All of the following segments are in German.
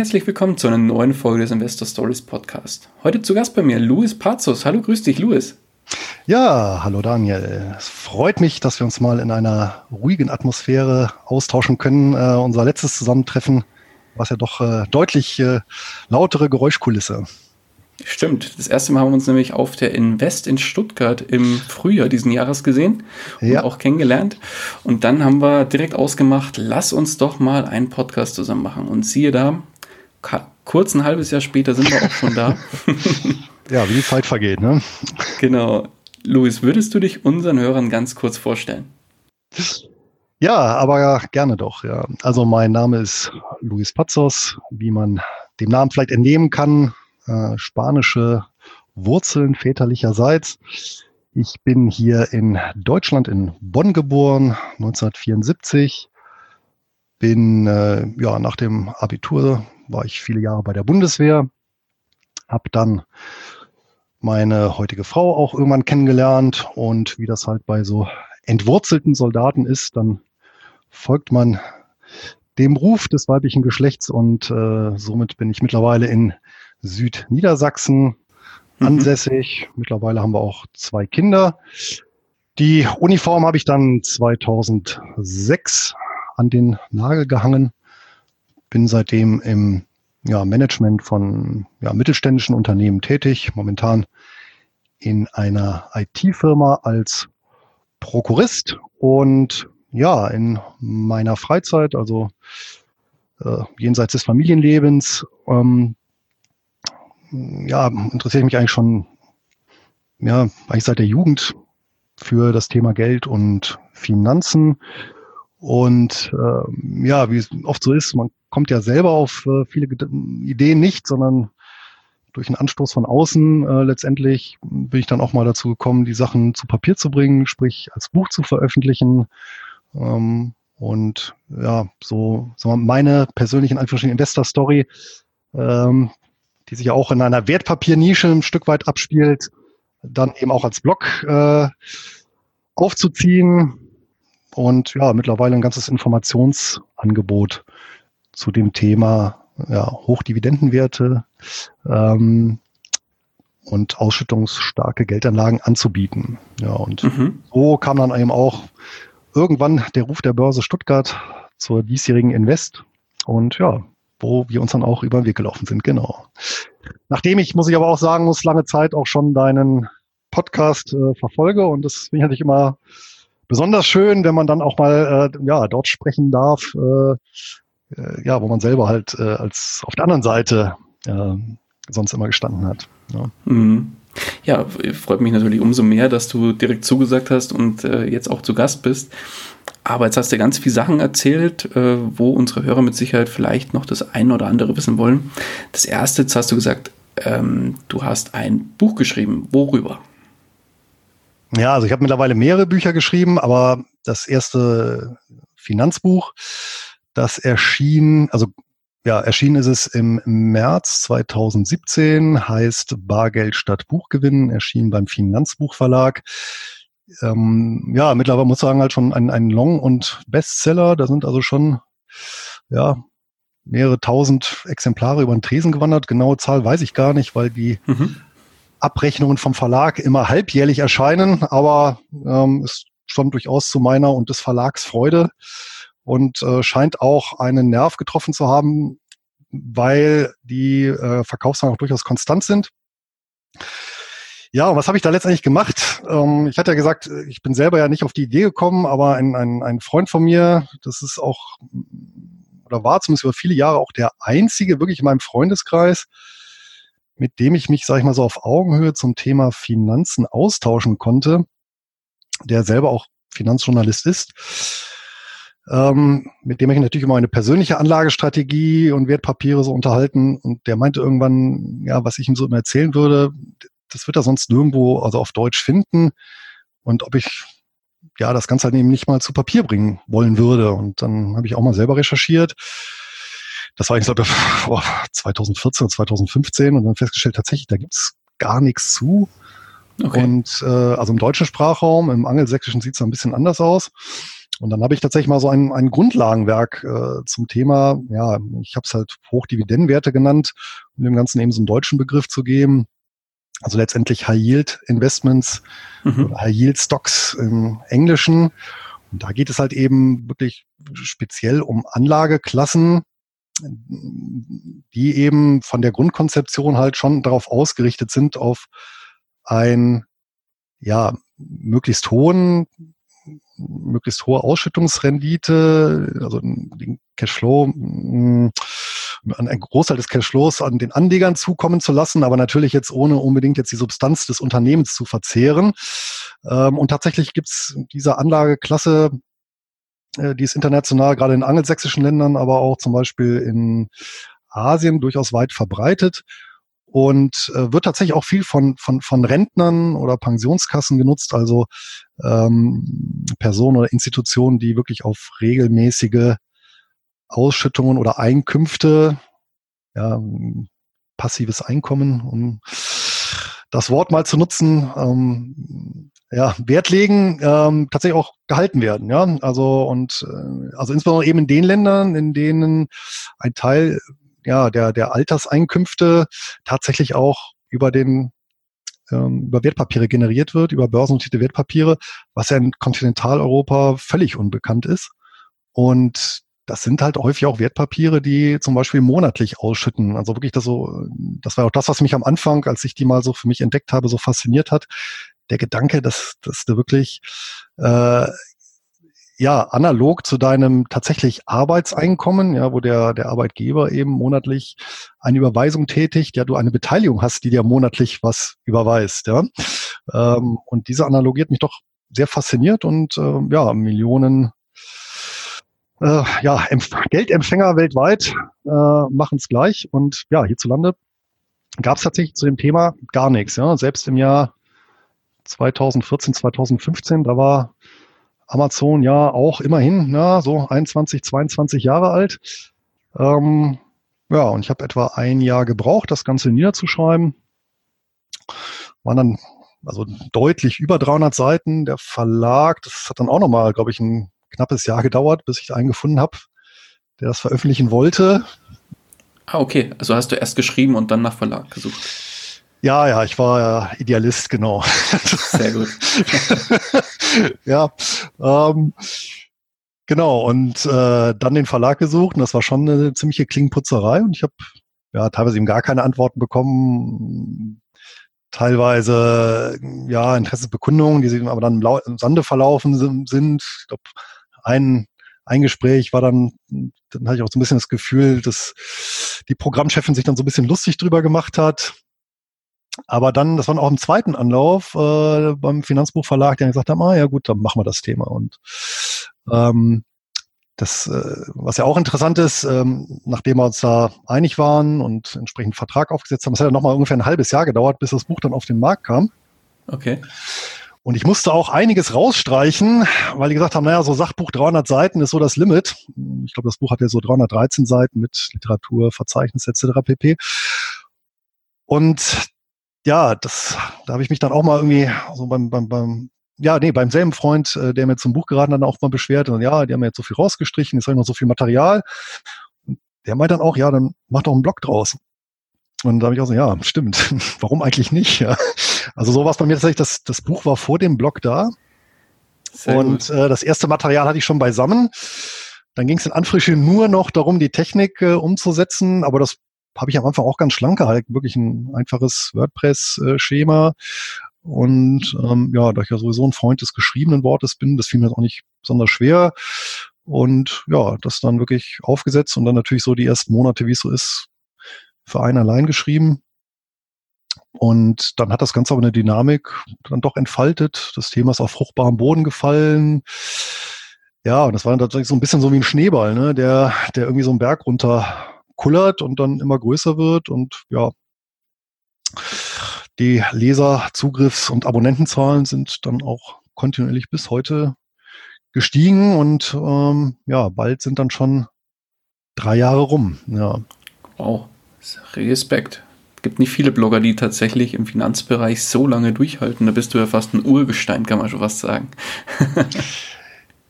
Herzlich willkommen zu einer neuen Folge des Investor Stories Podcast. Heute zu Gast bei mir Luis Pazos. Hallo, grüß dich, Luis. Ja, hallo Daniel. Es freut mich, dass wir uns mal in einer ruhigen Atmosphäre austauschen können. Äh, unser letztes Zusammentreffen war ja doch äh, deutlich äh, lautere Geräuschkulisse. Stimmt. Das erste Mal haben wir uns nämlich auf der Invest in Stuttgart im Frühjahr diesen Jahres gesehen und ja. auch kennengelernt. Und dann haben wir direkt ausgemacht, lass uns doch mal einen Podcast zusammen machen. Und siehe da, kurz ein halbes Jahr später sind wir auch schon da. ja, wie die Zeit vergeht, ne? Genau. Luis, würdest du dich unseren Hörern ganz kurz vorstellen? Ja, aber gerne doch, ja. Also mein Name ist Luis Pazos, wie man dem Namen vielleicht entnehmen kann, äh, spanische Wurzeln väterlicherseits. Ich bin hier in Deutschland in Bonn geboren, 1974. Bin äh, ja nach dem Abitur war ich viele Jahre bei der Bundeswehr, habe dann meine heutige Frau auch irgendwann kennengelernt und wie das halt bei so entwurzelten Soldaten ist, dann folgt man dem Ruf des weiblichen Geschlechts und äh, somit bin ich mittlerweile in Südniedersachsen mhm. ansässig. Mittlerweile haben wir auch zwei Kinder. Die Uniform habe ich dann 2006 an den Nagel gehangen. Bin seitdem im ja, Management von ja, mittelständischen Unternehmen tätig. Momentan in einer IT-Firma als Prokurist und ja, in meiner Freizeit, also äh, jenseits des Familienlebens, ähm, ja, interessiere ich mich eigentlich schon, ja, eigentlich seit der Jugend für das Thema Geld und Finanzen. Und äh, ja, wie es oft so ist, man kommt ja selber auf äh, viele Ideen nicht, sondern durch einen Anstoß von außen äh, letztendlich bin ich dann auch mal dazu gekommen, die Sachen zu Papier zu bringen, sprich als Buch zu veröffentlichen. Ähm, und ja, so, so meine persönlichen Anführungsstrichen Investor-Story ähm, die sich ja auch in einer Wertpapiernische ein Stück weit abspielt, dann eben auch als Blog äh, aufzuziehen und ja, mittlerweile ein ganzes Informationsangebot zu dem Thema ja, Hochdividendenwerte ähm, und ausschüttungsstarke Geldanlagen anzubieten. Ja, und mhm. so kam dann eben auch irgendwann der Ruf der Börse Stuttgart zur diesjährigen Invest. Und ja, wo wir uns dann auch über den Weg gelaufen sind, genau. Nachdem ich, muss ich aber auch sagen, muss lange Zeit auch schon deinen Podcast äh, verfolge und das finde ich natürlich immer besonders schön, wenn man dann auch mal äh, ja dort sprechen darf, äh, äh, ja, wo man selber halt äh, als auf der anderen Seite äh, sonst immer gestanden hat. Ja. Mhm. Ja, freut mich natürlich umso mehr, dass du direkt zugesagt hast und äh, jetzt auch zu Gast bist. Aber jetzt hast du ganz viele Sachen erzählt, äh, wo unsere Hörer mit Sicherheit vielleicht noch das eine oder andere wissen wollen. Das erste, jetzt hast du gesagt, ähm, du hast ein Buch geschrieben. Worüber? Ja, also ich habe mittlerweile mehrere Bücher geschrieben, aber das erste Finanzbuch, das erschien, also ja, erschienen ist es im März 2017, heißt Bargeld statt Buchgewinn, erschien beim Finanzbuchverlag ähm, ja, mittlerweile muss ich sagen, halt schon ein, ein Long- und Bestseller. Da sind also schon, ja, mehrere tausend Exemplare über den Tresen gewandert. Genaue Zahl weiß ich gar nicht, weil die mhm. Abrechnungen vom Verlag immer halbjährlich erscheinen, aber ähm, ist schon durchaus zu meiner und des Verlags Freude und äh, scheint auch einen Nerv getroffen zu haben, weil die äh, Verkaufszahlen auch durchaus konstant sind. Ja, und was habe ich da letztendlich gemacht? Ähm, ich hatte ja gesagt, ich bin selber ja nicht auf die Idee gekommen, aber ein, ein, ein Freund von mir, das ist auch, oder war zumindest über viele Jahre auch der einzige wirklich in meinem Freundeskreis, mit dem ich mich, sag ich mal so, auf Augenhöhe zum Thema Finanzen austauschen konnte, der selber auch Finanzjournalist ist. ähm, mit dem ich natürlich immer eine persönliche Anlagestrategie und Wertpapiere so unterhalten. Und der meinte irgendwann, ja, was ich ihm so immer erzählen würde, das wird er sonst nirgendwo, also auf Deutsch finden. Und ob ich ja das Ganze halt eben nicht mal zu Papier bringen wollen würde. Und dann habe ich auch mal selber recherchiert. Das war eigentlich, glaube ich, 2014 oder 2015 und dann festgestellt, tatsächlich, da gibt's gar nichts zu. Okay. Und äh, also im deutschen Sprachraum, im Angelsächsischen sieht's ein bisschen anders aus. Und dann habe ich tatsächlich mal so ein, ein Grundlagenwerk äh, zum Thema, ja, ich habe es halt Hochdividendenwerte genannt, um dem Ganzen eben so einen deutschen Begriff zu geben. Also letztendlich High Yield Investments mhm. High Yield Stocks im Englischen. Und da geht es halt eben wirklich speziell um Anlageklassen, die eben von der Grundkonzeption halt schon darauf ausgerichtet sind, auf ein ja möglichst hohen möglichst hohe Ausschüttungsrendite, also den Cashflow, mm, ein Großteil des Cashflows an den Anlegern zukommen zu lassen, aber natürlich jetzt ohne unbedingt jetzt die Substanz des Unternehmens zu verzehren. Ähm, und tatsächlich gibt's diese Anlageklasse, die ist international gerade in angelsächsischen Ländern, aber auch zum Beispiel in Asien durchaus weit verbreitet und äh, wird tatsächlich auch viel von, von, von Rentnern oder Pensionskassen genutzt, also ähm, Personen oder Institutionen, die wirklich auf regelmäßige Ausschüttungen oder Einkünfte, ja, passives Einkommen, um das Wort mal zu nutzen, ähm, ja, Wert legen, ähm, tatsächlich auch gehalten werden, ja. Also und äh, also insbesondere eben in den Ländern, in denen ein Teil ja, der, der Alterseinkünfte tatsächlich auch über den ähm, über Wertpapiere generiert wird, über börsennotierte Wertpapiere, was ja in Kontinentaleuropa völlig unbekannt ist. Und das sind halt häufig auch Wertpapiere, die zum Beispiel monatlich ausschütten. Also wirklich das so, das war auch das, was mich am Anfang, als ich die mal so für mich entdeckt habe, so fasziniert hat. Der Gedanke, dass, dass du wirklich äh, ja, analog zu deinem tatsächlich Arbeitseinkommen, ja, wo der, der Arbeitgeber eben monatlich eine Überweisung tätigt, ja, du eine Beteiligung hast, die dir monatlich was überweist, ja. Ähm, und diese Analogie hat mich doch sehr fasziniert und äh, ja, Millionen äh, ja, Empf Geldempfänger weltweit äh, machen es gleich. Und ja, hierzulande gab es tatsächlich zu dem Thema gar nichts. Ja. Selbst im Jahr 2014, 2015, da war Amazon ja auch immerhin, na, so 21, 22 Jahre alt. Ähm, ja, und ich habe etwa ein Jahr gebraucht, das Ganze niederzuschreiben. Waren dann also deutlich über 300 Seiten. Der Verlag, das hat dann auch nochmal, glaube ich, ein knappes Jahr gedauert, bis ich einen gefunden habe, der das veröffentlichen wollte. Ah, okay. Also hast du erst geschrieben und dann nach Verlag gesucht. Ja, ja, ich war ja Idealist, genau. Sehr gut. ja, ähm, genau. Und äh, dann den Verlag gesucht und das war schon eine ziemliche Klingenputzerei und ich habe ja teilweise eben gar keine Antworten bekommen. Teilweise ja Interessensbekundungen, die aber dann im Sande verlaufen sind. Ich glaube, ein ein Gespräch war dann, dann hatte ich auch so ein bisschen das Gefühl, dass die Programmchefin sich dann so ein bisschen lustig drüber gemacht hat. Aber dann, das war auch im zweiten Anlauf äh, beim Finanzbuchverlag, der gesagt haben, ah ja gut, dann machen wir das Thema. Und ähm, das, äh, was ja auch interessant ist, ähm, nachdem wir uns da einig waren und entsprechend Vertrag aufgesetzt haben, es hat ja nochmal ungefähr ein halbes Jahr gedauert, bis das Buch dann auf den Markt kam. Okay. Und ich musste auch einiges rausstreichen, weil die gesagt haben, naja, so Sachbuch 300 Seiten ist so das Limit. Ich glaube, das Buch hat ja so 313 Seiten mit Literatur, Verzeichnis etc. pp. Und ja, das, da habe ich mich dann auch mal irgendwie so beim, beim, beim ja, nee, beim selben Freund, äh, der mir zum Buch geraten hat, auch mal beschwert und ja, die haben mir jetzt so viel rausgestrichen, jetzt habe ich noch so viel Material. Und der meint dann auch, ja, dann mach doch einen Blog draus. Und da habe ich auch so, ja, stimmt. Warum eigentlich nicht? Ja. Also so war es bei mir tatsächlich, das, das Buch war vor dem Blog da. Sehr und äh, das erste Material hatte ich schon beisammen. Dann ging es in Anfrische nur noch darum, die Technik äh, umzusetzen, aber das habe ich am Anfang auch ganz schlank gehalten, wirklich ein einfaches WordPress-Schema. Und ähm, ja, da ich ja sowieso ein Freund des geschriebenen Wortes bin, das fiel mir auch nicht besonders schwer. Und ja, das dann wirklich aufgesetzt und dann natürlich so die ersten Monate, wie es so ist, für einen allein geschrieben. Und dann hat das Ganze aber eine Dynamik dann doch entfaltet. Das Thema ist auf fruchtbarem Boden gefallen. Ja, und das war tatsächlich so ein bisschen so wie ein Schneeball, ne? der, der irgendwie so einen Berg runter kullert und dann immer größer wird und ja, die Leser-, Zugriffs- und Abonnentenzahlen sind dann auch kontinuierlich bis heute gestiegen und ähm, ja, bald sind dann schon drei Jahre rum. Ja. Wow, Respekt. Es gibt nicht viele Blogger, die tatsächlich im Finanzbereich so lange durchhalten. Da bist du ja fast ein Urgestein, kann man schon was sagen.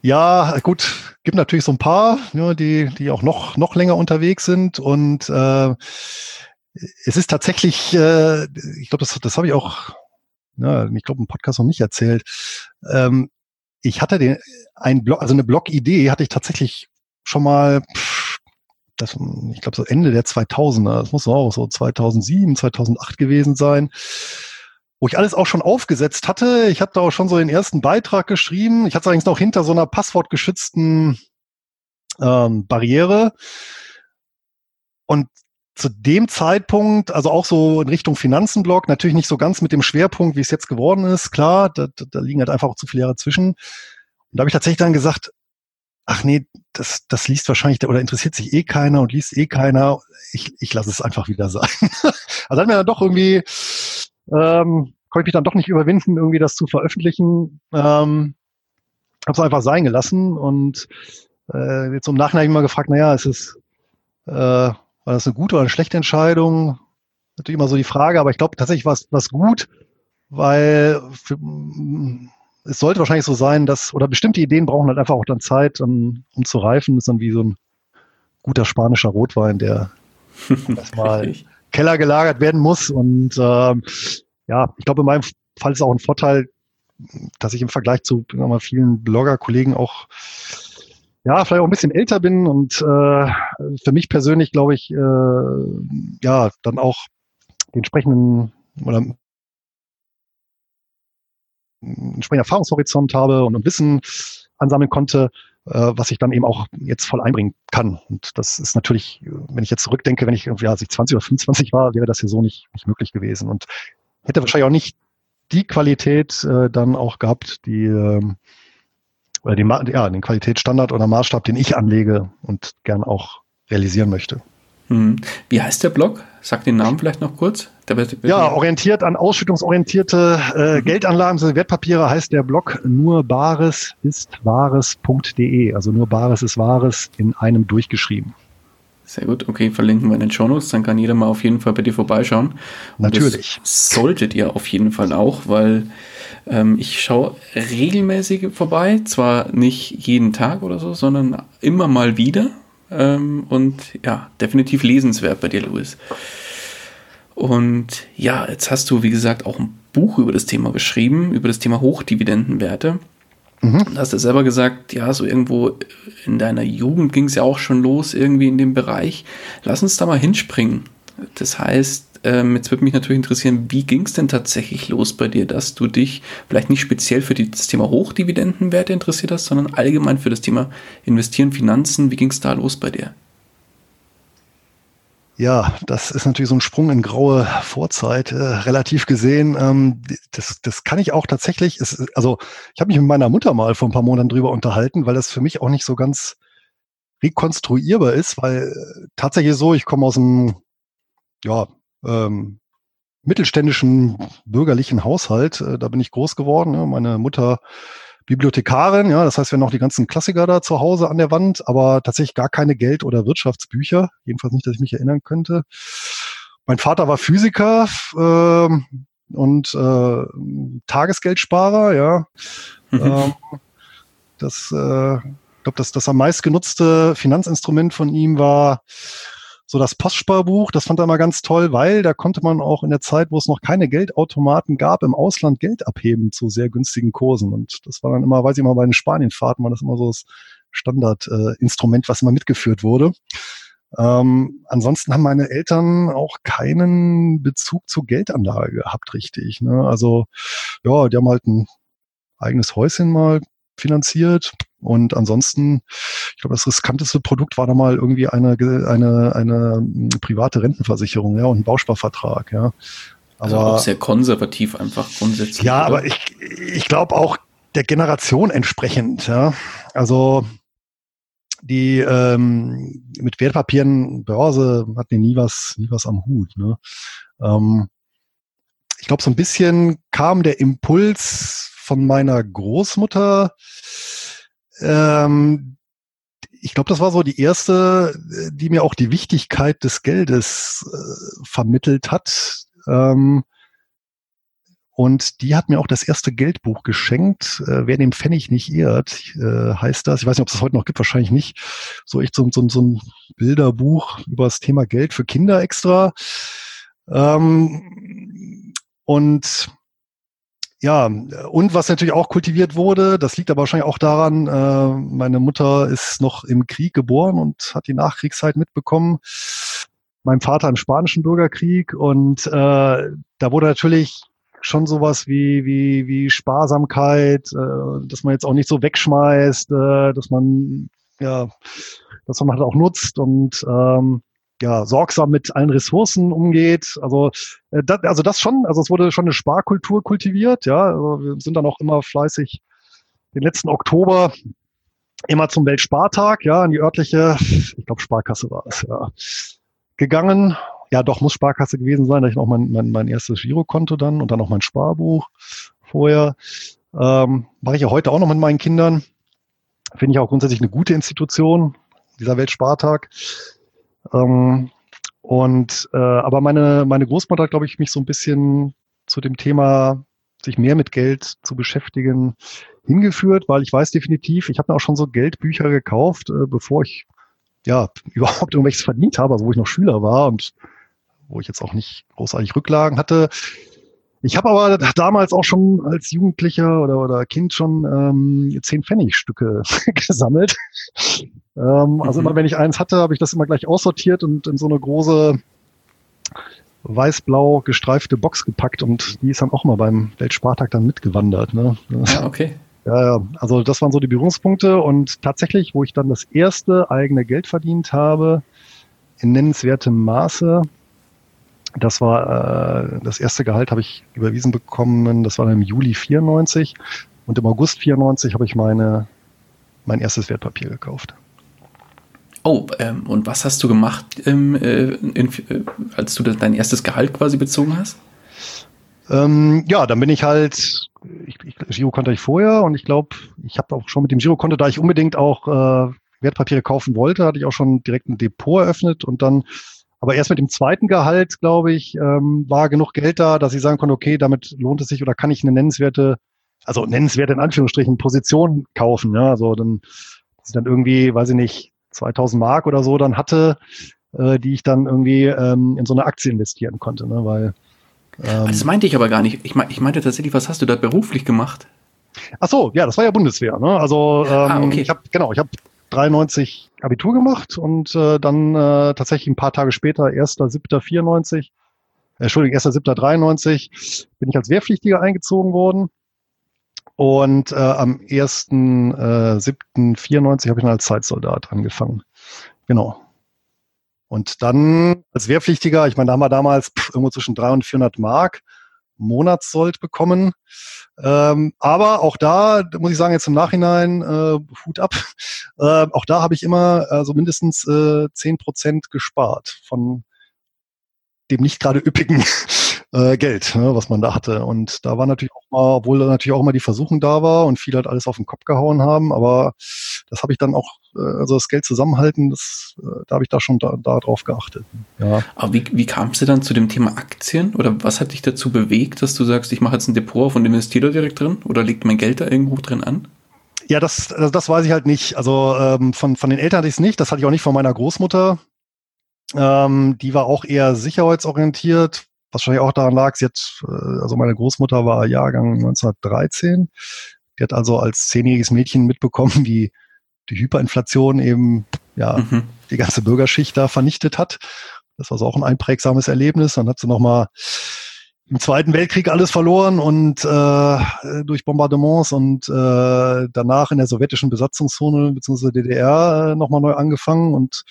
ja, gut, gibt natürlich so ein paar, ja, die, die auch noch, noch länger unterwegs sind und äh, es ist tatsächlich, äh, ich glaube, das, das habe ich auch, ja, ich glaube, im Podcast noch nicht erzählt. Ähm, ich hatte den, ein Blog, also eine Blog-Idee hatte ich tatsächlich schon mal, das, ich glaube, so Ende der 2000er, das muss auch so 2007, 2008 gewesen sein, wo ich alles auch schon aufgesetzt hatte. Ich hatte auch schon so den ersten Beitrag geschrieben. Ich hatte es allerdings noch hinter so einer passwortgeschützten ähm, Barriere. Und zu dem Zeitpunkt, also auch so in Richtung Finanzenblock, natürlich nicht so ganz mit dem Schwerpunkt, wie es jetzt geworden ist. Klar, da, da liegen halt einfach auch zu viele Jahre zwischen. Und da habe ich tatsächlich dann gesagt, ach nee, das, das liest wahrscheinlich oder interessiert sich eh keiner und liest eh keiner. Ich, ich lasse es einfach wieder sein. also hat mir dann doch irgendwie, ähm, konnte ich mich dann doch nicht überwinden, irgendwie das zu veröffentlichen. Ähm, habe es einfach sein gelassen und äh, jetzt im Nachhinein mal gefragt, naja, ist es äh, war das eine gute oder eine schlechte Entscheidung? Natürlich immer so die Frage, aber ich glaube tatsächlich war es gut, weil für, es sollte wahrscheinlich so sein, dass, oder bestimmte Ideen brauchen halt einfach auch dann Zeit, um, um zu reifen. Das ist dann wie so ein guter spanischer Rotwein, der erstmal Keller gelagert werden muss. Und ähm, ja, ich glaube, in meinem Fall ist auch ein Vorteil, dass ich im Vergleich zu mal, vielen Blogger-Kollegen auch ja, vielleicht auch ein bisschen älter bin und äh, für mich persönlich glaube ich, äh, ja, dann auch den entsprechenden oder entsprechenden Erfahrungshorizont habe und ein Wissen ansammeln konnte, was ich dann eben auch jetzt voll einbringen kann. Und das ist natürlich, wenn ich jetzt zurückdenke, wenn ich irgendwie, als ich 20 oder 25 war, wäre das ja so nicht, nicht möglich gewesen und hätte wahrscheinlich auch nicht die Qualität äh, dann auch gehabt, die äh, oder den, ja, den Qualitätsstandard oder Maßstab, den ich anlege und gern auch realisieren möchte. Hm. Wie heißt der Blog? Sag den Namen vielleicht noch kurz. ja, orientiert an ausschüttungsorientierte äh, mhm. Geldanlagen, also Wertpapiere heißt der Blog nur bares ist wahres.de. Also nur bares ist wahres in einem durchgeschrieben. Sehr gut, okay, verlinken wir in den Shownotes, dann kann jeder mal auf jeden Fall bei dir vorbeischauen. Und Natürlich. solltet ihr auf jeden Fall auch, weil ähm, ich schaue regelmäßig vorbei, zwar nicht jeden Tag oder so, sondern immer mal wieder. Ähm, und ja, definitiv lesenswert bei dir, Louis. Und ja, jetzt hast du, wie gesagt, auch ein Buch über das Thema geschrieben, über das Thema Hochdividendenwerte. Mhm. Du hast ja selber gesagt, ja, so irgendwo in deiner Jugend ging es ja auch schon los, irgendwie in dem Bereich. Lass uns da mal hinspringen. Das heißt, ähm, jetzt würde mich natürlich interessieren, wie ging es denn tatsächlich los bei dir, dass du dich vielleicht nicht speziell für das Thema Hochdividendenwerte interessiert hast, sondern allgemein für das Thema Investieren, Finanzen. Wie ging es da los bei dir? Ja, das ist natürlich so ein Sprung in graue Vorzeit, äh, relativ gesehen. Ähm, das, das kann ich auch tatsächlich, es, also ich habe mich mit meiner Mutter mal vor ein paar Monaten drüber unterhalten, weil das für mich auch nicht so ganz rekonstruierbar ist, weil äh, tatsächlich so, ich komme aus einem ja, ähm, mittelständischen bürgerlichen Haushalt. Äh, da bin ich groß geworden. Ja. Meine Mutter Bibliothekarin, ja, das heißt, wir haben noch die ganzen Klassiker da zu Hause an der Wand, aber tatsächlich gar keine Geld- oder Wirtschaftsbücher. Jedenfalls nicht, dass ich mich erinnern könnte. Mein Vater war Physiker äh, und äh, Tagesgeldsparer, ja. Mhm. Ähm, das, äh, ich glaube, das, das am meist genutzte Finanzinstrument von ihm war so das Postsparbuch, das fand er immer ganz toll, weil da konnte man auch in der Zeit, wo es noch keine Geldautomaten gab, im Ausland Geld abheben zu sehr günstigen Kursen. Und das war dann immer, weiß ich mal, bei den Spanienfahrten war das immer so das Standardinstrument, äh, was immer mitgeführt wurde. Ähm, ansonsten haben meine Eltern auch keinen Bezug zur Geldanlage gehabt, richtig. Ne? Also ja, die haben halt ein eigenes Häuschen mal finanziert. Und ansonsten, ich glaube, das riskanteste Produkt war da mal irgendwie eine, eine, eine hm, private Rentenversicherung, ja, und ein Bausparvertrag, ja. Also aber, also auch sehr konservativ einfach grundsätzlich. Ja, oder? aber ich, ich glaube auch der Generation entsprechend. Ja. Also die ähm, mit Wertpapieren, Börse hatten nie was, nie was am Hut. Ne? Ähm, ich glaube, so ein bisschen kam der Impuls von meiner Großmutter. Ähm, ich glaube, das war so die erste, die mir auch die Wichtigkeit des Geldes äh, vermittelt hat. Ähm, und die hat mir auch das erste Geldbuch geschenkt. Äh, wer den Pfennig nicht irrt, äh, heißt das. Ich weiß nicht, ob es das heute noch gibt, wahrscheinlich nicht. So echt so, so, so ein Bilderbuch über das Thema Geld für Kinder extra. Ähm, und ja, und was natürlich auch kultiviert wurde, das liegt aber wahrscheinlich auch daran, äh, meine Mutter ist noch im Krieg geboren und hat die Nachkriegszeit mitbekommen. Mein Vater im spanischen Bürgerkrieg und äh, da wurde natürlich schon sowas wie, wie, wie Sparsamkeit, äh, dass man jetzt auch nicht so wegschmeißt, äh, dass man, ja, dass man halt auch nutzt und ähm, ja, sorgsam mit allen Ressourcen umgeht. Also, äh, das, also das schon, also es wurde schon eine Sparkultur kultiviert, ja. Also wir sind dann auch immer fleißig den letzten Oktober immer zum Weltspartag, ja, in die örtliche, ich glaube Sparkasse war es, ja, gegangen ja, doch, muss Sparkasse gewesen sein. Da ich noch mein, mein, mein erstes Girokonto dann und dann noch mein Sparbuch vorher. Ähm, Mache ich ja heute auch noch mit meinen Kindern. Finde ich auch grundsätzlich eine gute Institution, dieser Weltspartag. Ähm, und äh, aber meine, meine Großmutter hat, glaube ich, mich so ein bisschen zu dem Thema, sich mehr mit Geld zu beschäftigen, hingeführt, weil ich weiß definitiv, ich habe mir auch schon so Geldbücher gekauft, äh, bevor ich ja überhaupt irgendwelches verdient habe, also wo ich noch Schüler war und wo ich jetzt auch nicht großartig Rücklagen hatte. Ich habe aber damals auch schon als Jugendlicher oder, oder Kind schon ähm, zehn Pfennigstücke gesammelt. ähm, also mhm. immer wenn ich eins hatte, habe ich das immer gleich aussortiert und in so eine große weiß-blau gestreifte Box gepackt und die ist dann auch mal beim Weltspartag dann mitgewandert. Ne? Ja, okay. Ja, ja, also das waren so die Berührungspunkte und tatsächlich, wo ich dann das erste eigene Geld verdient habe, in nennenswertem Maße, das war äh, das erste Gehalt habe ich überwiesen bekommen, das war im Juli 94 und im August 94 habe ich meine mein erstes Wertpapier gekauft. Oh, ähm, und was hast du gemacht, ähm, äh, in, äh, als du dein erstes Gehalt quasi bezogen hast? Ähm, ja, dann bin ich halt, ich, ich, Giro konnte ich vorher und ich glaube, ich habe auch schon mit dem Girokonto, da ich unbedingt auch äh, Wertpapiere kaufen wollte, hatte ich auch schon direkt ein Depot eröffnet und dann aber erst mit dem zweiten Gehalt, glaube ich, ähm, war genug Geld da, dass ich sagen konnte, okay, damit lohnt es sich oder kann ich eine nennenswerte, also nennenswerte in Anführungsstrichen Position kaufen. Ja, also dann, dass ich dann irgendwie, weiß ich nicht, 2000 Mark oder so dann hatte, äh, die ich dann irgendwie ähm, in so eine Aktie investieren konnte, ne, weil ähm, das meinte ich aber gar nicht. Ich, ich meinte tatsächlich, was hast du da beruflich gemacht? Ach so, ja, das war ja Bundeswehr. Ne? Also ah, ähm, ah, okay. ich habe genau, ich habe 93 Abitur gemacht und äh, dann äh, tatsächlich ein paar Tage später, 1.7.94, äh, Entschuldigung, 1.7.93, bin ich als Wehrpflichtiger eingezogen worden. Und äh, am 1.7.94 äh, habe ich dann als Zeitsoldat angefangen. Genau. Und dann als Wehrpflichtiger, ich meine, da haben wir damals pff, irgendwo zwischen 300 und 400 Mark Monatssold bekommen. Ähm, aber auch da muss ich sagen, jetzt im Nachhinein äh, Hut ab. Äh, auch da habe ich immer also mindestens äh, 10 Prozent gespart von dem nicht gerade üppigen äh, Geld, ne, was man da hatte. Und da war natürlich auch mal, obwohl da natürlich auch immer die Versuchung da war und viele halt alles auf den Kopf gehauen haben, aber das habe ich dann auch, äh, also das Geld zusammenhalten, das, äh, da habe ich da schon da, da drauf geachtet. Ja. Aber wie, wie kamst du dann zu dem Thema Aktien? Oder was hat dich dazu bewegt, dass du sagst, ich mache jetzt ein Depot auf und investiere da direkt drin? Oder liegt mein Geld da irgendwo drin an? Ja, das, also das weiß ich halt nicht. Also ähm, von, von den Eltern hatte ich es nicht, das hatte ich auch nicht von meiner Großmutter. Ähm, die war auch eher sicherheitsorientiert, wahrscheinlich auch daran lag, sie hat, äh, also meine Großmutter war Jahrgang 1913. Die hat also als zehnjähriges Mädchen mitbekommen, wie die Hyperinflation eben ja mhm. die ganze Bürgerschicht da vernichtet hat. Das war so auch ein einprägsames Erlebnis. Dann hat sie nochmal im Zweiten Weltkrieg alles verloren und äh, durch Bombardements und äh, danach in der sowjetischen Besatzungszone bzw. DDR äh, nochmal neu angefangen und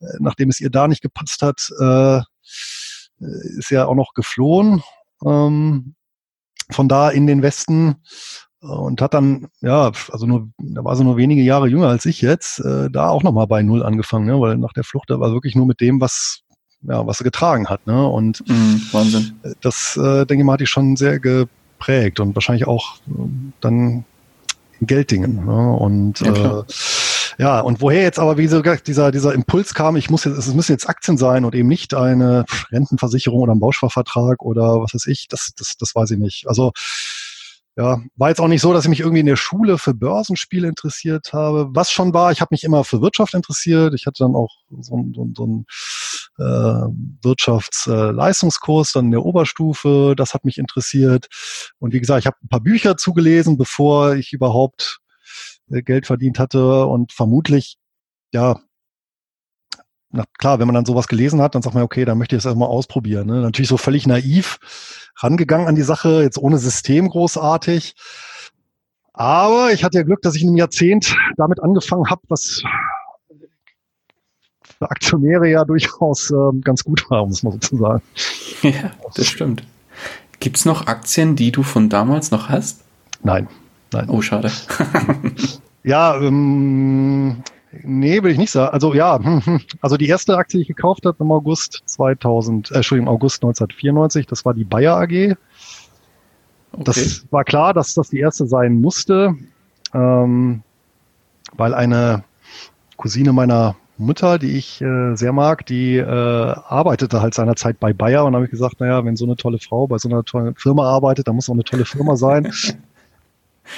äh, nachdem es ihr da nicht gepasst hat, äh, ist ja auch noch geflohen. Ähm, von da in den Westen. und hat dann, ja, also nur, da war sie nur wenige Jahre jünger als ich jetzt, äh, da auch nochmal bei Null angefangen, ne? weil nach der Flucht, da war wirklich nur mit dem, was, ja, was sie getragen hat. Ne? Und mm, Wahnsinn. Das, äh, denke ich mal, hat die schon sehr geprägt und wahrscheinlich auch äh, dann in Geltingen. Ne? Und ja, äh, ja, und woher jetzt aber, wie gesagt, dieser, dieser Impuls kam, ich muss jetzt, es müssen jetzt Aktien sein und eben nicht eine Rentenversicherung oder ein Bausparvertrag oder was weiß ich, das, das, das weiß ich nicht. Also ja, war jetzt auch nicht so, dass ich mich irgendwie in der Schule für Börsenspiele interessiert habe. Was schon war, ich habe mich immer für Wirtschaft interessiert. Ich hatte dann auch so, so, so einen äh, Wirtschaftsleistungskurs dann in der Oberstufe. Das hat mich interessiert. Und wie gesagt, ich habe ein paar Bücher zugelesen, bevor ich überhaupt äh, Geld verdient hatte. Und vermutlich, ja, na klar, wenn man dann sowas gelesen hat, dann sagt man, okay, dann möchte ich das erstmal ausprobieren. Ne? Natürlich so völlig naiv rangegangen an die Sache, jetzt ohne System großartig. Aber ich hatte ja Glück, dass ich in einem Jahrzehnt damit angefangen habe, was für Aktionäre ja durchaus äh, ganz gut war, um es mal so zu sagen. Ja, das stimmt. Gibt es noch Aktien, die du von damals noch hast? Nein. Nein. Oh, schade. ja, ähm, Nee, will ich nicht sagen. Also ja, also die erste Aktie, die ich gekauft habe im August 2000, äh, Entschuldigung, August 1994, das war die Bayer AG. Okay. Das war klar, dass das die erste sein musste, ähm, weil eine Cousine meiner Mutter, die ich äh, sehr mag, die äh, arbeitete halt seinerzeit bei Bayer und habe ich gesagt, naja, wenn so eine tolle Frau bei so einer tollen Firma arbeitet, dann muss auch eine tolle Firma sein.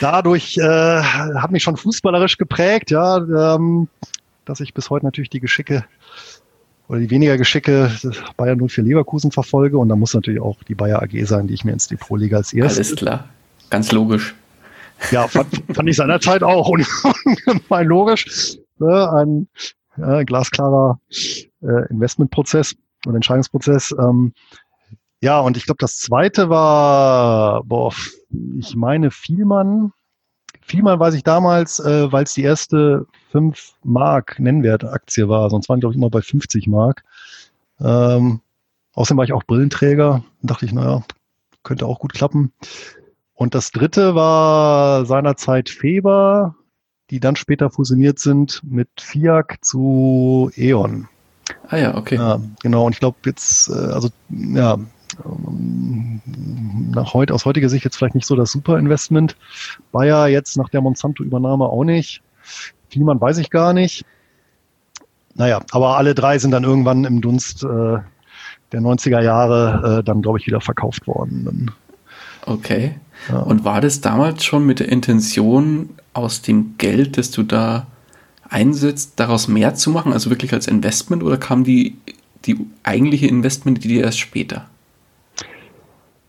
dadurch äh, hat mich schon fußballerisch geprägt, ja, ähm, dass ich bis heute natürlich die Geschicke oder die weniger Geschicke Bayern 04 Leverkusen verfolge und da muss natürlich auch die Bayer AG sein, die ich mir ins Depot lege als erstes. Alles klar, ganz logisch. Ja, fand, fand ich seinerzeit auch ungemein logisch. Ne, ein ja, glasklarer äh, Investmentprozess und Entscheidungsprozess. Ähm, ja, und ich glaube, das zweite war, boah, ich meine Vielmann. Vielmann weiß ich damals, äh, weil es die erste 5 Mark Nennwertaktie war. Sonst waren, glaube ich, immer bei 50 Mark. Ähm, außerdem war ich auch Brillenträger. Da dachte ich, naja, könnte auch gut klappen. Und das dritte war seinerzeit Feber, die dann später fusioniert sind mit FIAC zu E.ON. Ah ja, okay. Ja, genau, und ich glaube jetzt, äh, also ja, ähm, nach heute, aus heutiger Sicht jetzt vielleicht nicht so das Super-Investment. Bayer jetzt nach der Monsanto-Übernahme auch nicht. Fiemann weiß ich gar nicht. Naja, aber alle drei sind dann irgendwann im Dunst äh, der 90er Jahre äh, dann, glaube ich, wieder verkauft worden. Okay. Ja. Und war das damals schon mit der Intention, aus dem Geld, das du da einsetzt, daraus mehr zu machen, also wirklich als Investment, oder kam die, die eigentliche Investment die dir erst später?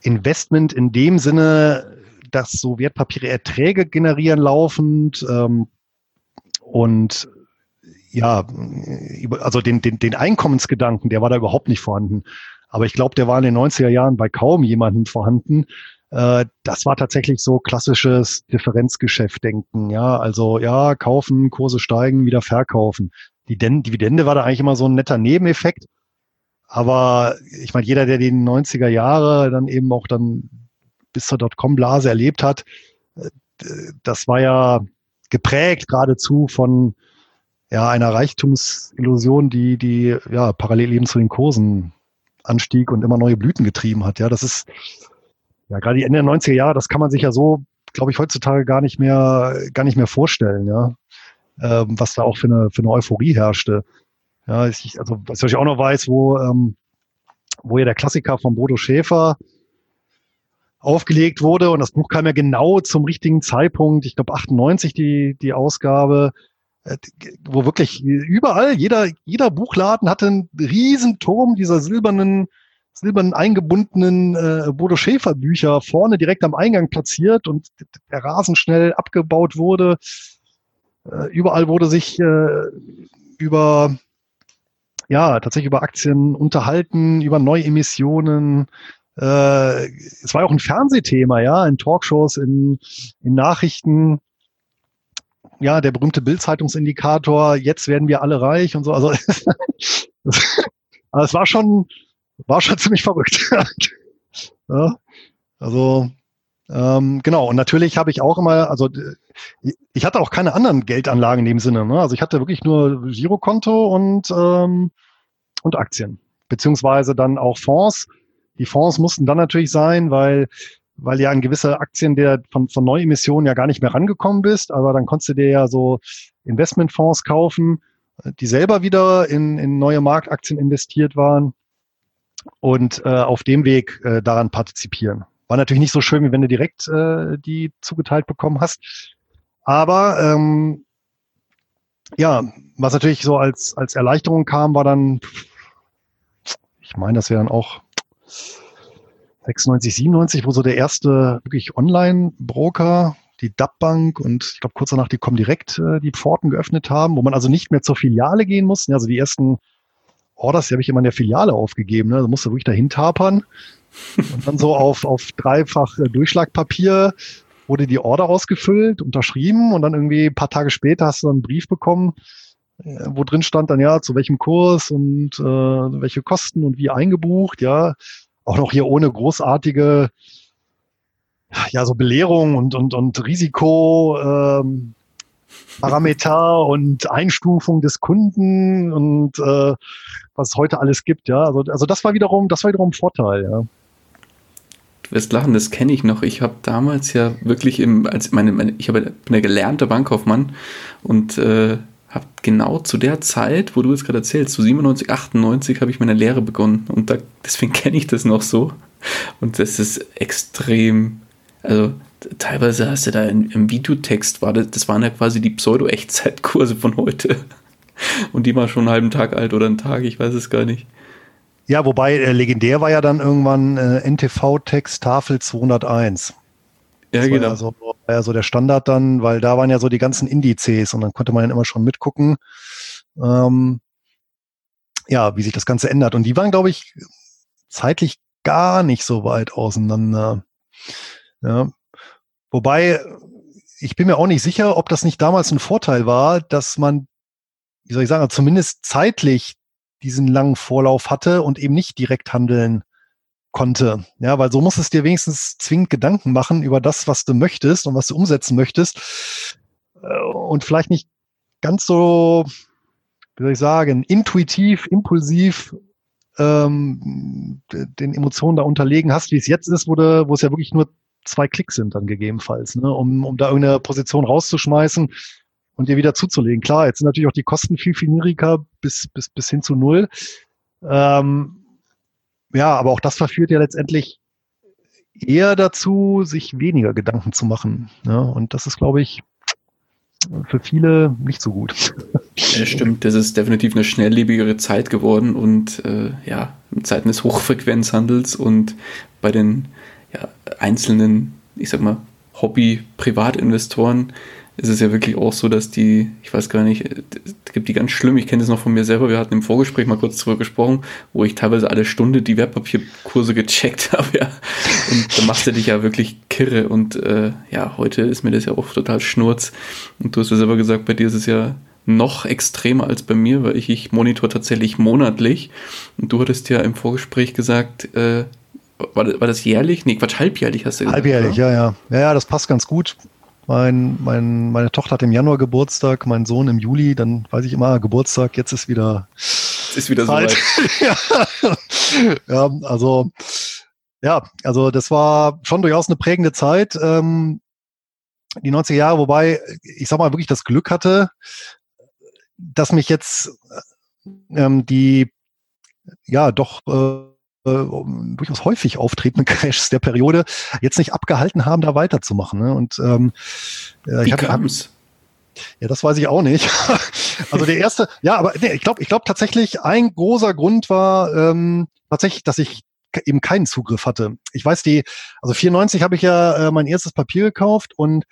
Investment in dem Sinne, dass so Wertpapiere Erträge generieren laufend ähm, und ja, also den, den, den Einkommensgedanken, der war da überhaupt nicht vorhanden. Aber ich glaube, der war in den 90er Jahren bei kaum jemandem vorhanden. Äh, das war tatsächlich so klassisches Differenzgeschäft-Denken. Ja, also ja, kaufen, Kurse steigen, wieder verkaufen. Die Dividende war da eigentlich immer so ein netter Nebeneffekt. Aber ich meine, jeder, der die 90er Jahre dann eben auch dann bis zur Dotcom-Blase erlebt hat, äh, das war ja geprägt geradezu von ja, einer Reichtumsillusion, die, die ja parallel eben zu den Kursen anstieg und immer neue Blüten getrieben hat. Ja, das ist ja gerade die Ende der 90er Jahre, das kann man sich ja so, glaube ich, heutzutage gar nicht mehr, gar nicht mehr vorstellen, ja. Ähm, was da auch für eine, für eine Euphorie herrschte. Ja, ich, also was ich auch noch weiß, wo, ähm, wo ja der Klassiker von Bodo Schäfer aufgelegt wurde und das Buch kam ja genau zum richtigen Zeitpunkt, ich glaube 98 die, die Ausgabe, äh, wo wirklich überall, jeder, jeder Buchladen hatte einen riesen Turm dieser silbernen, silbernen eingebundenen äh, Bodo Schäfer Bücher vorne direkt am Eingang platziert und der Rasen schnell abgebaut wurde. Äh, überall wurde sich äh, über ja, tatsächlich über Aktien unterhalten, über Neuemissionen. Äh, es war auch ein Fernsehthema, ja, in Talkshows, in, in Nachrichten. Ja, der berühmte Bildzeitungsindikator, jetzt werden wir alle reich und so. Also, es war schon, war schon ziemlich verrückt. ja, also, Ähm, genau, und natürlich habe ich auch immer, also ich hatte auch keine anderen Geldanlagen in dem Sinne. Ne? Also ich hatte wirklich nur Girokonto und, ähm, und Aktien, beziehungsweise dann auch Fonds. Die Fonds mussten dann natürlich sein, weil weil ja an gewisse Aktien der von, von Neuemissionen ja gar nicht mehr rangekommen bist, aber dann konntest du dir ja so Investmentfonds kaufen, die selber wieder in, in neue Marktaktien investiert waren und äh, auf dem Weg äh, daran partizipieren. War natürlich nicht so schön, wie wenn du direkt äh, die zugeteilt bekommen hast. Aber ähm, ja, was natürlich so als, als Erleichterung kam, war dann, ich meine, das wäre dann auch 96, 97, wo so der erste wirklich Online-Broker, die DAP-Bank und ich glaube kurz danach die Comdirect äh, die Pforten geöffnet haben, wo man also nicht mehr zur Filiale gehen muss. Also die ersten Orders, die habe ich immer in der Filiale aufgegeben. Ne? Da musst du wirklich dahin tapern und dann so auf, auf dreifach äh, Durchschlagpapier wurde die Order ausgefüllt, unterschrieben und dann irgendwie ein paar Tage später hast du dann einen Brief bekommen, äh, wo drin stand dann ja, zu welchem Kurs und äh, welche Kosten und wie eingebucht, ja. Auch noch hier ohne großartige ja, so Belehrung und, und, und Risiko, ähm, Parameter und Einstufung des Kunden und äh, was es heute alles gibt, ja. Also, also das war wiederum, das war wiederum ein Vorteil, ja. Wirst lachen, das kenne ich noch. Ich habe damals ja wirklich im, als meine, meine ich habe, bin der gelernte Bankkaufmann und äh, habe genau zu der Zeit, wo du es gerade erzählst, zu so 97, 98 habe ich meine Lehre begonnen und da, deswegen kenne ich das noch so. Und das ist extrem, also teilweise hast du da im, im Videotext, war das, das waren ja quasi die Pseudo-Echtzeitkurse von heute. Und die war schon einen halben Tag alt oder einen Tag, ich weiß es gar nicht. Ja, wobei äh, legendär war ja dann irgendwann äh, NTV-Text Tafel 201. Ja, das genau. War ja, so, war ja so der Standard dann, weil da waren ja so die ganzen Indizes und dann konnte man dann immer schon mitgucken, ähm, ja, wie sich das Ganze ändert. Und die waren, glaube ich, zeitlich gar nicht so weit auseinander. Ja. Wobei, ich bin mir auch nicht sicher, ob das nicht damals ein Vorteil war, dass man wie soll ich sagen, zumindest zeitlich diesen langen Vorlauf hatte und eben nicht direkt handeln konnte. Ja, weil so muss es dir wenigstens zwingend Gedanken machen über das, was du möchtest und was du umsetzen möchtest. Äh, und vielleicht nicht ganz so, wie soll ich sagen, intuitiv, impulsiv ähm, den Emotionen da unterlegen hast, wie es jetzt ist, wo, du, wo es ja wirklich nur zwei Klicks sind dann gegebenenfalls, ne, um, um da irgendeine Position rauszuschmeißen und dir wieder zuzulegen. Klar, jetzt sind natürlich auch die Kosten viel, viel niedriger bis, bis, bis hin zu null. Ähm, ja, aber auch das verführt ja letztendlich eher dazu, sich weniger Gedanken zu machen. Ja, und das ist, glaube ich, für viele nicht so gut. Ja, stimmt, das ist definitiv eine schnelllebigere Zeit geworden und äh, ja, in Zeiten des Hochfrequenzhandels und bei den ja, einzelnen, ich sag mal, Hobby-Privatinvestoren ist es ja wirklich auch so, dass die, ich weiß gar nicht, es gibt die ganz schlimm, ich kenne das noch von mir selber, wir hatten im Vorgespräch mal kurz drüber gesprochen, wo ich teilweise alle Stunde die Wertpapierkurse gecheckt habe, ja. Und da machst du dich ja wirklich kirre und äh, ja, heute ist mir das ja auch total schnurz. Und du hast ja selber gesagt, bei dir ist es ja noch extremer als bei mir, weil ich, ich monitor tatsächlich monatlich. Und du hattest ja im Vorgespräch gesagt, äh, war, das, war das jährlich? Nee, Quatsch, halbjährlich hast du gesagt. Halbjährlich, ja, ja. Ja, ja, das passt ganz gut. Mein, mein, meine Tochter hat im Januar Geburtstag, mein Sohn im Juli, dann weiß ich immer, Geburtstag, jetzt ist wieder. Ist wieder Zeit. so ja. ja, also, ja, also das war schon durchaus eine prägende Zeit, ähm, die 90er Jahre, wobei ich sag mal wirklich das Glück hatte, dass mich jetzt ähm, die ja doch äh, äh, durchaus häufig auftretenden Crashs der Periode jetzt nicht abgehalten haben, da weiterzumachen. Ne? Und ähm, äh, ich habe ja, das weiß ich auch nicht. also der erste, ja, aber nee, ich glaube, ich glaube tatsächlich, ein großer Grund war ähm, tatsächlich, dass ich eben keinen Zugriff hatte. Ich weiß die, also 94 habe ich ja äh, mein erstes Papier gekauft und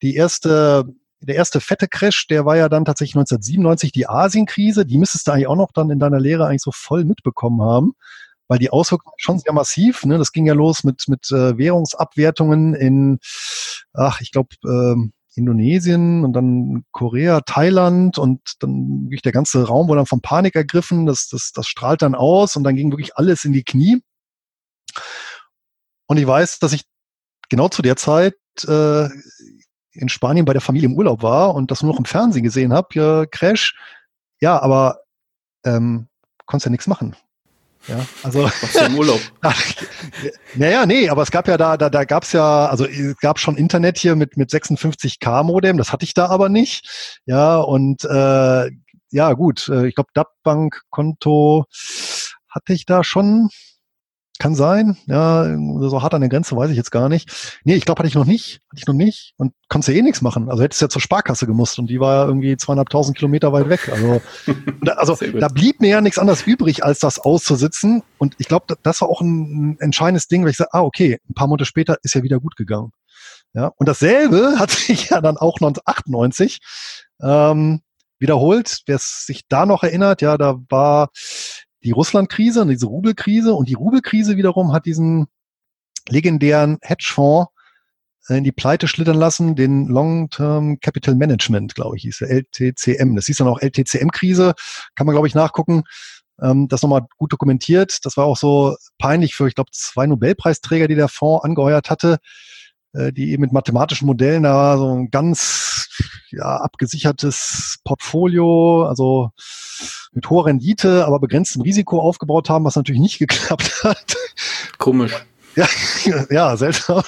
die erste, der erste fette Crash, der war ja dann tatsächlich 1997 die Asienkrise. Die müsstest du eigentlich auch noch dann in deiner Lehre eigentlich so voll mitbekommen haben weil die Auswirkungen schon sehr massiv. Ne? Das ging ja los mit, mit äh, Währungsabwertungen in, ach, ich glaube, ähm, Indonesien und dann Korea, Thailand und dann wirklich der ganze Raum wurde dann von Panik ergriffen. Das, das, das strahlt dann aus und dann ging wirklich alles in die Knie. Und ich weiß, dass ich genau zu der Zeit äh, in Spanien bei der Familie im Urlaub war und das nur noch im Fernsehen gesehen habe, ja, Crash. Ja, aber ähm, konntest ja nichts machen. Ja, also. Was im Urlaub? naja, nee, aber es gab ja da, da, da gab es ja, also es gab schon Internet hier mit, mit 56k Modem, das hatte ich da aber nicht. Ja, und äh, ja, gut, äh, ich glaube, DAP-Bank-Konto hatte ich da schon, kann sein, ja, so hart an der Grenze weiß ich jetzt gar nicht. Nee, ich glaube, hatte ich noch nicht, hatte ich noch nicht und konntest ja eh nichts machen. Also hättest ja zur Sparkasse gemusst und die war ja irgendwie zweieinhalbtausend Kilometer weit weg. Also, also da blieb mir ja nichts anderes übrig, als das auszusitzen und ich glaube, das war auch ein, entscheidendes Ding, weil ich sage, ah, okay, ein paar Monate später ist ja wieder gut gegangen. Ja, und dasselbe hat sich ja dann auch 1998 ähm, wiederholt. Wer sich da noch erinnert, ja, da war die Russland-Krise und diese Rubelkrise und die Rubelkrise wiederum hat diesen legendären Hedgefonds äh, in die Pleite schlittern lassen, den Long-Term Capital Management, glaube ich, hieß der LTCM. Das hieß dann auch LTCM-Krise, kann man, glaube ich, nachgucken. Ähm, das nochmal gut dokumentiert. Das war auch so peinlich für, ich glaube, zwei Nobelpreisträger, die der Fonds angeheuert hatte, die eben mit mathematischen Modellen da so ein ganz ja, abgesichertes Portfolio, also mit hoher Rendite, aber begrenztem Risiko aufgebaut haben, was natürlich nicht geklappt hat. Komisch. Ja, ja seltsam.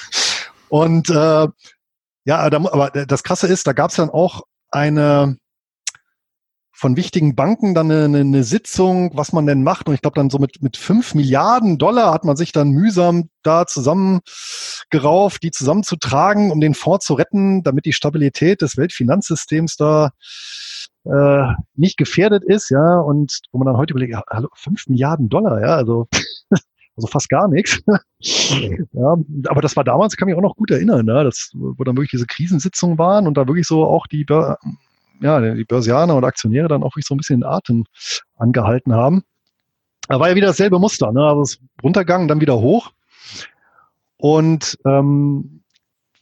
Und äh, ja, aber das Krasse ist, da gab es dann auch eine von wichtigen Banken dann eine, eine Sitzung, was man denn macht. Und ich glaube, dann so mit, mit fünf Milliarden Dollar hat man sich dann mühsam da zusammengerauft, die zusammenzutragen, um den Fonds zu retten, damit die Stabilität des Weltfinanzsystems da äh, nicht gefährdet ist, ja, und wo man dann heute überlegt, ja, hallo, fünf Milliarden Dollar, ja, also, also fast gar nichts. ja, aber das war damals, kann mich auch noch gut erinnern, ja, das, wo dann wirklich diese Krisensitzungen waren und da wirklich so auch die, ja, die Börsianer und Aktionäre dann auch wirklich so ein bisschen den Atem angehalten haben. Da war ja wieder dasselbe Muster, ne? Also es runtergegangen, dann wieder hoch. Und ähm,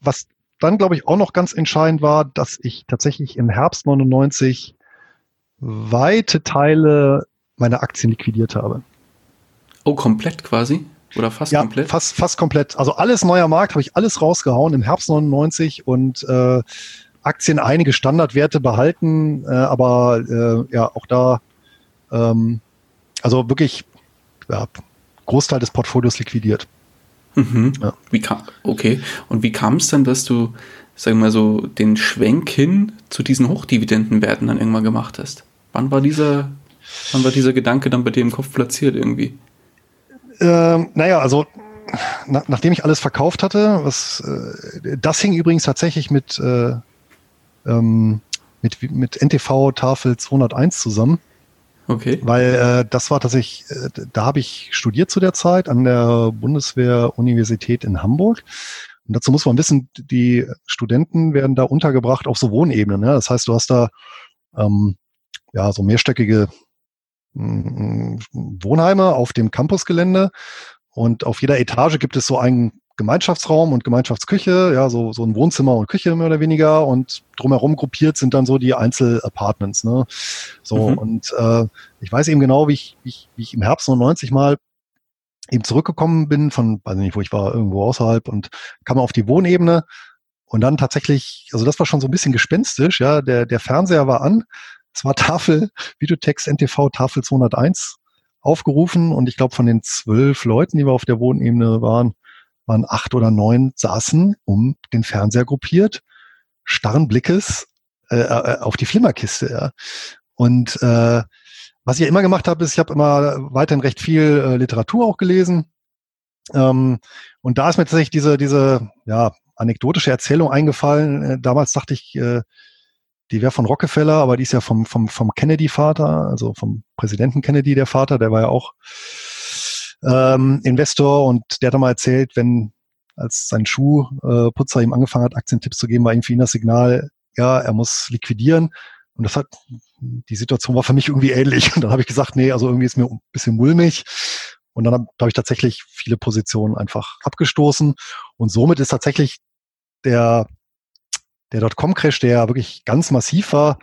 was dann, glaube ich, auch noch ganz entscheidend war, dass ich tatsächlich im Herbst 99 weite Teile meiner Aktien liquidiert habe. Oh, komplett quasi? Oder fast ja, komplett? Fast, fast komplett. Also alles neuer Markt habe ich alles rausgehauen im Herbst 99 und äh, Aktien einige Standardwerte behalten, äh, aber äh, ja, auch da, ähm, also wirklich ja, Großteil des Portfolios liquidiert. Mhm. Ja. Wie kam, okay. Und wie kam es dann, dass du, sagen wir mal so, den Schwenk hin zu diesen Hochdividendenwerten dann irgendwann gemacht hast? Wann war dieser, wann war dieser Gedanke dann bei dir im Kopf platziert irgendwie? Ähm, naja, also na, nachdem ich alles verkauft hatte, was äh, das hing übrigens tatsächlich mit, äh, ähm, mit, mit NTV Tafel 201 zusammen. Okay. Weil äh, das war tatsächlich, äh, da habe ich studiert zu der Zeit an der Bundeswehr-Universität in Hamburg. Und dazu muss man wissen, die Studenten werden da untergebracht auf so Wohnebenen. Ne? Das heißt, du hast da ähm, ja so mehrstöckige äh, Wohnheime auf dem Campusgelände und auf jeder Etage gibt es so einen Gemeinschaftsraum und Gemeinschaftsküche, ja, so, so ein Wohnzimmer und Küche mehr oder weniger und drumherum gruppiert sind dann so die Einzelapartments, ne? So, mhm. und äh, ich weiß eben genau, wie ich, wie ich, wie ich im Herbst 99 mal eben zurückgekommen bin von, weiß nicht, wo ich war, irgendwo außerhalb und kam auf die Wohnebene und dann tatsächlich, also das war schon so ein bisschen gespenstisch, ja, der, der Fernseher war an, es war Tafel, Videotext NTV Tafel 201 aufgerufen und ich glaube von den zwölf Leuten, die wir auf der Wohnebene waren, waren acht oder neun, saßen um den Fernseher gruppiert, starren Blickes äh, äh, auf die Flimmerkiste. Ja. Und äh, was ich ja immer gemacht habe, ist, ich habe immer weiterhin recht viel äh, Literatur auch gelesen. Ähm, und da ist mir tatsächlich diese, diese ja, anekdotische Erzählung eingefallen. Äh, damals dachte ich, äh, die wäre von Rockefeller, aber die ist ja vom, vom, vom Kennedy-Vater, also vom Präsidenten Kennedy, der Vater, der war ja auch ähm, Investor und der hat mal erzählt, wenn als sein Schuhputzer ihm angefangen hat, Aktientipps zu geben, war ihn das Signal, ja, er muss liquidieren. Und das hat, die Situation war für mich irgendwie ähnlich. Und dann habe ich gesagt, nee, also irgendwie ist mir ein bisschen mulmig. Und dann habe hab ich tatsächlich viele Positionen einfach abgestoßen. Und somit ist tatsächlich der, der Dotcom-Crash, der ja wirklich ganz massiv war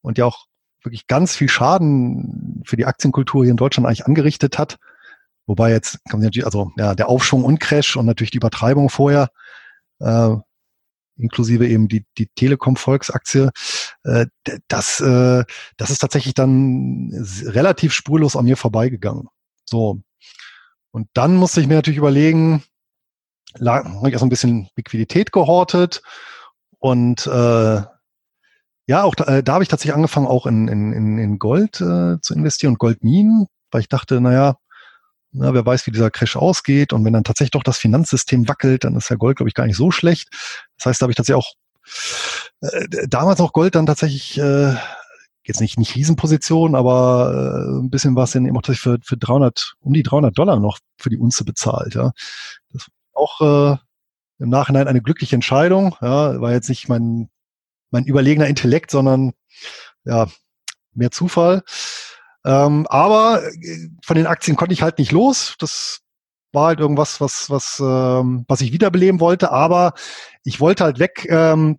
und ja auch wirklich ganz viel Schaden für die Aktienkultur hier in Deutschland eigentlich angerichtet hat, Wobei jetzt kommt natürlich, also ja, der Aufschwung und Crash und natürlich die Übertreibung vorher. äh, inklusive eben die, die Telekom-Volksaktie, äh, das, äh, das ist tatsächlich dann relativ spurlos an mir vorbeigegangen. So. Und dann musste ich mir natürlich überlegen, habe ich erst ein bisschen Liquidität gehortet und äh, ja, auch da, äh, da habe ich tatsächlich angefangen, auch in, in, in Gold äh, zu investieren und Goldminen, weil ich dachte, naja, na, wer weiß, wie dieser Crash ausgeht. Und wenn dann tatsächlich doch das Finanzsystem wackelt, dann ist ja Gold, glaube ich, gar nicht so schlecht. Das heißt, da habe ich tatsächlich auch äh, damals auch Gold dann tatsächlich äh, jetzt nicht nicht Riesenposition, aber äh, ein bisschen was in eben auch für für 300 um die 300 Dollar noch für die Unze bezahlt. Ja, das war auch äh, im Nachhinein eine glückliche Entscheidung. Ja, war jetzt nicht mein mein überlegener Intellekt, sondern ja mehr Zufall. Ähm, aber äh, von den Aktien konnte ich halt nicht los. Das war halt irgendwas, was, was, ähm, was ich wiederbeleben wollte. Aber ich wollte halt weg ähm,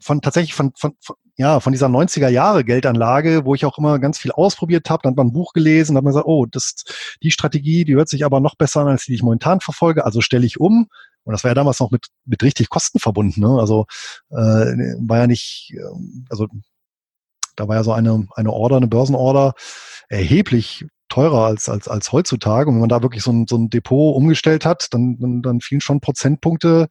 von tatsächlich von, von, von ja, von dieser 90er Jahre Geldanlage, wo ich auch immer ganz viel ausprobiert habe, dann hat man ein Buch gelesen, dann hat man gesagt, oh, das, die Strategie, die hört sich aber noch besser an, als die ich momentan verfolge, also stelle ich um. Und das war ja damals noch mit, mit richtig Kosten verbunden. Ne? Also äh, war ja nicht, ähm, also da war ja so eine, eine Order, eine Börsenorder erheblich teurer als, als, als heutzutage. Und wenn man da wirklich so ein, so ein Depot umgestellt hat, dann, dann, dann fielen schon Prozentpunkte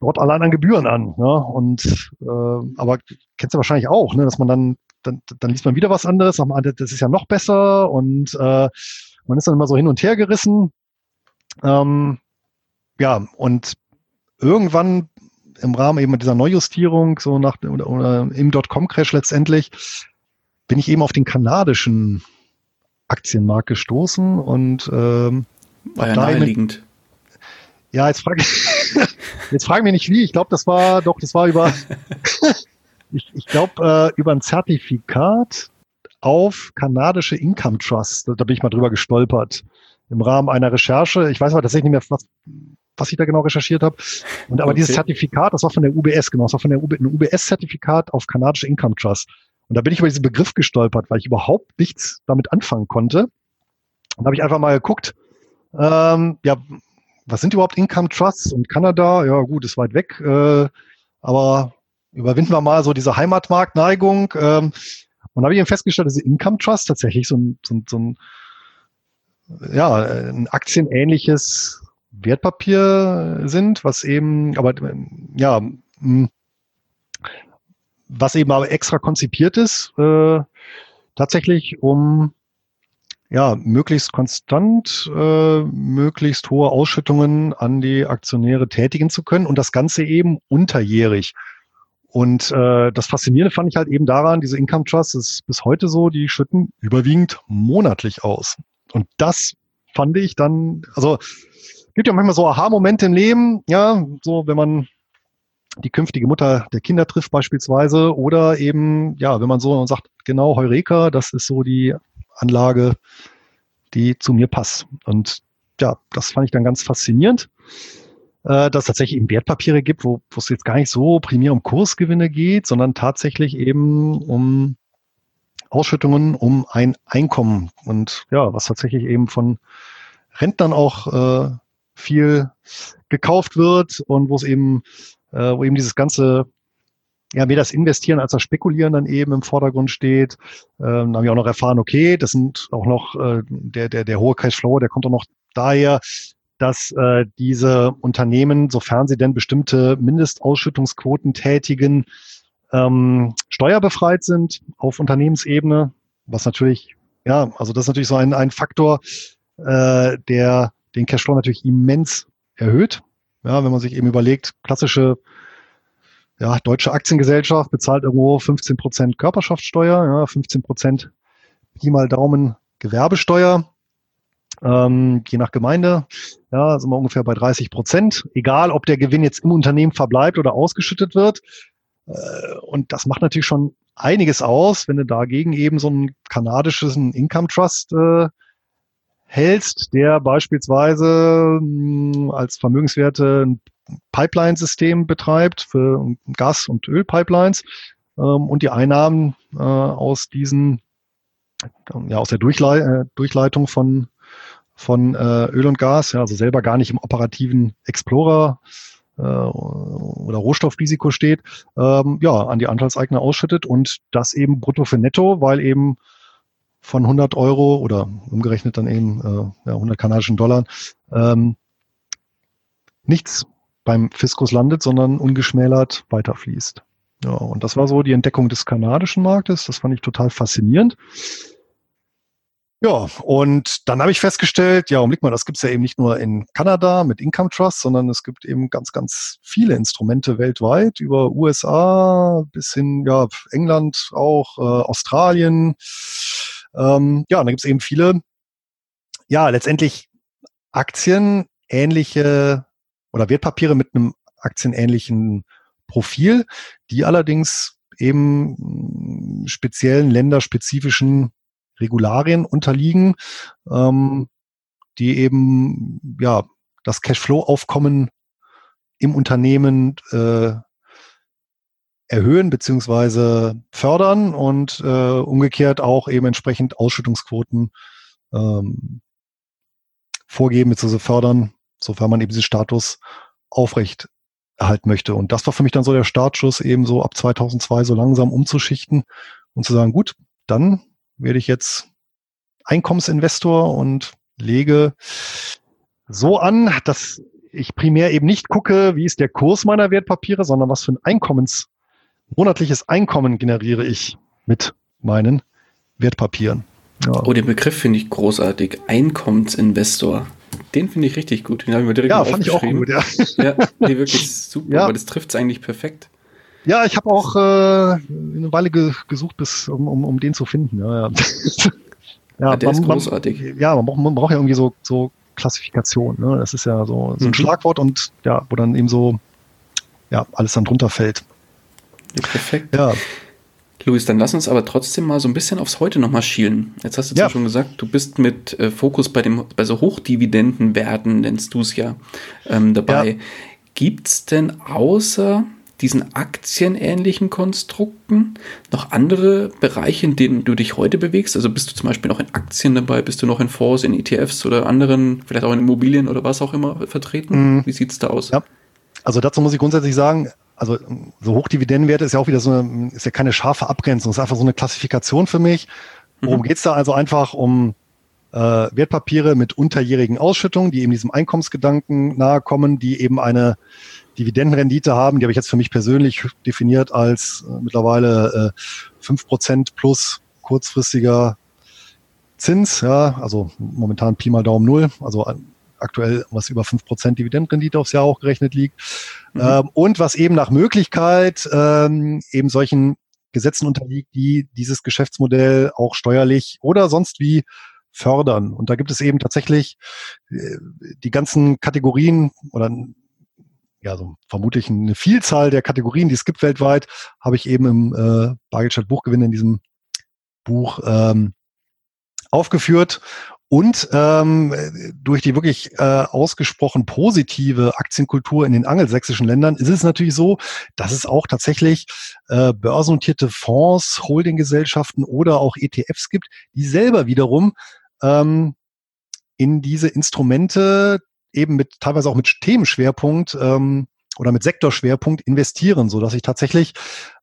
dort allein an Gebühren an. Ne? Und äh, aber kennst du wahrscheinlich auch, ne? dass man dann, dann, dann liest man wieder was anderes, sagt man, das ist ja noch besser und äh, man ist dann immer so hin und her gerissen. Ähm, ja, und irgendwann im Rahmen eben dieser Neujustierung, so nach oder, oder im Dotcom-Crash letztendlich, bin ich eben auf den kanadischen Aktienmarkt gestoßen und ähm, war ja naheliegend. Ja, jetzt frage ich, jetzt frage mich nicht wie. Ich glaube, das war doch, das war über, ich, ich glaube äh, über ein Zertifikat auf kanadische Income Trust. Da, da bin ich mal drüber gestolpert im Rahmen einer Recherche. Ich weiß aber tatsächlich nicht mehr, was, was ich da genau recherchiert habe. Und aber okay. dieses Zertifikat, das war von der UBS, genau, das war von der UB, ein UBS-Zertifikat auf kanadische Income Trust. Und da bin ich über diesen Begriff gestolpert, weil ich überhaupt nichts damit anfangen konnte. Und da habe ich einfach mal geguckt, ähm, ja, was sind überhaupt Income Trusts und Kanada? Ja, gut, ist weit weg, äh, aber überwinden wir mal so diese Heimatmarktneigung. Ähm, und da habe ich eben festgestellt, dass Income Trust tatsächlich so ein, so ein, so ein ja, ein aktienähnliches Wertpapier sind, was eben, aber ja, was eben aber extra konzipiert ist, äh, tatsächlich um ja möglichst konstant, äh, möglichst hohe Ausschüttungen an die Aktionäre tätigen zu können und das Ganze eben unterjährig. Und äh, das Faszinierende fand ich halt eben daran, diese Income Trusts ist bis heute so, die schütten überwiegend monatlich aus. Und das fand ich dann, also gibt ja manchmal so Aha-Momente im Leben, ja, so wenn man die künftige Mutter der Kinder trifft beispielsweise oder eben, ja, wenn man so sagt, genau, Heureka, das ist so die Anlage, die zu mir passt. Und ja, das fand ich dann ganz faszinierend, äh, dass es tatsächlich eben Wertpapiere gibt, wo, es jetzt gar nicht so primär um Kursgewinne geht, sondern tatsächlich eben um Ausschüttungen, um ein Einkommen. Und ja, was tatsächlich eben von Rentnern auch äh, viel gekauft wird und wo es eben, äh, wo eben dieses ganze, ja, mehr das Investieren als das Spekulieren dann eben im Vordergrund steht. Ähm, da habe ich auch noch erfahren, okay, das sind auch noch äh, der, der, der hohe Cashflow, der kommt auch noch daher, dass äh, diese Unternehmen, sofern sie denn bestimmte Mindestausschüttungsquoten tätigen, ähm, steuerbefreit sind auf Unternehmensebene, was natürlich, ja, also das ist natürlich so ein, ein Faktor, äh, der den Cashflow natürlich immens erhöht. Ja, wenn man sich eben überlegt, klassische ja, deutsche Aktiengesellschaft bezahlt irgendwo 15 Prozent Körperschaftssteuer, ja, 15 Prozent Pi mal Daumen Gewerbesteuer, ähm, je nach Gemeinde, ja, sind wir ungefähr bei 30 Prozent. Egal, ob der Gewinn jetzt im Unternehmen verbleibt oder ausgeschüttet wird. Äh, und das macht natürlich schon einiges aus, wenn du dagegen eben so ein kanadisches Income Trust äh, hältst, der beispielsweise mh, hm, als Vermögenswerte ein Pipeline-System betreibt für Gas- und Ölpipelines ähm, und die Einnahmen äh, aus diesen, ja, aus der Durchlei äh, Durchleitung von, von äh, Öl und Gas, ja, also selber gar nicht im operativen Explorer äh, oder Rohstoffrisiko steht, ähm, ja, an die Anteilseigner ausschüttet und das eben brutto für netto, weil eben von 100 Euro oder umgerechnet dann eben äh, ja, 100 kanadischen Dollar ähm, nichts beim Fiskus landet, sondern ungeschmälert weiterfließt. Ja, und das war so die Entdeckung des kanadischen Marktes. Das fand ich total faszinierend. Ja, und dann habe ich festgestellt, ja, umblick mal, das gibt's ja eben nicht nur in Kanada mit Income Trust, sondern es gibt eben ganz, ganz viele Instrumente weltweit, über USA bis hin, ja, England auch, äh, Australien. Ähm, ja, und da gibt's eben viele, ja, letztendlich Aktien ähnliche oder Wertpapiere mit einem aktienähnlichen Profil, die allerdings eben speziellen länderspezifischen Regularien unterliegen, ähm, die eben ja das Cashflow-Aufkommen im Unternehmen äh, erhöhen beziehungsweise fördern und äh, umgekehrt auch eben entsprechend Ausschüttungsquoten ähm, vorgeben bzw. fördern, sofern man eben diesen Status aufrecht erhalten möchte. Und das war für mich dann so der Startschuss, eben so ab 2002 so langsam umzuschichten und zu sagen, gut, dann werde ich jetzt Einkommensinvestor und lege so an, dass ich primär eben nicht gucke, wie ist der Kurs meiner Wertpapiere, sondern was für ein Einkommens, monatliches Einkommen generiere ich mit meinen Wertpapieren. Ja. Oh, den Begriff finde ich großartig. Einkommensinvestor. Den finde ich richtig gut. Den habe ich mir direkt ja, fand ich auch gut, ja. ja, nee, wirklich super, ja. aber das trifft es eigentlich perfekt. Ja, ich habe auch äh, eine Weile ge gesucht, bis, um, um, um den zu finden. Ja, ja. ja, der man, ist großartig. Man, ja, man braucht, man braucht ja irgendwie so, so Klassifikation. Ne? Das ist ja so, so ein mhm. Schlagwort und ja, wo dann eben so ja, alles dann drunter fällt. Ja, perfekt. Ja. Luis, dann lass uns aber trotzdem mal so ein bisschen aufs Heute nochmal schielen. Jetzt hast du ja. schon gesagt, du bist mit äh, Fokus bei, dem, bei so Hochdividendenwerten, nennst du es ja, ähm, dabei. Ja. Gibt es denn außer diesen aktienähnlichen Konstrukten noch andere Bereiche, in denen du dich heute bewegst? Also bist du zum Beispiel noch in Aktien dabei, bist du noch in Fonds, in ETFs oder anderen, vielleicht auch in Immobilien oder was auch immer vertreten? Mhm. Wie sieht es da aus? Ja. Also dazu muss ich grundsätzlich sagen, also so Hochdividendenwerte ist ja auch wieder so eine, ist ja keine scharfe Abgrenzung, ist einfach so eine Klassifikation für mich. Worum mhm. geht's da also einfach um äh, Wertpapiere mit unterjährigen Ausschüttungen, die eben diesem Einkommensgedanken nahe kommen, die eben eine Dividendenrendite haben. Die habe ich jetzt für mich persönlich definiert als äh, mittlerweile äh, 5% plus kurzfristiger Zins, ja, also momentan Pi mal Daumen null, also aktuell was über 5% Dividendenrendite aufs Jahr auch gerechnet liegt. Mhm. Ähm, und was eben nach Möglichkeit ähm, eben solchen Gesetzen unterliegt, die dieses Geschäftsmodell auch steuerlich oder sonst wie fördern. Und da gibt es eben tatsächlich äh, die ganzen Kategorien oder ja, so vermutlich eine Vielzahl der Kategorien, die es gibt weltweit, habe ich eben im äh, Bargeldstadt Buchgewinn in diesem Buch ähm, aufgeführt. Und ähm, durch die wirklich äh, ausgesprochen positive Aktienkultur in den angelsächsischen Ländern ist es natürlich so, dass es auch tatsächlich äh, börsennotierte Fonds, Holdinggesellschaften oder auch ETFs gibt, die selber wiederum ähm, in diese Instrumente eben mit teilweise auch mit Themenschwerpunkt ähm, oder mit Sektorschwerpunkt investieren, so dass ich tatsächlich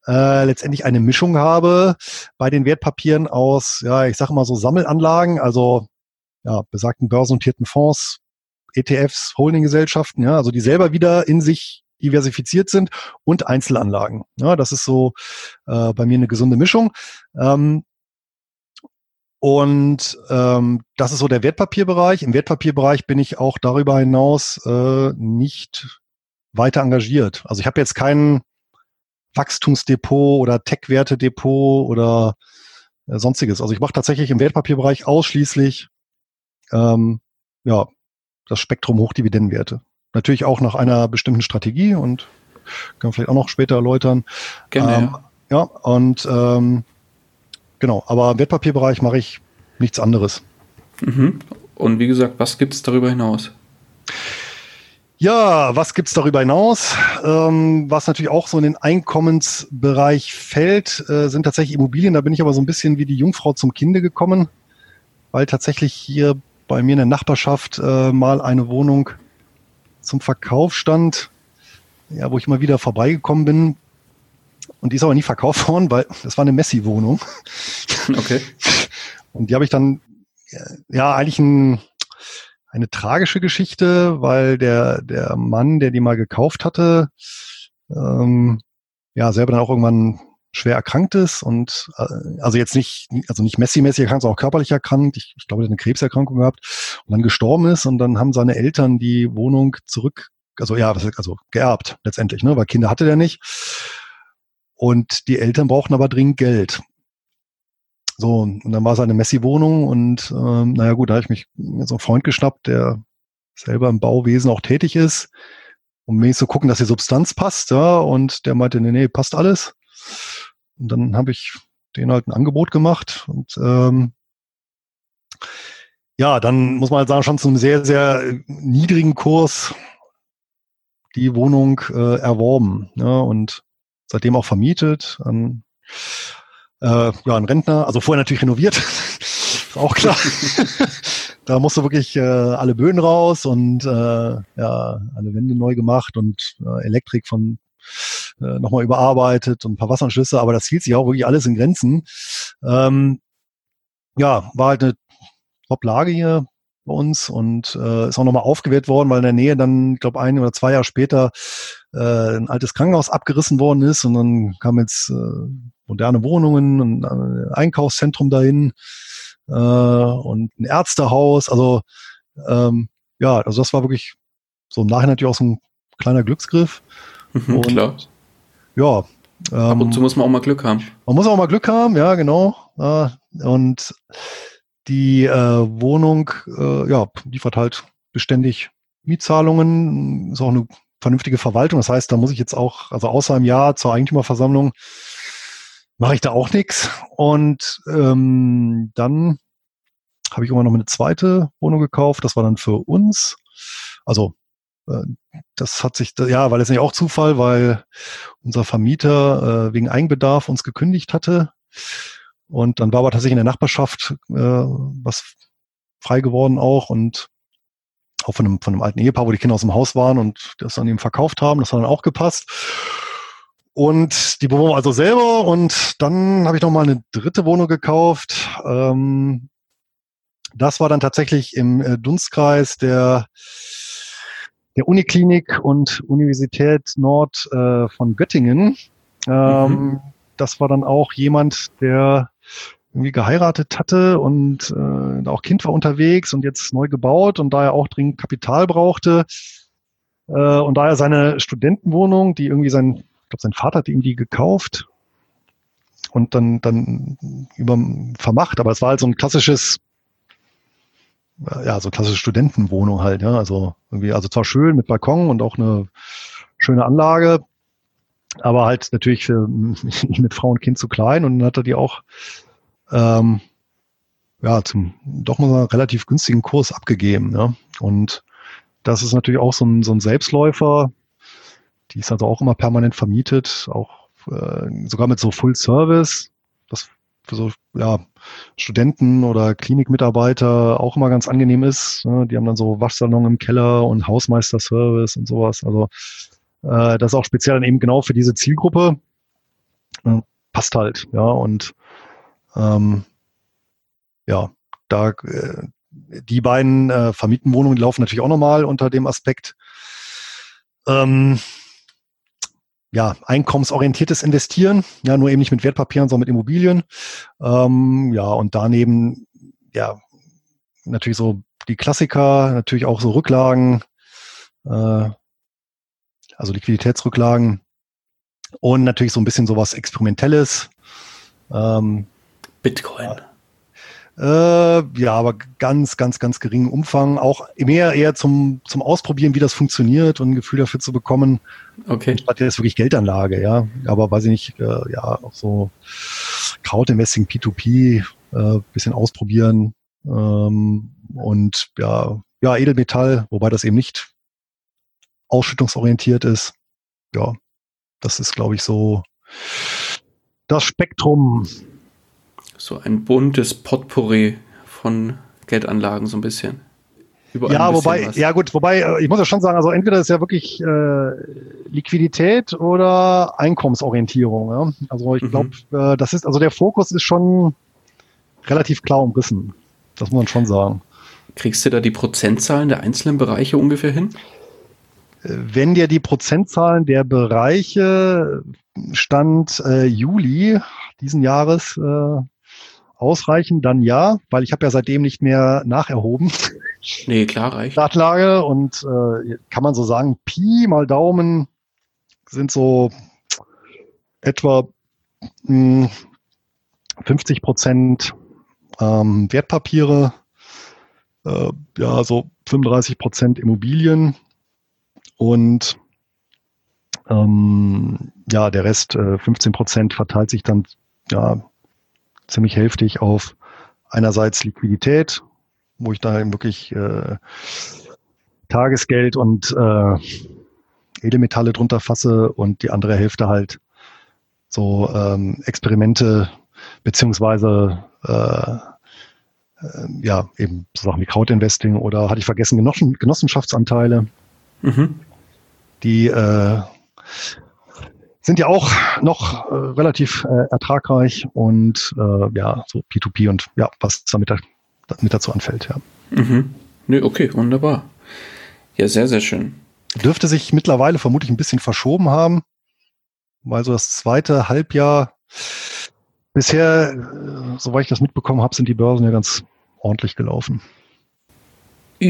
äh, letztendlich eine Mischung habe bei den Wertpapieren aus, ja, ich sage mal so Sammelanlagen, also ja, besagten börsennotierten Fonds, ETFs, Holdinggesellschaften, ja, also die selber wieder in sich diversifiziert sind und Einzelanlagen. Ja, das ist so äh, bei mir eine gesunde Mischung. Ähm, und ähm, das ist so der Wertpapierbereich. Im Wertpapierbereich bin ich auch darüber hinaus äh, nicht weiter engagiert. Also ich habe jetzt kein Wachstumsdepot oder Tech-Werte-Depot oder äh, sonstiges. Also ich mache tatsächlich im Wertpapierbereich ausschließlich ähm, ja, das Spektrum Hochdividendenwerte. Natürlich auch nach einer bestimmten Strategie und kann vielleicht auch noch später erläutern. Genau. Ähm, ja, und ähm, Genau, aber im Wertpapierbereich mache ich nichts anderes. Mhm. Und wie gesagt, was gibt es darüber hinaus? Ja, was gibt es darüber hinaus? Ähm, was natürlich auch so in den Einkommensbereich fällt, äh, sind tatsächlich Immobilien. Da bin ich aber so ein bisschen wie die Jungfrau zum Kinde gekommen, weil tatsächlich hier bei mir in der Nachbarschaft äh, mal eine Wohnung zum Verkauf stand. ja, wo ich immer wieder vorbeigekommen bin. Und die ist aber nie verkauft worden, weil das war eine Messi-Wohnung. Okay. Und die habe ich dann, ja, eigentlich ein, eine tragische Geschichte, weil der, der Mann, der die mal gekauft hatte, ähm, ja, selber dann auch irgendwann schwer erkrankt ist und äh, also jetzt nicht, also nicht Messi-mäßig erkrankt, sondern auch körperlich erkrankt. Ich, ich glaube, er hat eine Krebserkrankung gehabt und dann gestorben ist und dann haben seine Eltern die Wohnung zurück, also ja, also geerbt letztendlich, ne, weil Kinder hatte der nicht. Und die Eltern brauchten aber dringend Geld. So, und dann war es eine Messi-Wohnung und ähm, naja gut, da habe ich mich so einen Freund geschnappt, der selber im Bauwesen auch tätig ist, um mir zu gucken, dass die Substanz passt, ja, und der meinte, nee, nee, passt alles. Und dann habe ich denen halt ein Angebot gemacht und ähm, ja, dann muss man halt sagen, schon zu einem sehr, sehr niedrigen Kurs die Wohnung äh, erworben ja, und seitdem auch vermietet an äh, ja, ein Rentner, also vorher natürlich renoviert, ist auch klar. da musste wirklich äh, alle Böden raus und äh, ja, alle Wände neu gemacht und äh, Elektrik von äh, nochmal überarbeitet und ein paar Wasseranschlüsse, aber das hielt sich auch wirklich alles in Grenzen. Ähm, ja, war halt eine Top-Lage hier bei uns und äh, ist auch nochmal aufgewehrt worden, weil in der Nähe dann, ich glaube, ein oder zwei Jahre später äh, ein altes Krankenhaus abgerissen worden ist und dann kam jetzt äh, moderne Wohnungen und ein Einkaufszentrum dahin äh, und ein Ärztehaus. Also ähm, ja, also das war wirklich so im Nachhinein natürlich auch so ein kleiner Glücksgriff. Mhm, und, klar. Ja. Ähm, Ab und zu muss man auch mal Glück haben. Man muss auch mal Glück haben, ja, genau. Äh, und die äh, Wohnung, äh, ja, liefert halt beständig Mietzahlungen, ist auch eine vernünftige Verwaltung. Das heißt, da muss ich jetzt auch, also außer im Jahr zur Eigentümerversammlung, mache ich da auch nichts. Und ähm, dann habe ich immer noch eine zweite Wohnung gekauft. Das war dann für uns. Also das hat sich, ja, weil es nicht auch Zufall, weil unser Vermieter äh, wegen Eigenbedarf uns gekündigt hatte. Und dann war aber tatsächlich in der Nachbarschaft äh, was frei geworden auch und auch von einem, von einem alten Ehepaar, wo die Kinder aus dem Haus waren und das dann eben verkauft haben. Das hat dann auch gepasst. Und die wir also selber und dann habe ich noch mal eine dritte Wohnung gekauft. Ähm, das war dann tatsächlich im äh, Dunstkreis der der Uniklinik und Universität Nord äh, von Göttingen. Ähm, mhm. Das war dann auch jemand, der irgendwie geheiratet hatte und äh, auch Kind war unterwegs und jetzt neu gebaut und da er auch dringend Kapital brauchte äh, und da er seine Studentenwohnung, die irgendwie sein, ich glaube sein Vater hat ihm die gekauft und dann dann über vermacht, aber es war halt so ein klassisches ja, so klassische Studentenwohnung halt, ja. Also irgendwie, also zwar schön mit Balkon und auch eine schöne Anlage, aber halt natürlich für, mit Frau und Kind zu klein und dann hat er die auch ähm, ja zum doch mal einen relativ günstigen Kurs abgegeben, ja. Und das ist natürlich auch so ein, so ein Selbstläufer. Die ist also auch immer permanent vermietet, auch äh, sogar mit so Full Service. Für so ja, Studenten oder Klinikmitarbeiter auch immer ganz angenehm ist. Ne? Die haben dann so Waschsalon im Keller und Hausmeisterservice und sowas. Also äh, das ist auch speziell dann eben genau für diese Zielgruppe. Äh, passt halt, ja. Und ähm, ja, da äh, die beiden äh, Vermietenwohnungen laufen natürlich auch nochmal unter dem Aspekt. Ähm, ja, einkommensorientiertes Investieren, ja, nur eben nicht mit Wertpapieren, sondern mit Immobilien. Ähm, ja, und daneben, ja, natürlich so die Klassiker, natürlich auch so Rücklagen, äh, also Liquiditätsrücklagen und natürlich so ein bisschen sowas Experimentelles. Ähm, Bitcoin. Äh, ja, aber ganz, ganz, ganz geringen Umfang. Auch mehr eher zum, zum Ausprobieren, wie das funktioniert und ein Gefühl dafür zu bekommen. Okay. Statt jetzt wirklich Geldanlage, ja. Aber weiß ich nicht, äh, ja, auch so Crowdinvesting, P2P, äh, bisschen ausprobieren. Ähm, und ja, ja, Edelmetall, wobei das eben nicht ausschüttungsorientiert ist. Ja, das ist, glaube ich, so das Spektrum so ein buntes Potpourri von Geldanlagen so ein bisschen. Über ja, wobei, was. ja gut, wobei, äh, ich muss ja schon sagen, also entweder ist ja wirklich äh, Liquidität oder Einkommensorientierung. Ja? Also ich mhm. glaube, äh, das ist, also der Fokus ist schon relativ klar umrissen. Das muss man schon sagen. Kriegst du da die Prozentzahlen der einzelnen Bereiche ungefähr hin? Wenn dir die Prozentzahlen der Bereiche Stand äh, Juli diesen Jahres äh, ausreichen, dann ja, weil ich habe ja seitdem nicht mehr nacherhoben. Nee, klar reicht. Datenlage und äh, kann man so sagen, Pi mal Daumen sind so etwa mh, hm, 50 Prozent ähm, Wertpapiere, äh, ja, so 35 Prozent Immobilien und ähm, ja, der Rest, äh, 15 Prozent, verteilt sich dann ja ziemlich hälftig auf einerseits Liquidität, wo ich da eben wirklich äh, Tagesgeld und äh, Edelmetalle drunter fasse und die andere Hälfte halt so ähm, Experimente beziehungsweise äh, äh, ja eben so Sachen wie Crowdinvesting oder hatte ich vergessen Genossen, Genossenschaftsanteile, mhm. die äh, sind ja auch noch äh, relativ äh, ertragreich und äh, ja, so P2P und ja, was damit, da, mit dazu anfällt, ja. Mhm. Nee, okay, wunderbar. Ja, sehr, sehr schön. Dürfte sich mittlerweile vermutlich ein bisschen verschoben haben, weil so das zweite Halbjahr bisher, äh, soweit ich das mitbekommen habe, sind die Börsen ja ganz ordentlich gelaufen.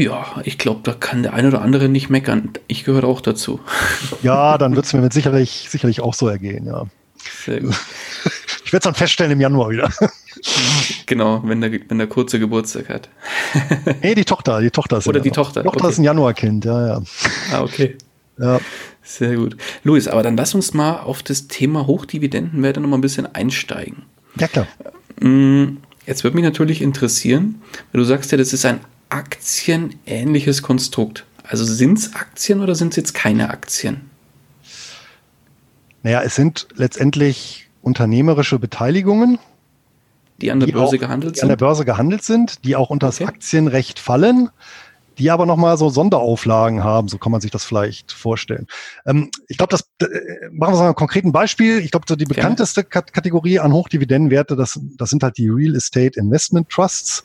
Ja, ich glaube, da kann der eine oder andere nicht meckern. Ich gehöre auch dazu. Ja, dann wird es mir mit sicherlich, sicherlich auch so ergehen, ja. Sehr gut. Ich werde es dann feststellen im Januar wieder. Genau, wenn der, wenn der kurze Geburtstag hat. Nee, die Tochter, die Tochter ist Oder die Tochter. Die Tochter okay. ist ein Januarkind, ja, ja. Ah, okay. Ja. Sehr gut. Luis, aber dann lass uns mal auf das Thema Hochdividendenwerte noch mal ein bisschen einsteigen. Ja, klar. Mm, jetzt würde mich natürlich interessieren, weil du sagst ja, das ist ein aktienähnliches Konstrukt. Also sind es Aktien oder sind es jetzt keine Aktien? Naja, es sind letztendlich unternehmerische Beteiligungen. Die an der die Börse auch, gehandelt sind? Die an der Börse gehandelt sind, die auch unter das okay. Aktienrecht fallen, die aber nochmal so Sonderauflagen haben, so kann man sich das vielleicht vorstellen. Ähm, ich glaube, das äh, machen wir so ein konkreten Beispiel. Ich glaube, so die bekannteste Kat Kategorie an Hochdividendenwerte, das, das sind halt die Real Estate Investment Trusts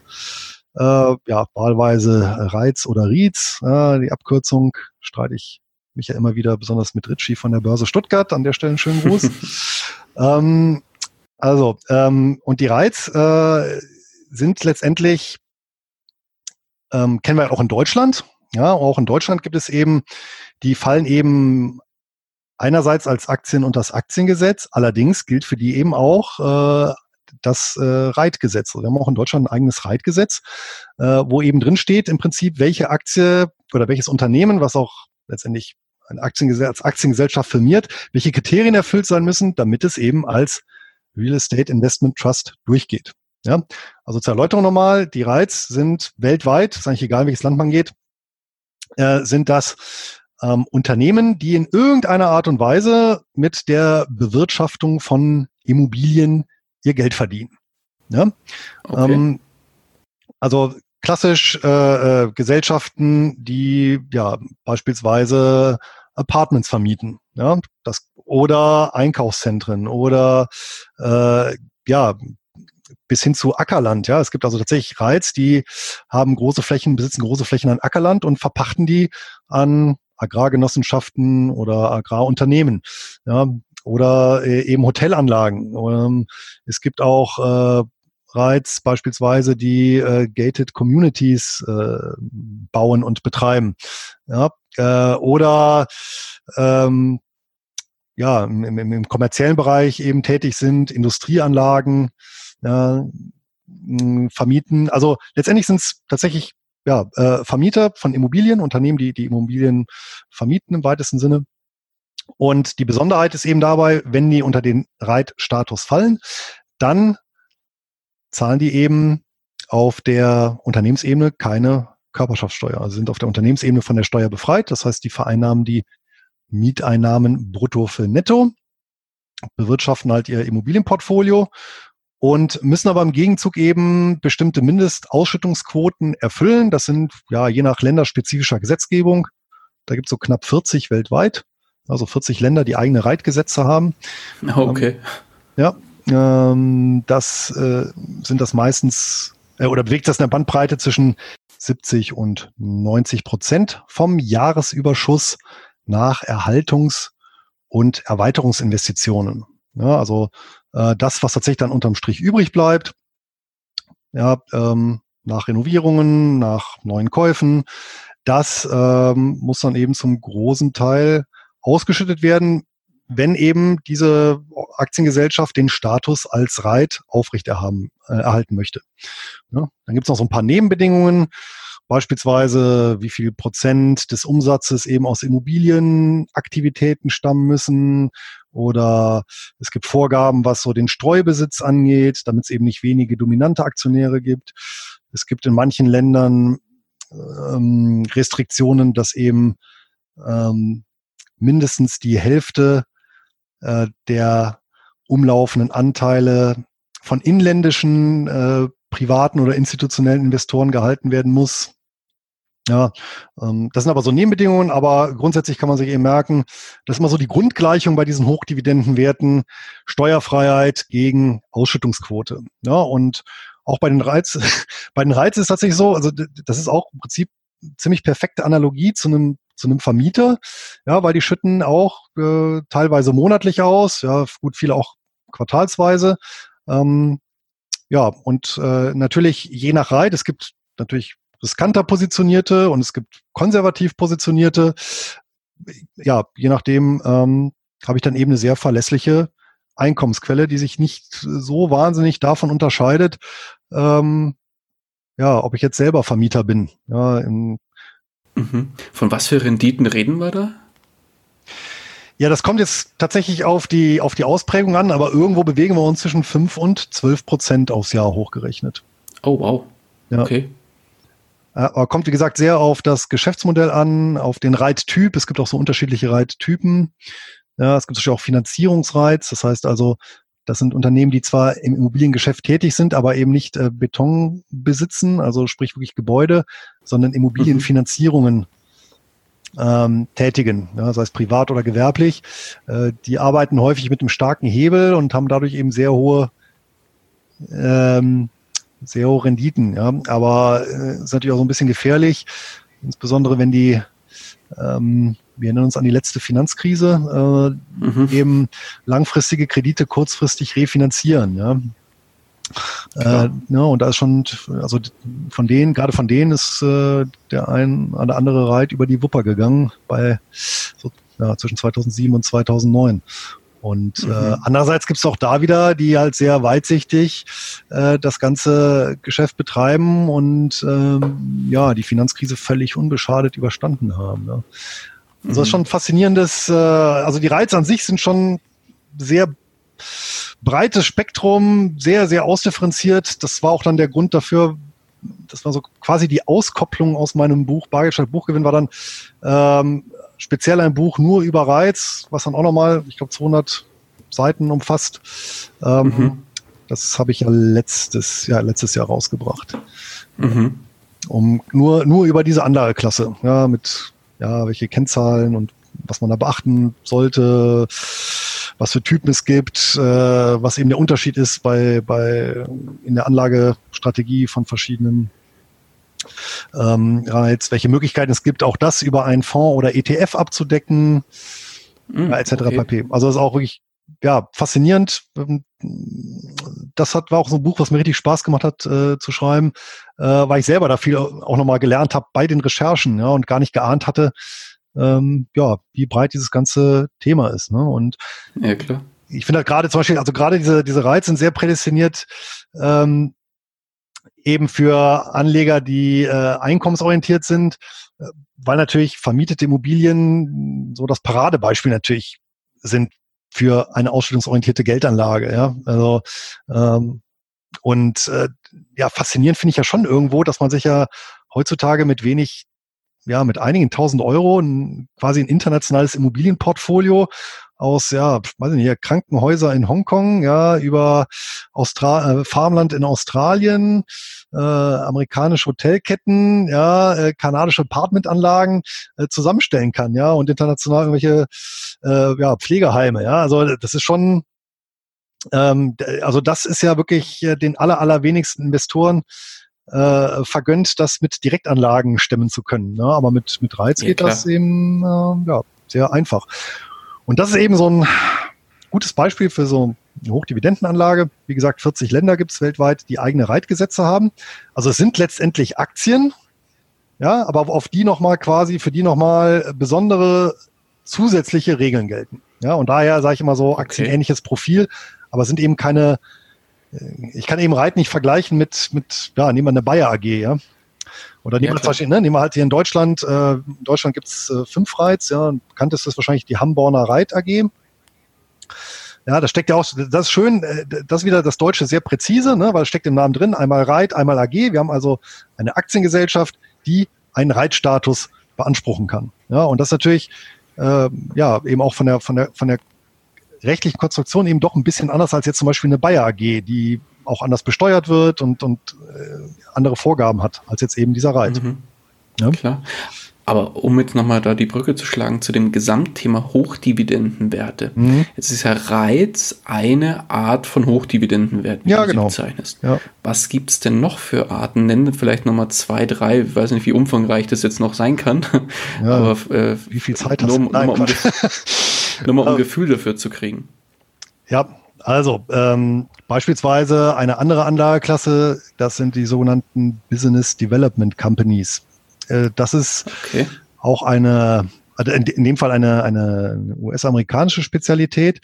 äh, ja, wahlweise Reiz oder Rietz. Äh, die Abkürzung streite ich mich ja immer wieder, besonders mit Ritchie von der Börse Stuttgart. An der Stelle einen schönen Gruß. ähm, also, ähm, und die Reiz äh, sind letztendlich, ähm, kennen wir auch in Deutschland. Ja, auch in Deutschland gibt es eben, die fallen eben einerseits als Aktien unter das Aktiengesetz, allerdings gilt für die eben auch äh, das äh, Reitgesetz. Wir haben auch in Deutschland ein eigenes Reitgesetz, äh, wo eben drin steht im Prinzip, welche Aktie oder welches Unternehmen, was auch letztendlich ein Aktiengesell als Aktiengesellschaft firmiert, welche Kriterien erfüllt sein müssen, damit es eben als Real Estate Investment Trust durchgeht. Ja, also zur Erläuterung nochmal, die Reiz sind weltweit, ist eigentlich egal, welches Land man geht, äh, sind das ähm, Unternehmen, die in irgendeiner Art und Weise mit der Bewirtschaftung von Immobilien ihr Geld verdienen. Ja? Okay. Ähm, also klassisch äh, äh, Gesellschaften, die ja beispielsweise Apartments vermieten, ja, das oder Einkaufszentren oder äh, ja bis hin zu Ackerland. Ja, es gibt also tatsächlich Reiz, die haben große Flächen, besitzen große Flächen an Ackerland und verpachten die an Agrargenossenschaften oder Agrarunternehmen. Ja, oder äh, eben Hotelanlagen. Ähm, es gibt auch äh, Reiz beispielsweise, die äh, gated Communities äh, bauen und betreiben. Ja, äh, oder ähm, ja, im, im, im kommerziellen Bereich eben tätig sind, Industrieanlagen ja, vermieten. Also letztendlich sind es tatsächlich ja, äh, Vermieter von Immobilien, Unternehmen, die die Immobilien vermieten im weitesten Sinne. Und die Besonderheit ist eben dabei, wenn die unter den Reitstatus fallen, dann zahlen die eben auf der Unternehmensebene keine Körperschaftssteuer. Also sind auf der Unternehmensebene von der Steuer befreit. Das heißt, die vereinnahmen die Mieteinnahmen brutto für netto, bewirtschaften halt ihr Immobilienportfolio und müssen aber im Gegenzug eben bestimmte Mindestausschüttungsquoten erfüllen. Das sind ja je nach länderspezifischer Gesetzgebung. Da gibt es so knapp 40 weltweit, also 40 Länder, die eigene Reitgesetze haben. Okay. Ähm, ja, ähm, das äh, sind das meistens äh, oder bewegt das in der Bandbreite zwischen 70 und 90 Prozent vom Jahresüberschuss nach Erhaltungs- und Erweiterungsinvestitionen. Ja, also äh, das, was tatsächlich dann unterm Strich übrig bleibt, ja, ähm, nach Renovierungen, nach neuen Käufen, das ähm, muss dann eben zum großen Teil ausgeschüttet werden, wenn eben diese Aktiengesellschaft den Status als Reit aufrechterhalten äh, möchte. Ja, dann gibt es noch so ein paar Nebenbedingungen. Beispielsweise, wie viel Prozent des Umsatzes eben aus Immobilienaktivitäten stammen müssen. Oder es gibt Vorgaben, was so den Streubesitz angeht, damit es eben nicht wenige dominante Aktionäre gibt. Es gibt in manchen Ländern ähm, Restriktionen, dass eben ähm, mindestens die Hälfte äh, der umlaufenden Anteile von inländischen äh, privaten oder institutionellen Investoren gehalten werden muss. Ja, ähm, das sind aber so Nebenbedingungen, aber grundsätzlich kann man sich eben merken, das ist immer so die Grundgleichung bei diesen Hochdividendenwerten, Steuerfreiheit gegen Ausschüttungsquote. Ja, und auch bei den Reiz, bei den Reizen ist tatsächlich so, also das ist auch im Prinzip ziemlich perfekte Analogie zu einem zu einem Vermieter, ja, weil die schütten auch äh, teilweise monatlich aus, ja, gut, viele auch quartalsweise. Ähm, ja, und äh, natürlich je nach Reit, es gibt natürlich riskanter positionierte und es gibt konservativ positionierte. Ja, je nachdem ähm, habe ich dann eben eine sehr verlässliche Einkommensquelle, die sich nicht so wahnsinnig davon unterscheidet, ähm, ja, ob ich jetzt selber Vermieter bin. Ja, im, mhm. Von was für Renditen reden wir da? Ja, das kommt jetzt tatsächlich auf die, auf die Ausprägung an, aber irgendwo bewegen wir uns zwischen 5 und 12 Prozent aufs Jahr hochgerechnet. Oh, wow. Ja. Okay. Aber kommt, wie gesagt, sehr auf das Geschäftsmodell an, auf den Reittyp. Es gibt auch so unterschiedliche Reittypen. Ja, es gibt natürlich auch Finanzierungsreiz. Das heißt also, das sind Unternehmen, die zwar im Immobiliengeschäft tätig sind, aber eben nicht äh, Beton besitzen, also sprich wirklich Gebäude, sondern Immobilienfinanzierungen ähm, tätigen, ja, sei es privat oder gewerblich. Äh, die arbeiten häufig mit einem starken Hebel und haben dadurch eben sehr hohe ähm, sehr hohe Renditen, ja. Aber äh, ist natürlich auch so ein bisschen gefährlich, insbesondere wenn die, ähm, wir erinnern uns an die letzte Finanzkrise, äh, mhm. eben langfristige Kredite kurzfristig refinanzieren, ja. Äh, ja, und da ist schon, also von denen, gerade von denen ist äh, der ein oder andere Reit über die Wupper gegangen bei so, ja, zwischen 2007 und 2009. Und äh, mhm. äh, andererseits gibt es auch da wieder, die halt sehr weitsichtig äh, das ganze Geschäft betreiben und ähm, ja, die Finanzkrise völlig unbeschadet überstanden haben. Ne? Also mhm. das ist schon faszinierendes, äh, also die Reize an sich sind schon sehr breites Spektrum, sehr, sehr ausdifferenziert. Das war auch dann der Grund dafür, das war so quasi die Auskopplung aus meinem Buch Bargeldstadt Buchgewinn war dann ähm, speziell ein Buch nur über Reiz, was dann auch nochmal, ich glaube, 200 Seiten umfasst. Ähm, mhm. Das habe ich ja letztes, ja letztes Jahr rausgebracht. Mhm. Um nur, nur über diese Anlageklasse, ja, mit ja, welche Kennzahlen und was man da beachten sollte, was für Typen es gibt, äh, was eben der Unterschied ist bei, bei in der Anlagestrategie von verschiedenen ähm, Reiz, welche Möglichkeiten es gibt, auch das über einen Fonds oder ETF abzudecken, mm, ja, etc. Okay. pp. Also das ist auch wirklich ja, faszinierend. Ähm, das hat, war auch so ein Buch, was mir richtig Spaß gemacht hat äh, zu schreiben, äh, weil ich selber da viel auch nochmal gelernt habe bei den Recherchen ja, und gar nicht geahnt hatte, ähm, ja, wie breit dieses ganze Thema ist. Ne? Und ja, klar. ich finde halt gerade zum Beispiel, also gerade diese, diese Reize sind sehr prädestiniert, ähm, eben für Anleger, die äh, einkommensorientiert sind, äh, weil natürlich vermietete Immobilien so das Paradebeispiel natürlich sind für eine ausstellungsorientierte Geldanlage. Ja, also ähm, und äh, ja, faszinierend finde ich ja schon irgendwo, dass man sich ja heutzutage mit wenig, ja, mit einigen tausend Euro ein, quasi ein internationales Immobilienportfolio aus, ja, weiß nicht, hier Krankenhäuser in Hongkong, ja, über Austra äh, Farmland in Australien, äh, amerikanische Hotelketten, ja, äh, kanadische Apartmentanlagen äh, zusammenstellen kann, ja, und international irgendwelche äh, ja, Pflegeheime, ja. Also das ist schon, ähm, also das ist ja wirklich äh, den aller, allerwenigsten Investoren äh, vergönnt, das mit Direktanlagen stemmen zu können. Ne? Aber mit, mit Reiz ja, geht klar. das eben äh, ja, sehr einfach. Und das ist eben so ein gutes Beispiel für so eine Hochdividendenanlage. Wie gesagt, 40 Länder gibt es weltweit, die eigene Reitgesetze haben. Also es sind letztendlich Aktien, ja, aber auf die nochmal quasi, für die nochmal besondere zusätzliche Regeln gelten. Ja, und daher sage ich immer so, aktienähnliches Profil, aber es sind eben keine, äh, ich kann eben Reit nicht vergleichen mit, mit ja, nehmen wir eine Bayer AG, ja. Oder nehmen, ja, wir, ne, nehmen wir halt hier in Deutschland, äh, in Deutschland gibt's äh, fünf Reits, ja, bekannt ist das wahrscheinlich die Hamborner Reit AG. Ja, da steckt ja auch, das ist schön, äh, das ist wieder das Deutsche sehr präzise, ne, weil es steckt im Namen drin, einmal Reit, einmal AG. Wir haben also eine Aktiengesellschaft, die einen Reitstatus beanspruchen kann. Ja, und das natürlich, äh, ja, eben auch von der, von der, von der rechtlichen Konstruktion eben doch ein bisschen anders als jetzt zum Beispiel eine Bayer AG, die auch anders besteuert wird und, und äh, andere Vorgaben hat als jetzt eben dieser Reit. Mhm. Ja? Klar. Aber um jetzt nochmal da die Brücke zu schlagen zu dem Gesamtthema Hochdividendenwerte. Mhm. Jetzt ist ja Reiz eine Art von Hochdividendenwerten, ja, du genau. bezeichnest. Ja. Was gibt es denn noch für Arten? Nennen vielleicht nochmal zwei, drei, ich weiß nicht, wie umfangreich das jetzt noch sein kann. Ja, Aber äh, wie viel Zeit nur, hast du? Nein, nur, um, nur mal um Gefühl dafür zu kriegen. Ja, also ähm, beispielsweise eine andere Anlageklasse, das sind die sogenannten Business Development Companies. Äh, das ist okay. auch eine, also in, in, dem Fall eine, eine US-amerikanische Spezialität.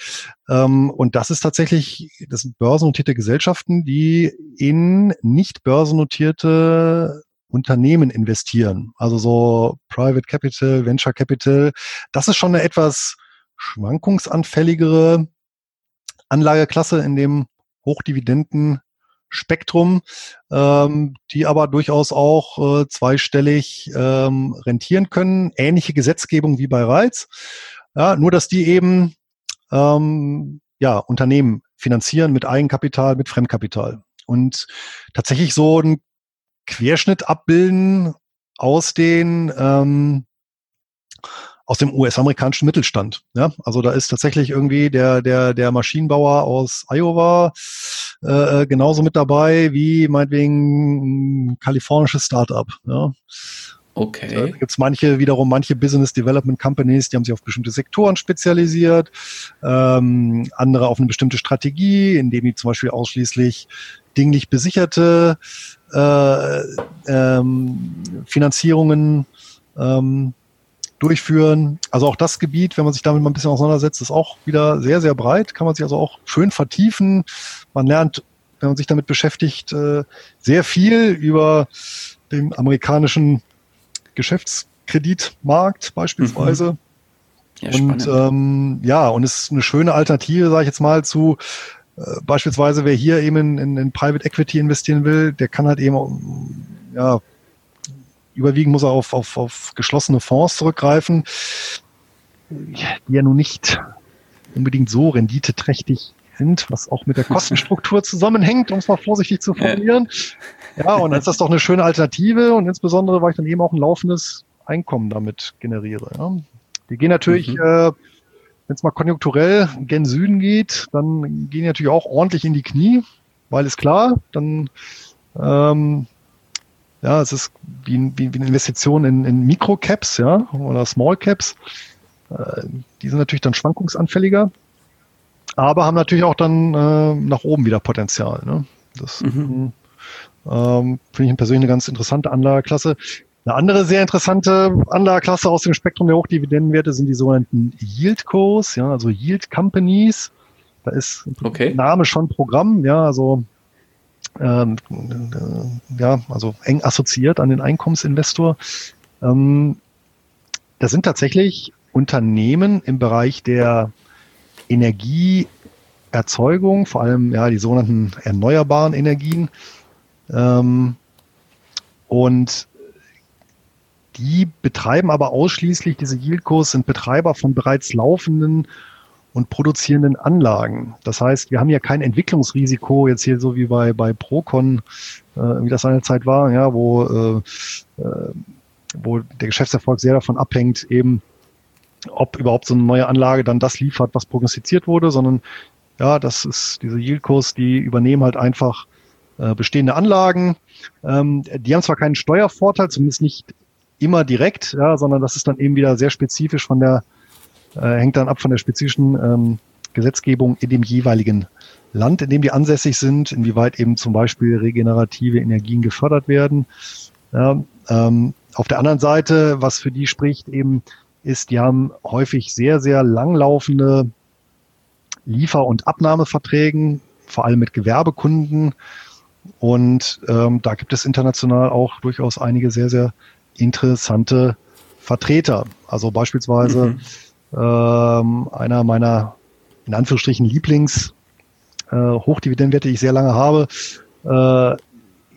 Ähm, und das ist tatsächlich, das sind börsennotierte Gesellschaften, die in nicht börsennotierte Unternehmen investieren. Also so Private Capital, Venture Capital. Das ist schon eine etwas schwankungsanfälligere Anlageklasse in dem Hochdividenden Spektrum, ähm, die aber durchaus auch äh, zweistellig ähm, rentieren können. Ähnliche Gesetzgebung wie bei Reiz. Ja, nur dass die eben ähm, ja, Unternehmen finanzieren mit Eigenkapital, mit Fremdkapital. Und tatsächlich so einen Querschnitt abbilden aus den ähm, aus dem US-amerikanischen Mittelstand. Ja, also da ist tatsächlich irgendwie der der der Maschinenbauer aus Iowa äh, genauso mit dabei wie meinetwegen ein kalifornisches Startup. Ja. Okay. Da gibt es manche, wiederum manche Business Development Companies, die haben sich auf bestimmte Sektoren spezialisiert, ähm, andere auf eine bestimmte Strategie, indem die zum Beispiel ausschließlich dinglich besicherte äh, ähm, Finanzierungen ähm, durchführen. Also auch das Gebiet, wenn man sich damit mal ein bisschen auseinandersetzt, ist auch wieder sehr, sehr breit, kann man sich also auch schön vertiefen. Man lernt, wenn man sich damit beschäftigt, äh, sehr viel über den amerikanischen Geschäftskreditmarkt beispielsweise. Mhm. Ja, und ähm, ja, und es ist eine schöne Alternative, sage ich jetzt mal, zu äh, beispielsweise, wer hier eben in, in, in Private Equity investieren will, der kann halt eben ja überwiegend muss er auf, auf, auf geschlossene Fonds zurückgreifen, die ja nun nicht unbedingt so renditeträchtig sind, was auch mit der Kostenstruktur zusammenhängt, um es mal vorsichtig zu formulieren. Ja, und dann ist das doch eine schöne Alternative und insbesondere, weil ich dann eben auch ein laufendes Einkommen damit generiere. Ja. Die gehen natürlich, mhm. äh, wenn es mal konjunkturell gen Süden geht, dann gehen die natürlich auch ordentlich in die Knie, weil ist klar, dann ähm, ja, es ist wie, wie, wie eine Investition in, in Microcaps, ja, oder Smallcaps. Äh, die sind natürlich dann schwankungsanfälliger, aber haben natürlich auch dann äh, nach oben wieder Potenzial. Ne? Das mhm. ähm, finde ich persönlich eine ganz interessante Anlageklasse. Eine andere sehr interessante Anlageklasse aus dem Spektrum der Hochdividendenwerte sind die sogenannten Yield-Cos, ja, also Yield Companies. Da ist okay. Name schon Programm, ja, also ähm, äh, ja, also eng assoziiert an den Einkommensinvestor. Ähm, das sind tatsächlich Unternehmen im Bereich der Energieerzeugung, vor allem ja die sogenannten erneuerbaren Energien. Ähm, und die betreiben aber ausschließlich, diese Yieldcos sind Betreiber von bereits laufenden und produzierenden Anlagen. Das heißt, wir haben ja kein Entwicklungsrisiko jetzt hier so wie bei, bei Procon, äh, wie das seinerzeit war, ja, wo, äh, äh, wo der Geschäftserfolg sehr davon abhängt, eben ob überhaupt so eine neue Anlage dann das liefert, was prognostiziert wurde, sondern ja, das ist diese Yieldkurs, die übernehmen halt einfach äh, bestehende Anlagen. Ähm, die haben zwar keinen Steuervorteil, zumindest nicht immer direkt, ja, sondern das ist dann eben wieder sehr spezifisch von der, hängt dann ab von der spezifischen ähm, Gesetzgebung in dem jeweiligen Land, in dem die ansässig sind, inwieweit eben zum Beispiel regenerative Energien gefördert werden. Ja, ähm, auf der anderen Seite, was für die spricht, eben ist, die haben häufig sehr, sehr langlaufende Liefer- und Abnahmeverträgen, vor allem mit Gewerbekunden. Und ähm, da gibt es international auch durchaus einige sehr, sehr interessante Vertreter. Also beispielsweise mhm. Ähm, einer meiner in Anführungsstrichen Lieblings äh, Hochdividendenwerte, die ich sehr lange habe, äh,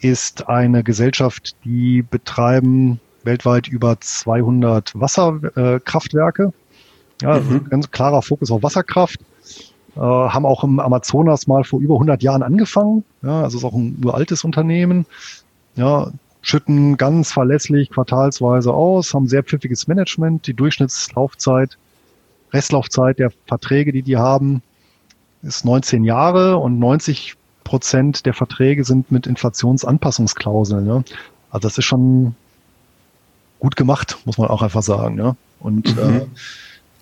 ist eine Gesellschaft, die betreiben weltweit über 200 Wasserkraftwerke. Äh, ja, mhm. ganz klarer Fokus auf Wasserkraft. Äh, haben auch im Amazonas mal vor über 100 Jahren angefangen. Ja, also ist auch ein uraltes Unternehmen. Ja, schütten ganz verlässlich quartalsweise aus, haben sehr pfiffiges Management. Die Durchschnittslaufzeit, Restlaufzeit der Verträge, die die haben, ist 19 Jahre und 90 Prozent der Verträge sind mit Inflationsanpassungsklauseln. Ne? Also das ist schon gut gemacht, muss man auch einfach sagen. Ne? Und mhm. äh,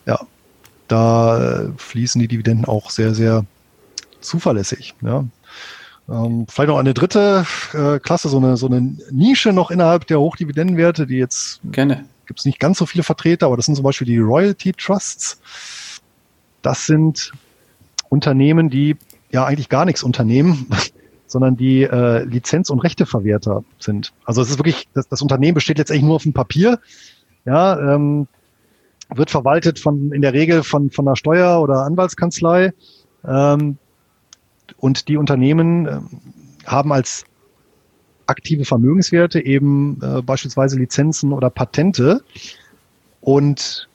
ja, da fließen die Dividenden auch sehr, sehr zuverlässig. Ja? Ähm, vielleicht noch eine dritte äh, Klasse, so eine, so eine Nische noch innerhalb der Hochdividendenwerte, die jetzt Gerne. Gibt es nicht ganz so viele Vertreter, aber das sind zum Beispiel die Royalty Trusts. Das sind Unternehmen, die ja eigentlich gar nichts unternehmen, sondern die äh, Lizenz- und Rechteverwerter sind. Also es ist wirklich, das, das Unternehmen besteht letztendlich nur auf dem Papier. Ja, ähm, wird verwaltet von in der Regel von von einer Steuer- oder Anwaltskanzlei. Ähm, und die Unternehmen äh, haben als aktive Vermögenswerte eben äh, beispielsweise Lizenzen oder Patente. Und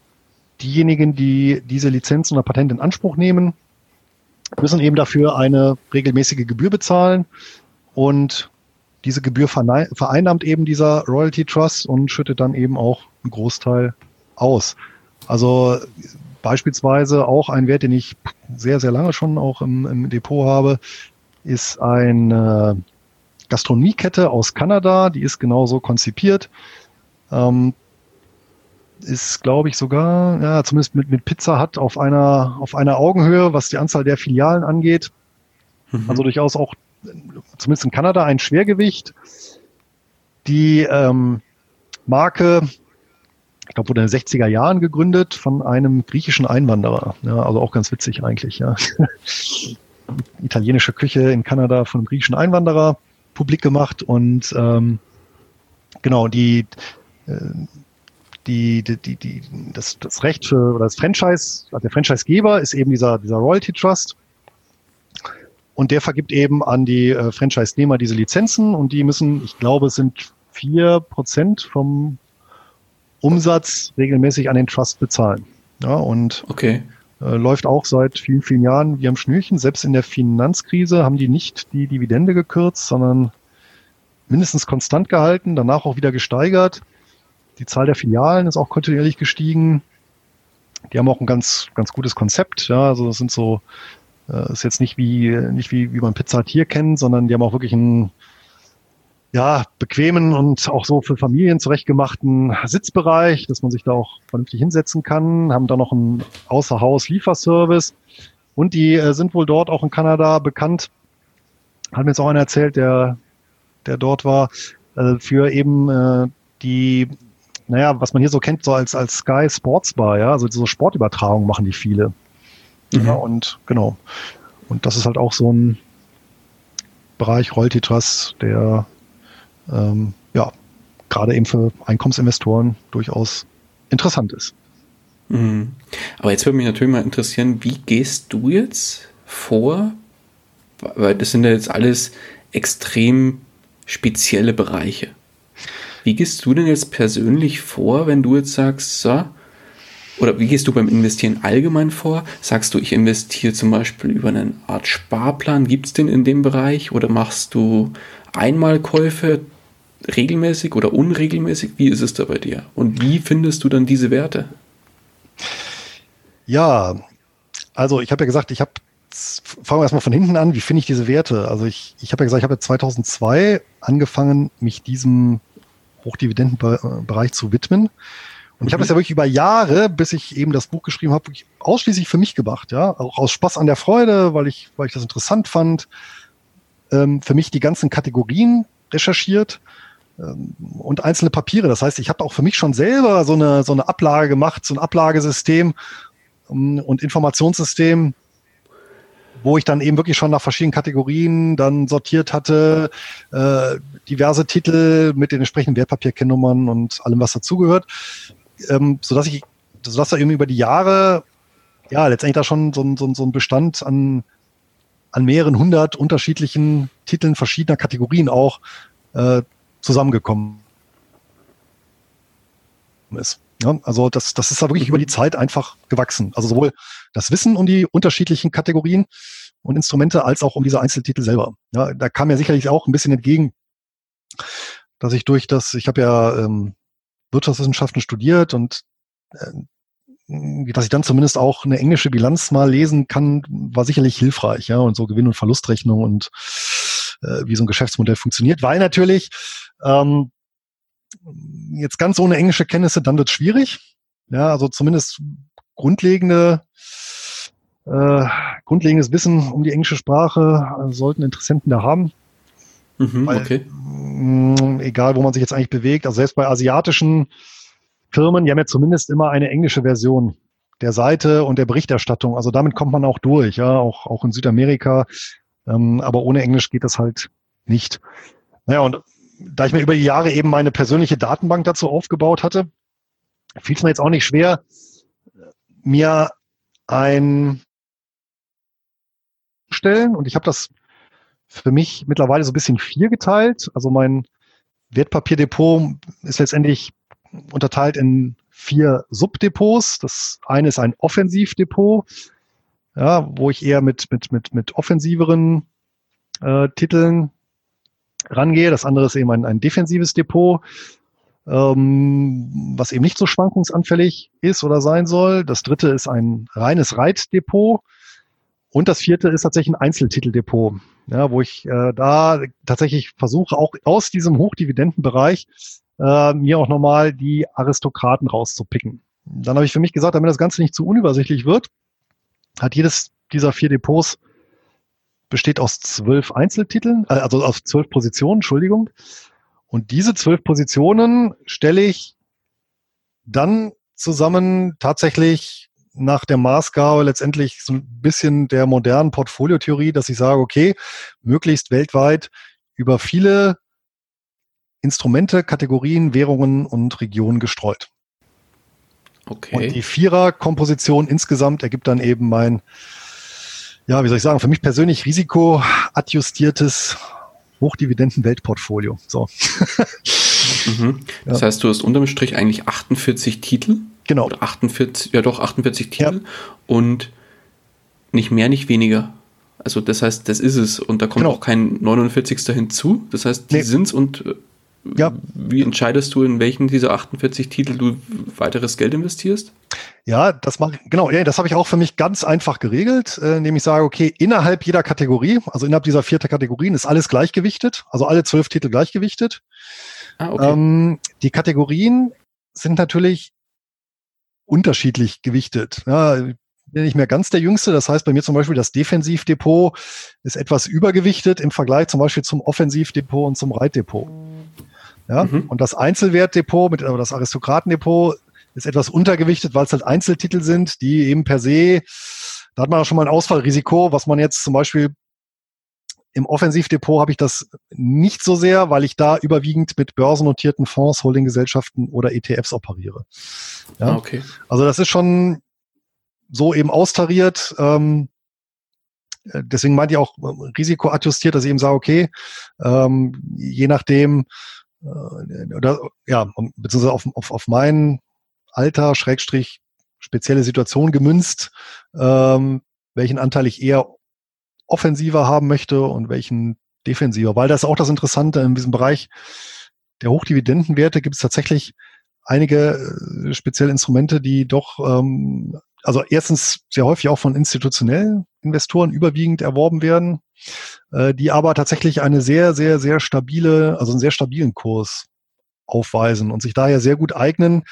diejenigen, die diese Lizenzen oder Patente in Anspruch nehmen, müssen eben dafür eine regelmäßige Gebühr bezahlen. Und diese Gebühr vereinnahmt eben dieser Royalty Trust und schüttet dann eben auch einen Großteil aus. Also Beispielsweise auch ein Wert, den ich sehr, sehr lange schon auch im, im Depot habe, ist eine Gastronomiekette aus Kanada. Die ist genauso konzipiert. Ähm, ist, glaube ich, sogar, ja, zumindest mit, mit Pizza hat auf einer, auf einer Augenhöhe, was die Anzahl der Filialen angeht. Mhm. Also durchaus auch, zumindest in Kanada, ein Schwergewicht. Die ähm, Marke ich glaube, wurde in den 60er Jahren gegründet von einem griechischen Einwanderer. Ja, also auch ganz witzig eigentlich, ja. Italienische Küche in Kanada von einem griechischen Einwanderer publik gemacht und ähm, genau, die, äh, die, die, die, das, das Recht für oder das Franchise, also der Franchisegeber ist eben dieser, dieser Royalty Trust. Und der vergibt eben an die äh, Franchise-Nehmer diese Lizenzen und die müssen, ich glaube, es sind vier Prozent vom Umsatz regelmäßig an den Trust bezahlen. Ja, und okay. Äh, läuft auch seit vielen, vielen Jahren wie am Schnürchen. Selbst in der Finanzkrise haben die nicht die Dividende gekürzt, sondern mindestens konstant gehalten, danach auch wieder gesteigert. Die Zahl der Filialen ist auch kontinuierlich gestiegen. Die haben auch ein ganz, ganz gutes Konzept. Ja, also das sind so, äh, ist jetzt nicht wie, nicht wie, wie man Pizza hier kennt, sondern die haben auch wirklich ein ja, bequemen und auch so für Familien zurechtgemachten Sitzbereich, dass man sich da auch vernünftig hinsetzen kann, haben da noch einen Außerhaus-Lieferservice und die äh, sind wohl dort auch in Kanada bekannt, hat mir jetzt auch einer erzählt, der, der dort war, äh, für eben äh, die, naja, was man hier so kennt, so als, als Sky Sports Bar, ja, also so Sportübertragung machen die viele. Mhm. Ja, und genau. Und das ist halt auch so ein Bereich Royalty Trust, der ähm, ja, gerade eben für Einkommensinvestoren durchaus interessant ist. Mhm. Aber jetzt würde mich natürlich mal interessieren, wie gehst du jetzt vor? Weil das sind ja jetzt alles extrem spezielle Bereiche. Wie gehst du denn jetzt persönlich vor, wenn du jetzt sagst, so, oder wie gehst du beim Investieren allgemein vor? Sagst du, ich investiere zum Beispiel über eine Art Sparplan? Gibt es den in dem Bereich? Oder machst du Einmalkäufe regelmäßig oder unregelmäßig? Wie ist es da bei dir? Und wie findest du dann diese Werte? Ja, also ich habe ja gesagt, ich habe, fangen wir erstmal von hinten an, wie finde ich diese Werte? Also ich, ich habe ja gesagt, ich habe ja 2002 angefangen, mich diesem Hochdividendenbereich zu widmen. Und ich habe das ja wirklich über Jahre, bis ich eben das Buch geschrieben habe, ausschließlich für mich gemacht, ja, auch aus Spaß an der Freude, weil ich, weil ich das interessant fand. Ähm, für mich die ganzen Kategorien recherchiert und einzelne Papiere. Das heißt, ich habe auch für mich schon selber so eine so eine Ablage gemacht, so ein Ablagesystem ähm, und Informationssystem, wo ich dann eben wirklich schon nach verschiedenen Kategorien dann sortiert hatte, äh, diverse Titel mit den entsprechenden Wertpapierkennnummern und allem, was dazugehört ähm, sodass ich, sodass da eben über die Jahre, ja, letztendlich da schon so ein, so so ein Bestand an, an mehreren hundert unterschiedlichen Titeln verschiedener Kategorien auch äh, zusammengekommen ist. Ja, also das, das ist da wirklich über die Zeit einfach gewachsen. Also sowohl das Wissen um die unterschiedlichen Kategorien und Instrumente als auch um diese Einzeltitel selber. Ja, da kam mir sicherlich auch ein bisschen entgegen, dass ich durch das, ich habe ja ähm, Wirtschaftswissenschaften studiert und äh, dass ich dann zumindest auch eine englische Bilanz mal lesen kann, war sicherlich hilfreich, ja, und so Gewinn- und Verlustrechnung und äh, wie so ein Geschäftsmodell funktioniert, weil natürlich ähm, jetzt ganz ohne englische Kenntnisse, dann wird schwierig. Ja, also zumindest grundlegende äh, grundlegendes Wissen um die englische Sprache äh, sollten Interessenten da haben. Mhm, Weil, okay. Mh, mm, egal, wo man sich jetzt eigentlich bewegt, also selbst bei asiatischen Firmen, die haben ja zumindest immer eine englische Version der Seite und der Berichterstattung. Also damit kommt man auch durch, ja, auch, auch in Südamerika. Ähm, aber ohne Englisch geht das halt nicht. Naja, und da ich mir über die Jahre eben meine persönliche Datenbank dazu aufgebaut hatte, fiel es mir jetzt auch nicht schwer, mir ein stellen und ich habe das für mich mittlerweile so ein bisschen vier geteilt. Also mein Wertpapierdepot ist letztendlich unterteilt in vier Subdepots. Das eine ist ein Offensivdepot, ja, wo ich eher mit, mit, mit, mit offensiveren äh, Titeln rangehe. Das andere ist eben ein, ein defensives Depot, ähm, was eben nicht so schwankungsanfällig ist oder sein soll. Das dritte ist ein reines Reitdepot. Und das vierte ist tatsächlich ein Einzeltiteldepot, ja, wo ich äh, da tatsächlich versuche, auch aus diesem Hochdividendenbereich äh, mir auch nochmal die Aristokraten rauszupicken. Dann habe ich für mich gesagt, damit das Ganze nicht zu unübersichtlich wird, hat jedes dieser vier Depots besteht aus zwölf Einzeltiteln, äh, also aus zwölf Positionen, Entschuldigung. Und diese zwölf Positionen stelle ich dann zusammen tatsächlich nach der Maßgabe letztendlich so ein bisschen der modernen Portfoliotheorie, dass ich sage, okay, möglichst weltweit über viele Instrumente, Kategorien, Währungen und Regionen gestreut. Okay. Und die Vierer-Komposition insgesamt ergibt dann eben mein, ja, wie soll ich sagen, für mich persönlich risikoadjustiertes Hochdividenden-Weltportfolio. So. mhm. Das ja. heißt, du hast unterm Strich eigentlich 48 Titel Genau. Oder 48, ja doch, 48 Titel ja. und nicht mehr, nicht weniger. Also das heißt, das ist es und da kommt genau. auch kein 49. hinzu. Das heißt, die nee. sind's und äh, ja. wie entscheidest du, in welchen dieser 48 Titel du weiteres Geld investierst? Ja, das mache genau, ja, das habe ich auch für mich ganz einfach geregelt, äh, indem ich sage, okay, innerhalb jeder Kategorie, also innerhalb dieser vierter Kategorien ist alles gleichgewichtet, also alle zwölf Titel gleichgewichtet. Ah, okay. Ähm, die Kategorien sind natürlich unterschiedlich gewichtet. Ja, bin nicht mehr ganz der Jüngste. Das heißt, bei mir zum Beispiel das Defensivdepot ist etwas übergewichtet im Vergleich zum Beispiel zum Offensivdepot und zum Reitdepot. Ja, mhm. und das Einzelwertdepot mit, oder das Aristokratendepot ist etwas untergewichtet, weil es halt Einzeltitel sind, die eben per se, da hat man auch schon mal ein Ausfallrisiko, was man jetzt zum Beispiel im Offensivdepot habe ich das nicht so sehr, weil ich da überwiegend mit börsennotierten Fonds, Holdinggesellschaften oder ETFs operiere. Ja? Ah, okay. Also das ist schon so eben austariert. Ähm, äh, deswegen meinte ich auch äh, risikoadjustiert, dass ich eben sage, okay, ähm, je nachdem, oder ja, beziehungsweise auf, auf, auf mein Alter, Schrägstrich, spezielle Situation gemünzt, ähm, welchen Anteil ich eher offensiver haben möchte und welchen defensiver. Weil das ist auch das Interessante in diesem Bereich der Hochdividendenwerte gibt es tatsächlich einige äh, spezielle Instrumente, die doch, ähm, also erstens sehr häufig auch von institutionellen Investoren überwiegend erworben werden, äh, die aber tatsächlich eine sehr, sehr, sehr stabile, also einen sehr stabilen Kurs aufweisen und sich daher sehr gut eignen.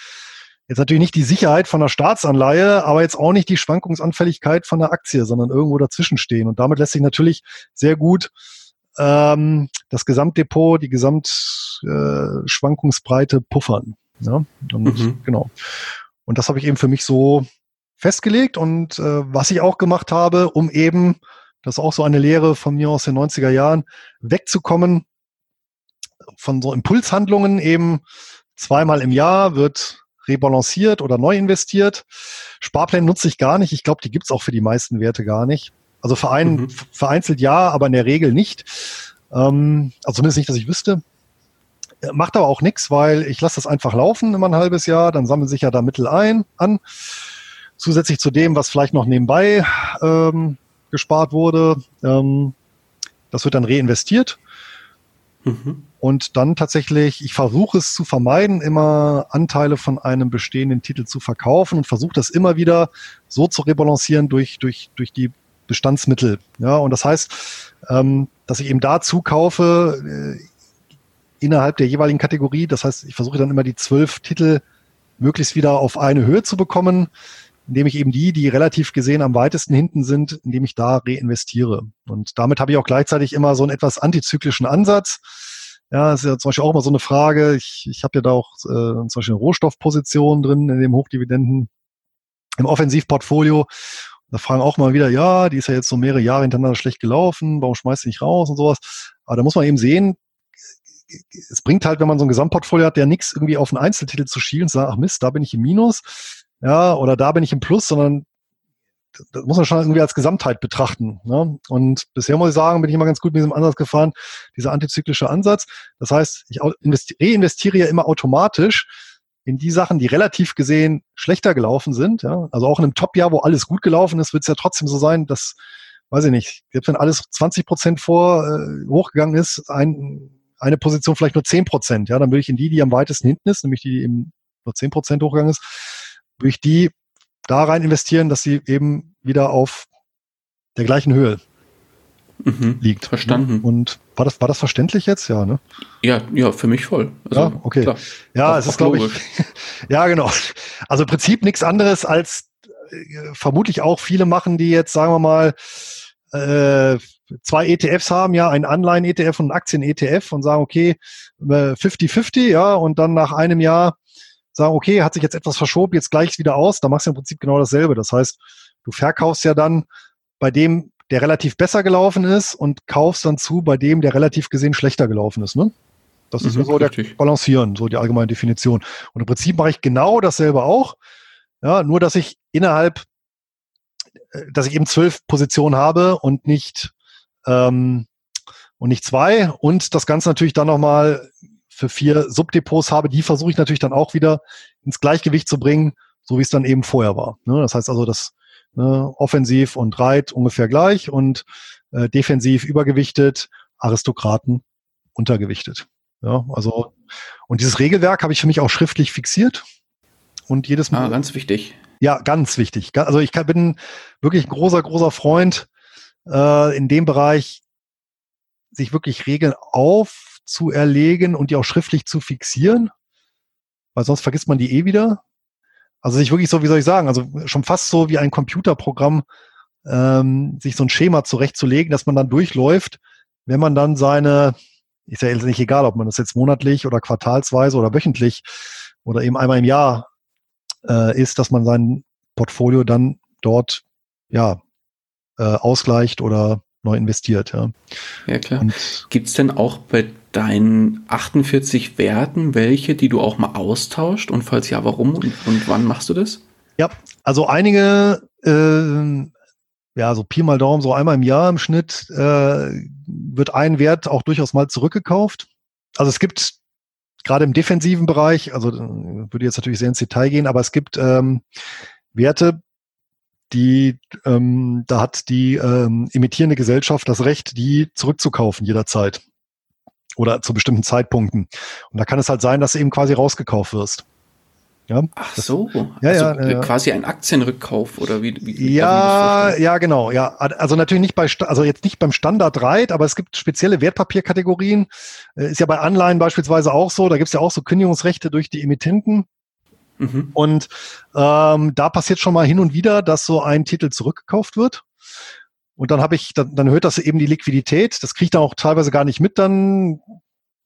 Jetzt natürlich nicht die Sicherheit von einer Staatsanleihe, aber jetzt auch nicht die Schwankungsanfälligkeit von einer Aktie, sondern irgendwo dazwischen stehen. Und damit lässt sich natürlich sehr gut ähm, das Gesamtdepot, die Gesamtschwankungsbreite äh, puffern. Ja? Und mhm. genau. Und das habe ich eben für mich so festgelegt. Und äh, was ich auch gemacht habe, um eben, das ist auch so eine Lehre von mir aus den 90er Jahren, wegzukommen von so Impulshandlungen eben zweimal im Jahr wird rebalanciert oder neu investiert. Sparpläne nutze ich gar nicht. Ich glaube, die gibt's auch für die meisten Werte gar nicht. Also verein, mhm. vereinzelt ja, aber in der Regel nicht. Ähm, also zumindest nicht, dass ich wüsste. Macht aber auch nichts, weil ich lasse das einfach laufen immer ein halbes Jahr, dann sammeln sich ja da Mittel ein an. Zusätzlich zu dem, was vielleicht noch nebenbei ähm, gespart wurde. Ähm, das wird dann reinvestiert. Mhm. Und dann tatsächlich, ich versuche es zu vermeiden, immer Anteile von einem bestehenden Titel zu verkaufen und versuche das immer wieder so zu rebalancieren durch, durch, durch die Bestandsmittel. Ja, und das heißt, ähm, dass ich eben dazu kaufe äh, innerhalb der jeweiligen Kategorie. Das heißt, ich versuche dann immer die zwölf Titel möglichst wieder auf eine Höhe zu bekommen, indem ich eben die, die relativ gesehen am weitesten hinten sind, indem ich da reinvestiere. Und damit habe ich auch gleichzeitig immer so einen etwas antizyklischen Ansatz. Ja, ist ja zum Beispiel auch immer so eine Frage. Ich, ich habe ja da auch äh, zum Beispiel eine Rohstoffposition drin in dem Hochdividenden im Offensivportfolio. Da fragen auch mal wieder, ja, die ist ja jetzt so mehrere Jahre hintereinander schlecht gelaufen, warum schmeißt du nicht raus und sowas. Aber da muss man eben sehen, es bringt halt, wenn man so ein Gesamtportfolio hat, der nichts irgendwie auf einen Einzeltitel zu schielen und sagen, ach Mist, da bin ich im Minus, ja, oder da bin ich im Plus, sondern das muss man schon irgendwie als Gesamtheit betrachten. Ne? Und bisher muss ich sagen, bin ich immer ganz gut mit diesem Ansatz gefahren, dieser antizyklische Ansatz. Das heißt, ich reinvestiere ja immer automatisch in die Sachen, die relativ gesehen schlechter gelaufen sind. Ja? Also auch in einem Top-Jahr, wo alles gut gelaufen ist, wird es ja trotzdem so sein, dass, weiß ich nicht, selbst wenn alles 20 Prozent vor äh, hochgegangen ist, ein, eine Position vielleicht nur 10 Prozent. Ja? Dann würde ich in die, die am weitesten hinten ist, nämlich die, die eben nur 10 Prozent hochgegangen ist, würde ich die da rein investieren, dass sie eben wieder auf der gleichen Höhe mhm, liegt. Verstanden. Und war das, war das verständlich jetzt? Ja, ne? Ja, ja, für mich voll. Also, ja, okay. Klar. Ja, auch, es ist, glaube ich, ja, genau. Also im Prinzip nichts anderes als äh, vermutlich auch viele machen, die jetzt, sagen wir mal, äh, zwei ETFs haben, ja, einen Anleihen-ETF und einen Aktien-ETF und sagen, okay, 50-50, äh, ja, und dann nach einem Jahr sagen, okay, hat sich jetzt etwas verschoben, jetzt gleich wieder aus, da machst du im Prinzip genau dasselbe. Das heißt, du verkaufst ja dann bei dem, der relativ besser gelaufen ist und kaufst dann zu bei dem, der relativ gesehen schlechter gelaufen ist. Ne? Das ist mhm, so richtig. der Balancieren, so die allgemeine Definition. Und im Prinzip mache ich genau dasselbe auch. Ja, nur dass ich innerhalb, äh, dass ich eben zwölf Positionen habe und nicht ähm, und nicht zwei. Und das Ganze natürlich dann nochmal für vier Subdepots habe, die versuche ich natürlich dann auch wieder ins Gleichgewicht zu bringen, so wie es dann eben vorher war. Ne? Das heißt also, das ne, offensiv und Reit ungefähr gleich und äh, defensiv übergewichtet, Aristokraten untergewichtet. Ja, also und dieses Regelwerk habe ich für mich auch schriftlich fixiert und jedes Mal. Ah, ganz wichtig. Ja, ganz wichtig. Also ich bin wirklich ein großer, großer Freund äh, in dem Bereich, sich wirklich Regeln aufzuerlegen und die auch schriftlich zu fixieren, weil sonst vergisst man die eh wieder. Also sich wirklich so, wie soll ich sagen, also schon fast so wie ein Computerprogramm, ähm, sich so ein Schema zurechtzulegen, dass man dann durchläuft, wenn man dann seine, ist ja jetzt nicht egal, ob man das jetzt monatlich oder quartalsweise oder wöchentlich oder eben einmal im Jahr äh, ist, dass man sein Portfolio dann dort ja äh, ausgleicht oder neu investiert. Ja, ja klar. Gibt es denn auch bei deinen 48 Werten welche, die du auch mal austauscht? Und falls ja, warum und, und wann machst du das? Ja, also einige, äh, ja, so Pi mal Daumen, so einmal im Jahr im Schnitt äh, wird ein Wert auch durchaus mal zurückgekauft. Also es gibt gerade im defensiven Bereich, also würde jetzt natürlich sehr ins Detail gehen, aber es gibt ähm, Werte, die, ähm, da hat die ähm, emittierende Gesellschaft das Recht, die zurückzukaufen jederzeit oder zu bestimmten Zeitpunkten. Und da kann es halt sein, dass du eben quasi rausgekauft wirst. Ja, Ach so, ja, also ja, ja, quasi ein Aktienrückkauf oder wie? wie ja, ja, genau, ja. Also natürlich nicht bei, also jetzt nicht beim Standard Reit, aber es gibt spezielle Wertpapierkategorien. Äh, ist ja bei Anleihen beispielsweise auch so. Da gibt es ja auch so Kündigungsrechte durch die Emittenten. Mhm. Und ähm, da passiert schon mal hin und wieder, dass so ein Titel zurückgekauft wird. Und dann habe ich, dann, dann erhöht das eben die Liquidität. Das kriege ich dann auch teilweise gar nicht mit. Dann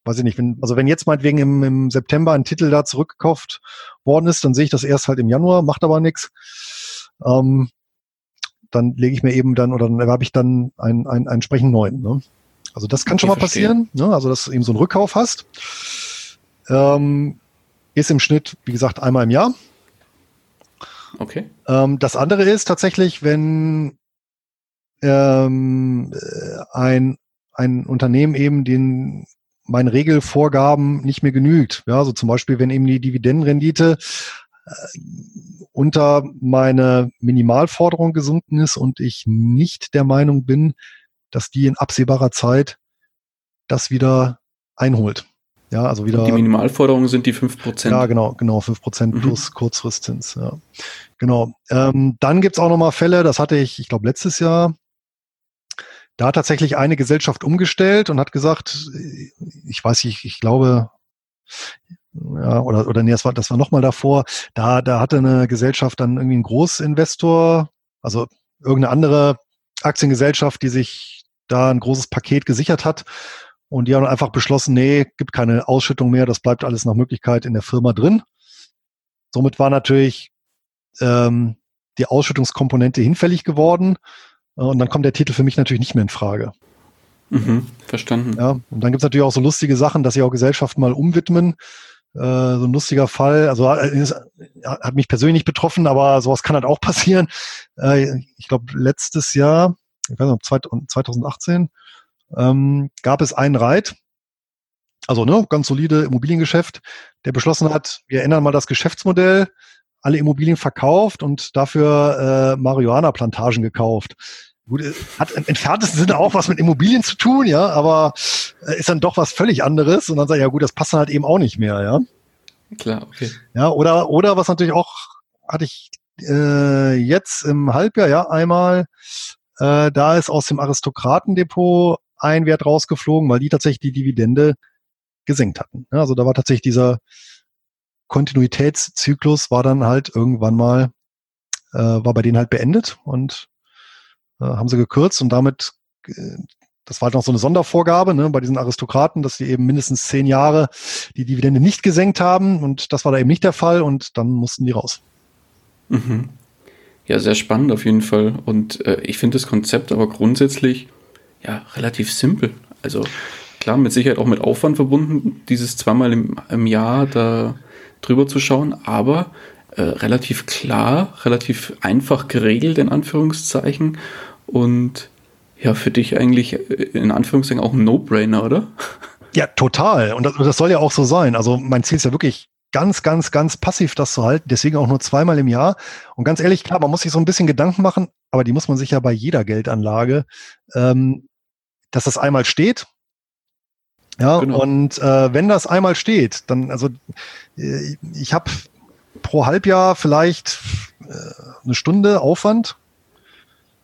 weiß ich nicht, wenn, also wenn jetzt meinetwegen im, im September ein Titel da zurückgekauft worden ist, dann sehe ich das erst halt im Januar, macht aber nichts. Ähm, dann lege ich mir eben dann oder dann erwerbe ich dann einen, einen, einen entsprechend neuen. Ne? Also das kann okay, schon mal passieren, ne? also dass du eben so einen Rückkauf hast. Ähm, ist im Schnitt, wie gesagt, einmal im Jahr. Okay. Ähm, das andere ist tatsächlich, wenn ähm, äh, ein, ein Unternehmen eben den meinen Regelvorgaben nicht mehr genügt. Ja, also zum Beispiel, wenn eben die Dividendenrendite äh, unter meine Minimalforderung gesunken ist und ich nicht der Meinung bin, dass die in absehbarer Zeit das wieder einholt. Ja, also wieder. Und die Minimalforderungen sind die 5%. Ja, genau, genau, 5% mhm. plus Kurzfristzins, ja. Genau. Ähm, dann gibt's auch nochmal Fälle, das hatte ich, ich glaube, letztes Jahr, da hat tatsächlich eine Gesellschaft umgestellt und hat gesagt, ich weiß nicht, ich glaube, ja, oder, oder nee, das war, das war nochmal davor, da, da hatte eine Gesellschaft dann irgendwie einen Großinvestor, also irgendeine andere Aktiengesellschaft, die sich da ein großes Paket gesichert hat. Und die haben einfach beschlossen, nee, gibt keine Ausschüttung mehr, das bleibt alles nach Möglichkeit in der Firma drin. Somit war natürlich ähm, die Ausschüttungskomponente hinfällig geworden. Und dann kommt der Titel für mich natürlich nicht mehr in Frage. Mhm, verstanden. Ja, und dann gibt es natürlich auch so lustige Sachen, dass sich auch Gesellschaften mal umwidmen. Äh, so ein lustiger Fall, also äh, hat mich persönlich nicht betroffen, aber sowas kann halt auch passieren. Äh, ich glaube, letztes Jahr, ich weiß nicht, 2018, ähm, gab es einen Reit, also ne, ganz solide Immobiliengeschäft, der beschlossen hat, wir ändern mal das Geschäftsmodell, alle Immobilien verkauft und dafür äh, Marihuana-Plantagen gekauft. Gut, äh, hat im entferntesten Sinne auch was mit Immobilien zu tun, ja, aber äh, ist dann doch was völlig anderes. Und dann sage ich, ja gut, das passt dann halt eben auch nicht mehr, ja. Klar, okay. Ja, oder, oder was natürlich auch, hatte ich äh, jetzt im Halbjahr, ja, einmal, äh, da ist aus dem Aristokratendepot ein Wert rausgeflogen, weil die tatsächlich die Dividende gesenkt hatten. Ja, also da war tatsächlich dieser Kontinuitätszyklus war dann halt irgendwann mal, äh, war bei denen halt beendet und äh, haben sie gekürzt und damit, äh, das war halt noch so eine Sondervorgabe ne, bei diesen Aristokraten, dass sie eben mindestens zehn Jahre die Dividende nicht gesenkt haben und das war da eben nicht der Fall und dann mussten die raus. Mhm. Ja, sehr spannend auf jeden Fall und äh, ich finde das Konzept aber grundsätzlich ja relativ simpel. Also klar, mit Sicherheit auch mit Aufwand verbunden, dieses zweimal im, im Jahr da drüber zu schauen, aber äh, relativ klar, relativ einfach geregelt in Anführungszeichen und ja, für dich eigentlich äh, in Anführungszeichen auch ein No-Brainer, oder? Ja, total. Und das, das soll ja auch so sein. Also mein Ziel ist ja wirklich ganz, ganz, ganz passiv das zu halten. Deswegen auch nur zweimal im Jahr. Und ganz ehrlich, klar, man muss sich so ein bisschen Gedanken machen, aber die muss man sich ja bei jeder Geldanlage, ähm, dass das einmal steht ja, genau. und äh, wenn das einmal steht, dann, also äh, ich habe pro Halbjahr vielleicht äh, eine Stunde Aufwand.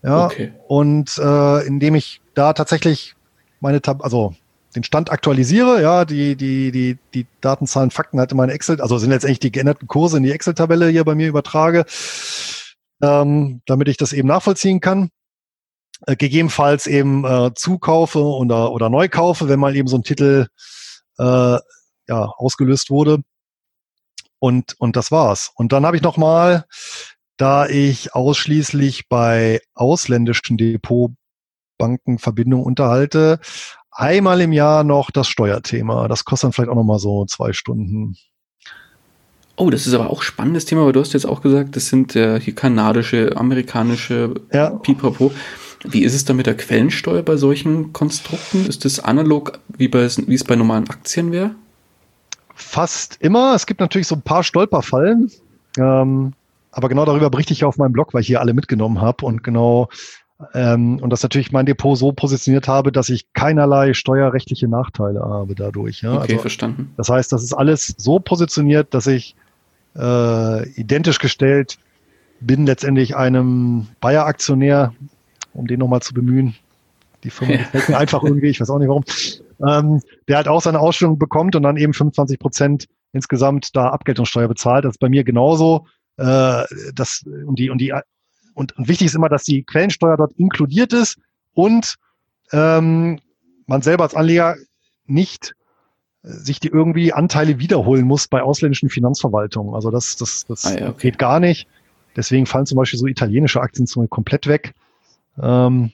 Ja, okay. und äh, indem ich da tatsächlich meine Tab also den Stand aktualisiere, ja, die, die, die, die Datenzahlen, Fakten halt in meine Excel, also sind letztendlich die geänderten Kurse in die Excel-Tabelle hier bei mir übertrage, ähm, damit ich das eben nachvollziehen kann äh, gegebenenfalls eben äh, zukaufe oder, oder neu kaufe, wenn mal eben so ein Titel äh, ja, ausgelöst wurde. Und, und das war's. Und dann habe ich nochmal, da ich ausschließlich bei ausländischen Depotbanken Verbindungen unterhalte, einmal im Jahr noch das Steuerthema. Das kostet dann vielleicht auch nochmal so zwei Stunden. Oh, das ist aber auch ein spannendes Thema, weil du hast jetzt auch gesagt, das sind äh, hier kanadische, amerikanische ja. Pipapo. Wie ist es da mit der Quellensteuer bei solchen Konstrukten? Ist das analog, wie, bei, wie es bei normalen Aktien wäre? Fast immer. Es gibt natürlich so ein paar Stolperfallen. Ähm, aber genau darüber berichte ich ja auf meinem Blog, weil ich hier alle mitgenommen habe und genau ähm, und das natürlich mein Depot so positioniert habe, dass ich keinerlei steuerrechtliche Nachteile habe dadurch. Ja? Okay, also, verstanden. Das heißt, das ist alles so positioniert, dass ich äh, identisch gestellt bin letztendlich einem Bayer-Aktionär, um den nochmal zu bemühen. Die Firma ja. gefällt mir einfach irgendwie, ich weiß auch nicht warum. Ähm, der halt auch seine Ausstellung bekommt und dann eben 25 Prozent insgesamt da Abgeltungssteuer bezahlt. Das ist bei mir genauso. Äh, das, und, die, und, die, und, und wichtig ist immer, dass die Quellensteuer dort inkludiert ist und ähm, man selber als Anleger nicht äh, sich die irgendwie Anteile wiederholen muss bei ausländischen Finanzverwaltungen. Also das, das, das ah, ja, okay. geht gar nicht. Deswegen fallen zum Beispiel so italienische Aktien komplett weg, ähm,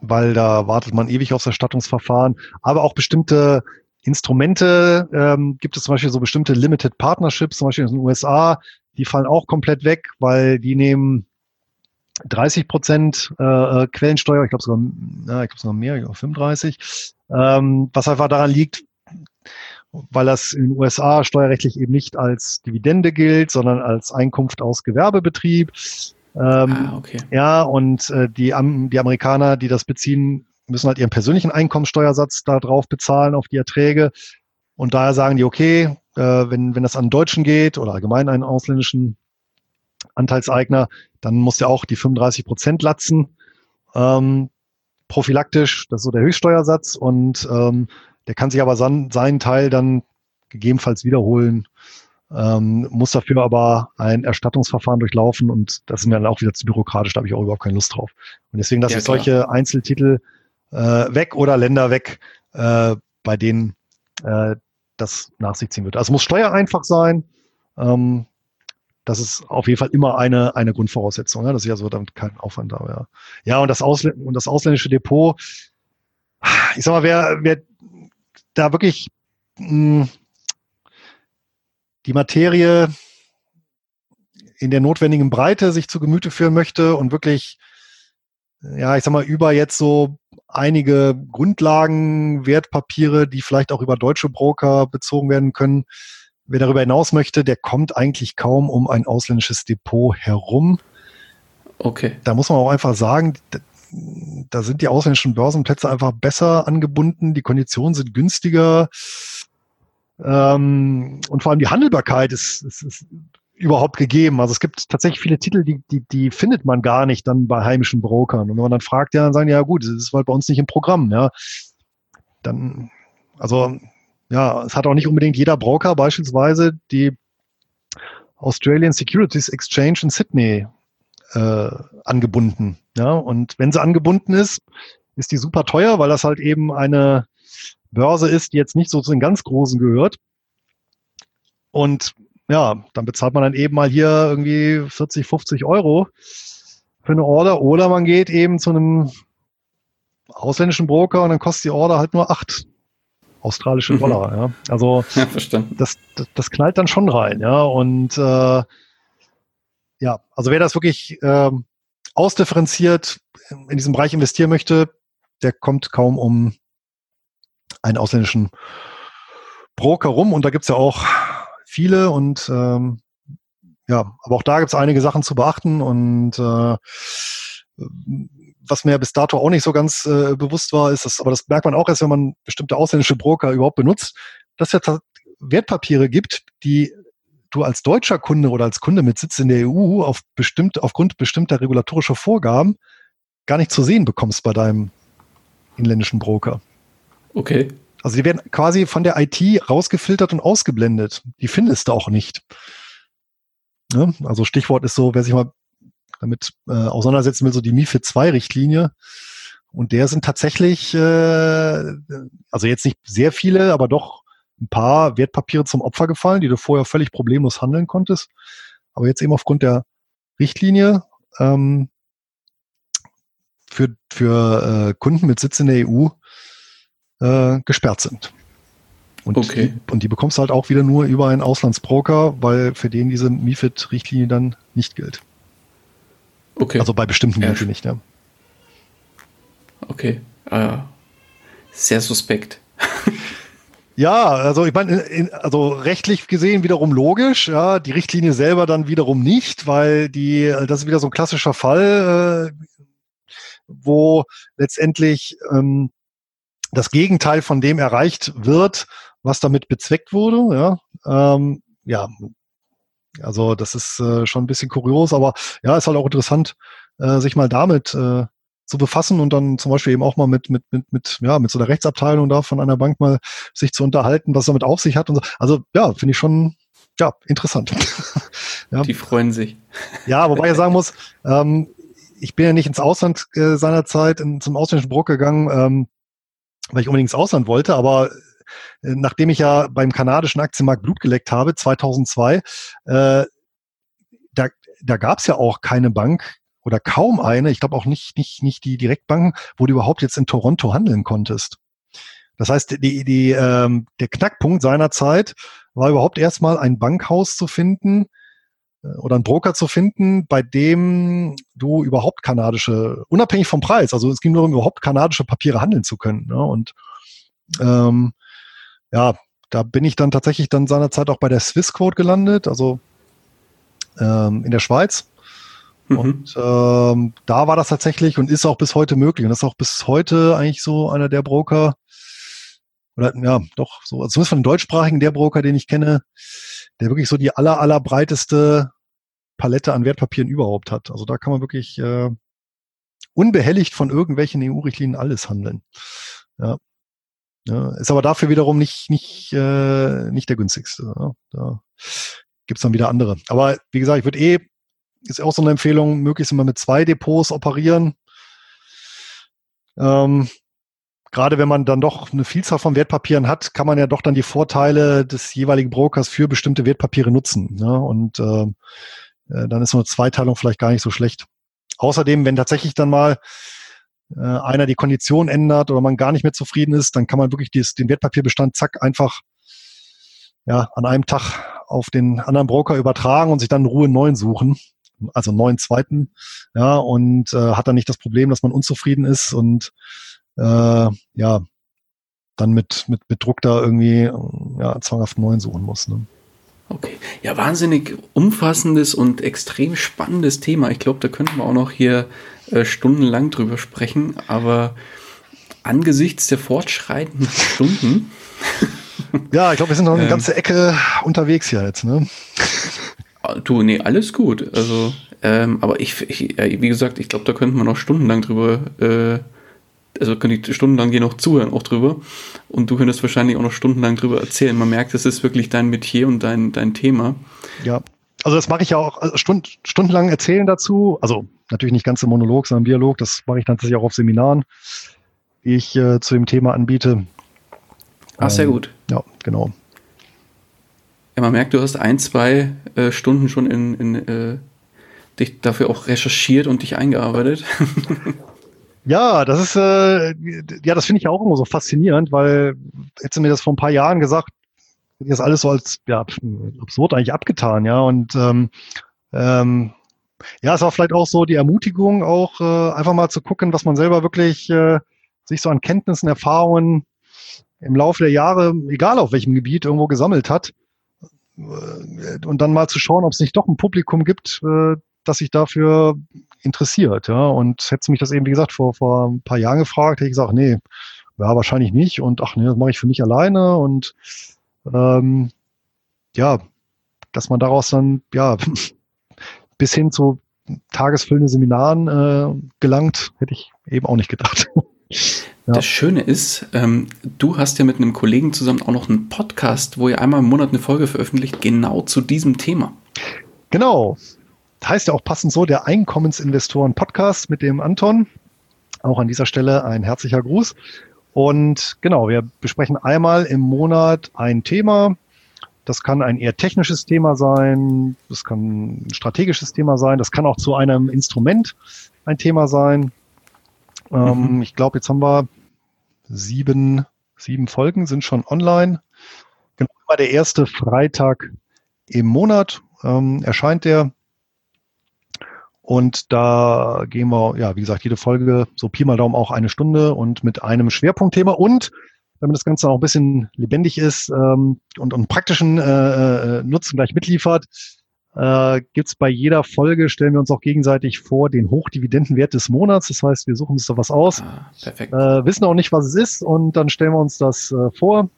weil da wartet man ewig aufs Erstattungsverfahren. Aber auch bestimmte Instrumente ähm, gibt es zum Beispiel so bestimmte Limited Partnerships, zum Beispiel in den USA, die fallen auch komplett weg, weil die nehmen 30 Prozent äh, äh, Quellensteuer, ich glaube sogar, ja, ich glaube sogar mehr, ich glaube 35, ähm, was einfach daran liegt, weil das in den USA steuerrechtlich eben nicht als Dividende gilt, sondern als Einkunft aus Gewerbebetrieb. Ähm, ah, okay. Ja, und äh, die, die Amerikaner, die das beziehen, müssen halt ihren persönlichen Einkommensteuersatz da drauf bezahlen auf die Erträge. Und daher sagen die, okay, äh, wenn, wenn das an Deutschen geht oder allgemein einen ausländischen Anteilseigner, dann muss der auch die 35 Prozent latzen. Ähm, prophylaktisch, das ist so der Höchststeuersatz. Und ähm, der kann sich aber seinen Teil dann gegebenenfalls wiederholen, ähm, muss dafür aber ein Erstattungsverfahren durchlaufen und das ist mir dann auch wieder zu bürokratisch, da habe ich auch überhaupt keine Lust drauf. Und deswegen lasse ja, ich solche Einzeltitel äh, weg oder Länder weg, äh, bei denen äh, das nach sich ziehen wird. Also es muss steuereinfach sein. Ähm, das ist auf jeden Fall immer eine, eine Grundvoraussetzung. Ja? Das ist ja so damit kein Aufwand da. Ja, ja und, das Ausl und das ausländische Depot, ich sag mal, wer, wer da wirklich mh, hm, die Materie in der notwendigen Breite sich zu Gemüte führen möchte und wirklich, ja, ich sag mal, über jetzt so einige Grundlagen, Wertpapiere, die vielleicht auch über deutsche Broker bezogen werden können. Wer darüber hinaus möchte, der kommt eigentlich kaum um ein ausländisches Depot herum. Okay. Da muss man auch einfach sagen, da sind die ausländischen Börsenplätze einfach besser angebunden, die Konditionen sind günstiger ähm, und vor allem die Handelbarkeit ist, ist, ist überhaupt gegeben. Also es gibt tatsächlich viele Titel, die, die, die findet man gar nicht dann bei heimischen Brokern. Und wenn man dann fragt, ja, dann sagen die, ja gut, das ist halt bei uns nicht im Programm, ja. Dann, also, ja, es hat auch nicht unbedingt jeder Broker beispielsweise die Australian Securities Exchange in Sydney äh, angebunden. Ja, und wenn sie angebunden ist, ist die super teuer, weil das halt eben eine Börse ist, die jetzt nicht so zu den ganz Großen gehört. Und ja, dann bezahlt man dann eben mal hier irgendwie 40, 50 Euro für eine Order oder man geht eben zu einem ausländischen Broker und dann kostet die Order halt nur acht australische mhm. Dollar. Ja. Also ja, das, das, das, knallt dann schon rein. Ja. Und äh, ja, also wer das wirklich äh, ausdifferenziert in diesem Bereich investieren möchte, der kommt kaum um einen ausländischen Broker rum. Und da gibt's ja auch viele und ähm, ja, aber auch da gibt's einige Sachen zu beachten und äh, was mir bis dato auch nicht so ganz äh, bewusst war, ist, dass, aber das merkt man auch erst, wenn man bestimmte ausländische Broker überhaupt benutzt, dass es ja Wertpapiere gibt, die du als deutscher Kunde oder als Kunde mit Sitz in der EU auf bestimmt, aufgrund bestimmter regulatorischer Vorgaben gar nicht zu sehen bekommst bei deinem inländischen Broker. Okay. Also die werden quasi von der IT rausgefiltert und ausgeblendet. Die findest du auch nicht. Ja, also Stichwort ist so, wer sich mal damit äh, auseinandersetzen will, so die MIFID 2 Richtlinie. Und der sind tatsächlich, äh, also jetzt nicht sehr viele, aber doch ein paar Wertpapiere zum Opfer gefallen, die du vorher völlig problemlos handeln konntest. Aber jetzt eben aufgrund der Richtlinie ähm, für, für äh, Kunden mit Sitz in der EU äh, gesperrt sind. Und, okay. die, und die bekommst du halt auch wieder nur über einen Auslandsbroker, weil für den diese MIFID-Richtlinie dann nicht gilt. Okay. Also bei bestimmten ja. Mitteln nicht, ja. Okay. Äh, sehr suspekt. Ja, also ich meine, also rechtlich gesehen wiederum logisch, ja, die Richtlinie selber dann wiederum nicht, weil die, das ist wieder so ein klassischer Fall, äh, wo letztendlich ähm, das Gegenteil von dem erreicht wird, was damit bezweckt wurde. Ja, ähm, ja also das ist äh, schon ein bisschen kurios, aber ja, ist halt auch interessant, äh, sich mal damit äh, zu befassen und dann zum Beispiel eben auch mal mit, mit, mit, mit, ja, mit so einer Rechtsabteilung da von einer Bank mal sich zu unterhalten, was damit auf sich hat und so. Also ja, finde ich schon, ja, interessant. ja. Die freuen sich. Ja, wobei ich sagen muss, ähm, ich bin ja nicht ins Ausland äh, seinerzeit in, zum ausländischen Bruck gegangen, ähm, weil ich unbedingt ins Ausland wollte, aber äh, nachdem ich ja beim kanadischen Aktienmarkt Blut geleckt habe, 2002, äh, da, da gab es ja auch keine Bank oder kaum eine, ich glaube auch nicht, nicht, nicht die Direktbanken, wo du überhaupt jetzt in Toronto handeln konntest. Das heißt, die, die, ähm, der Knackpunkt seiner Zeit war überhaupt erstmal ein Bankhaus zu finden oder einen Broker zu finden, bei dem du überhaupt kanadische, unabhängig vom Preis, also es ging nur um überhaupt kanadische Papiere handeln zu können. Ne? Und ähm, ja, da bin ich dann tatsächlich dann seinerzeit auch bei der Swissquote gelandet, also ähm, in der Schweiz. Mhm. Und ähm, da war das tatsächlich und ist auch bis heute möglich. Und das ist auch bis heute eigentlich so einer der Broker, oder ja, doch, so, zumindest von den deutschsprachigen der Broker, den ich kenne, der wirklich so die aller, aller breiteste Palette an Wertpapieren überhaupt hat. Also da kann man wirklich äh, unbehelligt von irgendwelchen EU-Richtlinien alles handeln. Ja. Ja, ist aber dafür wiederum nicht, nicht, äh, nicht der günstigste. Ja. Da gibt's dann wieder andere. Aber wie gesagt, ich würde eh, ist auch so eine Empfehlung, möglichst immer mit zwei Depots operieren. Ähm, Gerade wenn man dann doch eine Vielzahl von Wertpapieren hat, kann man ja doch dann die Vorteile des jeweiligen Brokers für bestimmte Wertpapiere nutzen. Ja? Und äh, äh dann ist so eine Zweiteilung vielleicht gar nicht so schlecht. Außerdem, wenn tatsächlich dann mal äh, einer die Kondition ändert oder man gar nicht mehr zufrieden ist, dann kann man wirklich dies, den Wertpapierbestand zack einfach ja, an einem Tag auf den anderen Broker übertragen und sich dann in Ruhe einen neuen suchen, also neuen zweiten, ja, und äh, hat dann nicht das Problem, dass man unzufrieden ist und äh, ja, dann mit, mit, mit Druck da irgendwie ja, zwanghaft neuen suchen muss. Ne? Okay. Ja, wahnsinnig umfassendes und extrem spannendes Thema. Ich glaube, da könnten wir auch noch hier äh, stundenlang drüber sprechen, aber angesichts der fortschreitenden Stunden. ja, ich glaube, wir sind noch eine ähm, ganze Ecke unterwegs hier jetzt, ne? Ah, du, nee, alles gut. Also, ähm, aber ich, ich, wie gesagt, ich glaube, da könnten wir noch stundenlang drüber äh, also könnte ich stundenlang dir noch zuhören auch drüber und du könntest wahrscheinlich auch noch stundenlang drüber erzählen. Man merkt, das ist wirklich dein Metier und dein, dein Thema. Ja, also das mache ich ja auch also stund, stundenlang erzählen dazu. Also natürlich nicht ganz im Monolog, sondern im Dialog. Das mache ich dann tatsächlich auch auf Seminaren, die ich äh, zu dem Thema anbiete. Ach, sehr ähm, gut. Ja, genau. Ja, man merkt, du hast ein, zwei äh, Stunden schon in, in äh, dich dafür auch recherchiert und dich eingearbeitet. Ja, das ist, äh, ja, das finde ich ja auch immer so faszinierend, weil hättest du mir das vor ein paar Jahren gesagt, hätte ich das alles so als ja, absurd eigentlich abgetan, ja. Und ähm, ähm, ja, es war vielleicht auch so die Ermutigung, auch äh, einfach mal zu gucken, was man selber wirklich äh, sich so an Kenntnissen, Erfahrungen im Laufe der Jahre, egal auf welchem Gebiet, irgendwo gesammelt hat. Äh, und dann mal zu schauen, ob es nicht doch ein Publikum gibt, äh, das sich dafür interessiert. Ja? Und hätte mich das eben, wie gesagt, vor, vor ein paar Jahren gefragt, hätte ich gesagt, nee, ja, wahrscheinlich nicht. Und ach nee, das mache ich für mich alleine. Und ähm, ja, dass man daraus dann, ja, bis hin zu tagesfüllenden Seminaren äh, gelangt, hätte ich eben auch nicht gedacht. Ja. Das Schöne ist, ähm, du hast ja mit einem Kollegen zusammen auch noch einen Podcast, wo ihr einmal im Monat eine Folge veröffentlicht, genau zu diesem Thema. Genau, heißt ja auch passend so der Einkommensinvestoren Podcast mit dem Anton. Auch an dieser Stelle ein herzlicher Gruß. Und genau, wir besprechen einmal im Monat ein Thema. Das kann ein eher technisches Thema sein, das kann ein strategisches Thema sein, das kann auch zu einem Instrument ein Thema sein. Ähm, mhm. ich glaube, jetzt haben wir sieben, sieben Folgen, sind schon online. Genau, immer der erste Freitag im Monat ähm, erscheint der. Und da gehen wir, ja, wie gesagt, jede Folge so Pi mal Daumen auch eine Stunde und mit einem Schwerpunktthema. Und damit das Ganze auch ein bisschen lebendig ist ähm, und, und praktischen äh, äh Nutzen gleich mitliefert, äh, gibt bei jeder Folge, stellen wir uns auch gegenseitig vor, den Hochdividendenwert des Monats. Das heißt, wir suchen uns da was aus, ah, perfekt. Äh, wissen auch nicht, was es ist und dann stellen wir uns das äh, vor.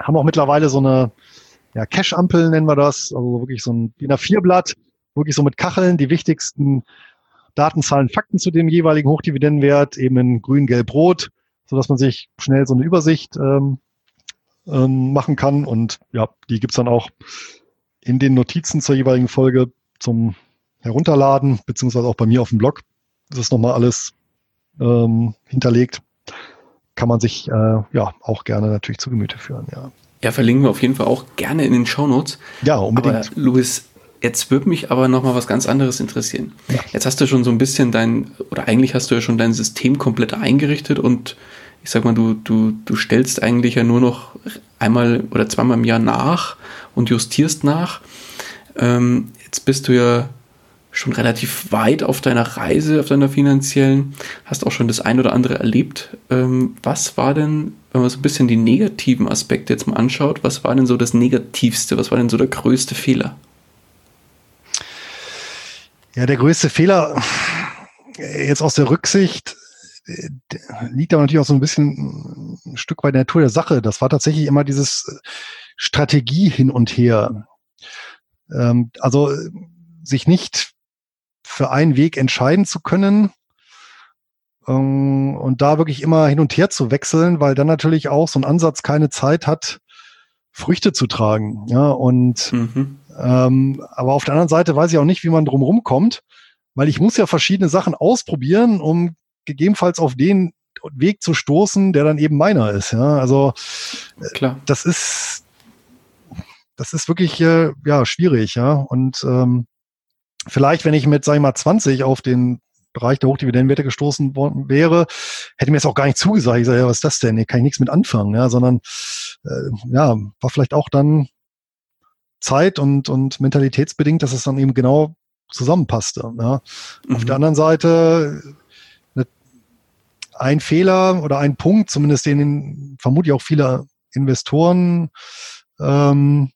Haben auch mittlerweile so eine ja, Cash-Ampel, nennen wir das, also wirklich so ein DIN A4-Blatt, wirklich so mit Kacheln, die wichtigsten Daten, Zahlen, Fakten zu dem jeweiligen Hochdividendenwert, eben in grün, gelb, rot, so dass man sich schnell so eine Übersicht ähm, ähm, machen kann. Und ja, die gibt's dann auch in den Notizen zur jeweiligen Folge zum Herunterladen, beziehungsweise auch bei mir auf dem Blog. Das ist nochmal alles ähm, hinterlegt. Kann man sich äh, ja auch gerne natürlich zu Gemüte führen, ja. Ja, verlinken wir auf jeden Fall auch gerne in den Shownotes. Ja, unbedingt. Aber, Louis, jetzt würde mich aber nochmal was ganz anderes interessieren. Ja. Jetzt hast du schon so ein bisschen dein, oder eigentlich hast du ja schon dein System komplett eingerichtet und ich sag mal, du, du, du stellst eigentlich ja nur noch einmal oder zweimal im Jahr nach und justierst nach. Ähm, jetzt bist du ja schon relativ weit auf deiner Reise, auf deiner finanziellen, hast auch schon das ein oder andere erlebt. Ähm, was war denn, wenn man so ein bisschen die negativen Aspekte jetzt mal anschaut, was war denn so das Negativste, was war denn so der größte Fehler? Ja, der größte Fehler jetzt aus der Rücksicht liegt aber natürlich auch so ein bisschen ein Stück weit der Natur der Sache. Das war tatsächlich immer dieses Strategie hin und her. Ähm, also sich nicht für einen Weg entscheiden zu können ähm, und da wirklich immer hin und her zu wechseln, weil dann natürlich auch so ein Ansatz keine Zeit hat, Früchte zu tragen. Ja, und mhm. Ähm, aber auf der anderen Seite weiß ich auch nicht, wie man drum kommt, weil ich muss ja verschiedene Sachen ausprobieren, um gegebenenfalls auf den Weg zu stoßen, der dann eben meiner ist. Ja, also Klar. das ist das ist wirklich äh, ja schwierig, ja und ähm, vielleicht, wenn ich mit, sag ich mal, 20 auf den Bereich der Hochdividendenwerte gestoßen worden wäre, hätte mir das auch gar nicht zugesagt. Ich sage, ja, was ist das denn? Hier kann ich nichts mit anfangen, ja, sondern äh, ja, war vielleicht auch dann Zeit und, und mentalitätsbedingt, dass es dann eben genau zusammenpasste. Ja. Mhm. Auf der anderen Seite ne, ein Fehler oder ein Punkt, zumindest den vermutlich auch viele Investoren ähm,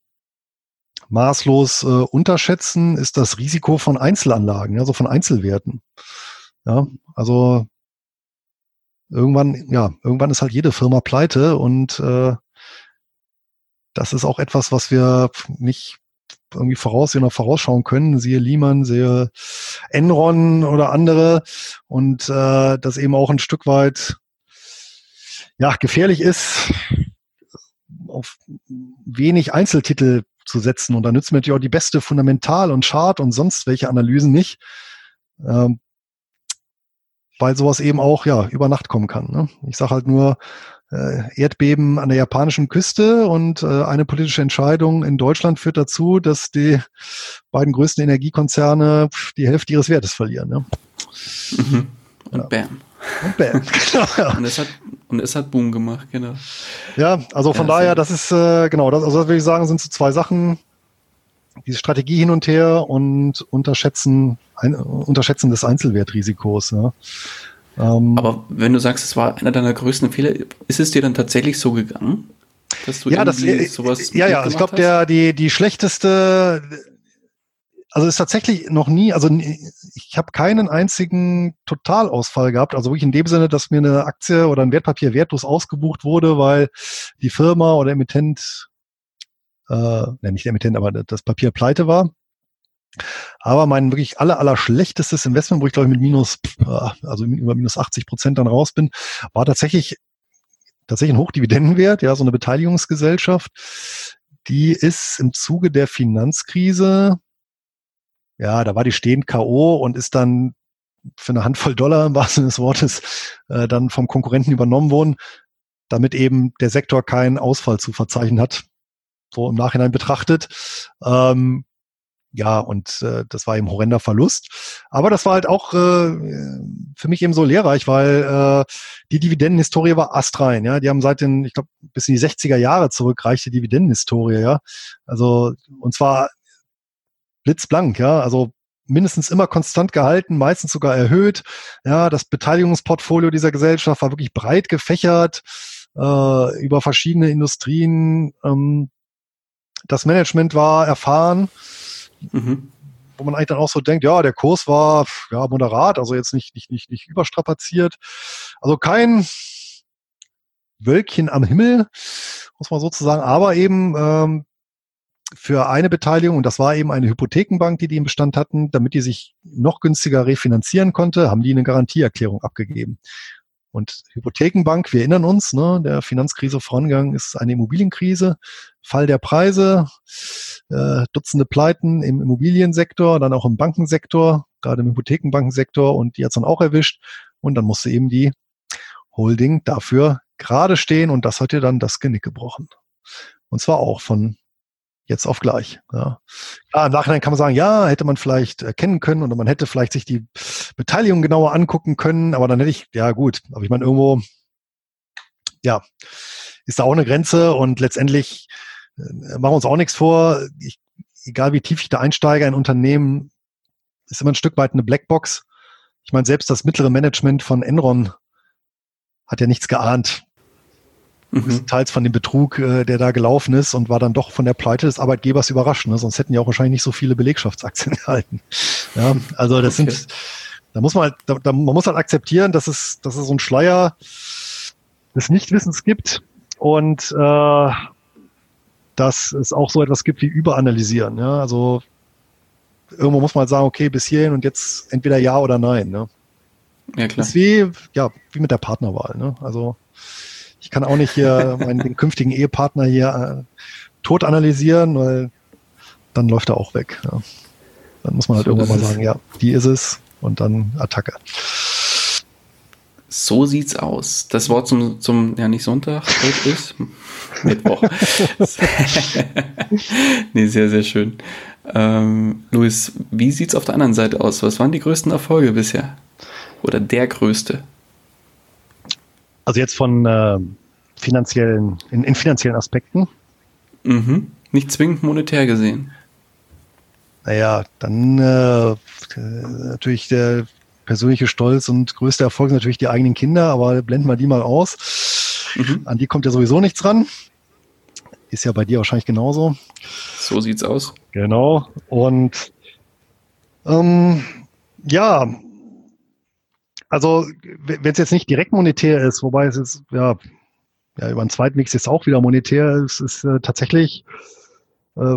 maßlos äh, unterschätzen, ist das Risiko von Einzelanlagen, also von Einzelwerten. Ja, also irgendwann, ja, irgendwann ist halt jede Firma pleite und äh, das ist auch etwas, was wir nicht irgendwie voraussehen oder vorausschauen können, siehe Lehman, siehe Enron oder andere und äh, das eben auch ein Stück weit ja gefährlich ist, auf wenig Einzeltitel zu setzen. Und da nützt mir natürlich auch die beste Fundamental- und Chart und sonst welche Analysen nicht, ähm, weil sowas eben auch ja über Nacht kommen kann. Ne? Ich sage halt nur, Erdbeben an der japanischen Küste und äh, eine politische Entscheidung in Deutschland führt dazu, dass die beiden größten Energiekonzerne die Hälfte ihres Wertes verlieren. Ne? Mhm. Und ja. bam. Und bam. genau, und, es hat, und es hat Boom gemacht, genau. Ja, also von ja, daher, das ist, äh, genau, das, also das würde ich sagen, sind so zwei Sachen. Diese Strategie hin und her und Unterschätzen, ein, Unterschätzen des Einzelwertrisikos. Ja. Ähm, Aber wenn du sagst, es war einer deiner größten Fehler, ist es dir dann tatsächlich so gegangen? Dass du ja, das, äh, sowas ja, ja, ich glaube, der, die, die schlechteste, also ist tatsächlich noch nie, also ich habe keinen einzigen Totalausfall gehabt, also wirklich in dem Sinne, dass mir eine Aktie oder ein Wertpapier wertlos ausgebucht wurde, weil die Firma oder Emittent, äh, ne, nicht der Emittent, aber das Papier pleite war. Aber mein wirklich aller, aller schlechtestes Investment, wo ich glaube ich mit minus, also über minus 80 Prozent dann raus bin, war tatsächlich, tatsächlich ein Hochdividendenwert, ja, so eine Beteiligungsgesellschaft. Die ist im Zuge der Finanzkrise ja, da war die stehend K.O. und ist dann für eine Handvoll Dollar im wahrsten Sinne des Wortes äh, dann vom Konkurrenten übernommen worden, damit eben der Sektor keinen Ausfall zu verzeichnen hat, so im Nachhinein betrachtet. Ähm, ja, und äh, das war eben horrender Verlust. Aber das war halt auch äh, für mich eben so lehrreich, weil äh, die Dividendenhistorie war astrein. Ja, die haben seit den, ich glaube, bis in die 60er Jahre zurückreichte Dividendenhistorie. Ja, also und zwar blitzblank, ja, also mindestens immer konstant gehalten, meistens sogar erhöht. Ja, das Beteiligungsportfolio dieser Gesellschaft war wirklich breit gefächert. äh, über verschiedene Industrien. Ähm, das Management war erfahren, mhm. wo man eigentlich dann auch so denkt, ja, der Kurs war ja moderat, also jetzt nicht, nicht, nicht, nicht überstrapaziert. Also kein Wölkchen am Himmel, muss man sozusagen, aber eben ähm, für eine Beteiligung, und das war eben eine Hypothekenbank, die die im Bestand hatten, damit die sich noch günstiger refinanzieren konnte, haben die eine Garantieerklärung abgegeben. Und Hypothekenbank, wir erinnern uns, ne, der Finanzkrise vorangegangen ist eine Immobilienkrise, Fall der Preise, äh, Dutzende Pleiten im Immobiliensektor, dann auch im Bankensektor, gerade im Hypothekenbankensektor und die hat es dann auch erwischt. Und dann musste eben die Holding dafür gerade stehen und das hat ihr dann das Genick gebrochen. Und zwar auch von jetzt auf gleich. Ja. ja, im Nachhinein kann man sagen, ja, hätte man vielleicht erkennen können oder man hätte vielleicht sich die Beteiligung genauer angucken können, aber dann hätte ich, ja gut, aber ich meine, irgendwo, ja, ist da auch eine Grenze und letztendlich machen wir uns auch nichts vor. Ich, egal wie tief ich da einsteige, ein Unternehmen ist immer ein Stück weit eine Blackbox. Ich meine, selbst das mittlere Management von Enron hat ja nichts geahnt mhm. teils von dem Betrug, äh, der da gelaufen ist und war dann doch von der Pleite des Arbeitgebers überrascht. Ne? Sonst hätten ja auch wahrscheinlich nicht so viele Belegschaftsaktien gehalten. Ja, also das okay. sind, da muss man halt, da, da, man muss halt akzeptieren, dass es, dass es so ein Schleier des Nichtwissens gibt und äh, dass es auch so etwas gibt wie Überanalysieren. Ja? Also irgendwo muss man halt sagen, okay, bis hierhin und jetzt entweder ja oder nein. Ne? Ja, klar. Das ist wie, ja, wie mit der Partnerwahl. Ne? Also ich kann auch nicht hier meinen den künftigen Ehepartner hier äh, tot analysieren, weil dann läuft er auch weg. Ja. Dann muss man halt so irgendwann mal sagen, ja, die ist es und dann Attacke. So sieht's aus. Das Wort zum, zum ja nicht Sonntag, heute ist Mittwoch. nee, sehr, sehr schön. Ähm, Luis, wie sieht's auf der anderen Seite aus? Was waren die größten Erfolge bisher? Oder der größte? Also jetzt von äh, finanziellen, in, in, finanziellen Aspekten. Mhm. Nicht zwingend monetär gesehen. Naja, dann äh, natürlich der persönliche Stolz und größte Erfolg sind natürlich die eigenen Kinder, aber blenden wir die mal aus. Mhm. An die kommt ja sowieso nichts ran. Ist ja bei dir wahrscheinlich genauso. So sieht's aus. Genau. Und ähm, ja, also wenn es jetzt nicht direkt monetär ist, wobei es ist, ja, ja über einen Zweitmix ist auch wieder monetär, es ist äh, tatsächlich äh,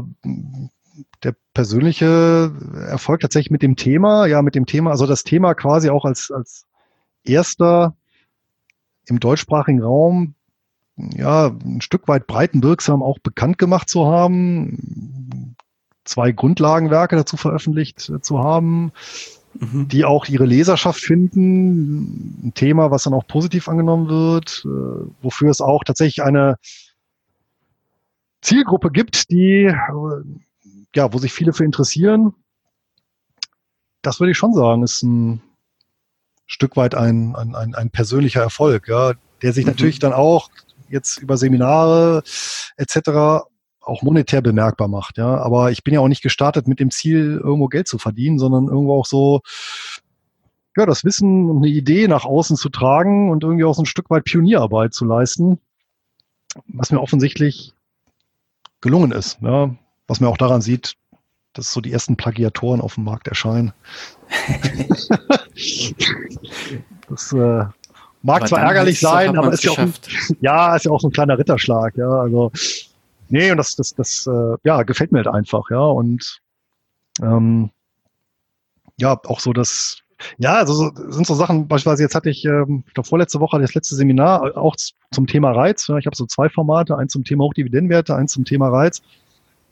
der persönliche Erfolg tatsächlich mit dem Thema, ja, mit dem Thema, also das Thema quasi auch als, als erster im deutschsprachigen Raum ja, ein Stück weit breitenwirksam auch bekannt gemacht zu haben, zwei Grundlagenwerke dazu veröffentlicht äh, zu haben, mhm. die auch ihre Leserschaft finden. Ein Thema, was dann auch positiv angenommen wird, äh, wofür es auch tatsächlich eine Zielgruppe gibt, die, äh, ja, wo sich viele für interessieren. Das würde ich schon sagen, ist ein Stück weit ein, ein, ein, ein persönlicher Erfolg, ja, der sich mhm. natürlich dann auch jetzt über Seminare etc auch monetär bemerkbar macht. Ja, aber ich bin ja auch nicht gestartet mit dem Ziel, irgendwo Geld zu verdienen, sondern irgendwo auch so, ja, das Wissen und eine Idee nach außen zu tragen und irgendwie auch so ein Stück weit Pionierarbeit zu leisten, was mir offensichtlich gelungen ist. Ja, was man auch daran sieht, dass so die ersten Plagiatoren auf dem Markt erscheinen. das äh, mag aber zwar ärgerlich sein, aber ist ja, auch ein, ja, ist ja auch so ein kleiner Ritterschlag. Ja, also Nee, und das, das, das äh, ja, gefällt mir halt einfach, ja. Und ähm, ja, auch so das, ja, also so, sind so Sachen, beispielsweise jetzt hatte ich, ähm, ich glaube vorletzte Woche das letzte Seminar äh, auch zum Thema Reiz. Ja, ich habe so zwei Formate, eins zum Thema Hochdividendenwerte, eins zum Thema Reiz.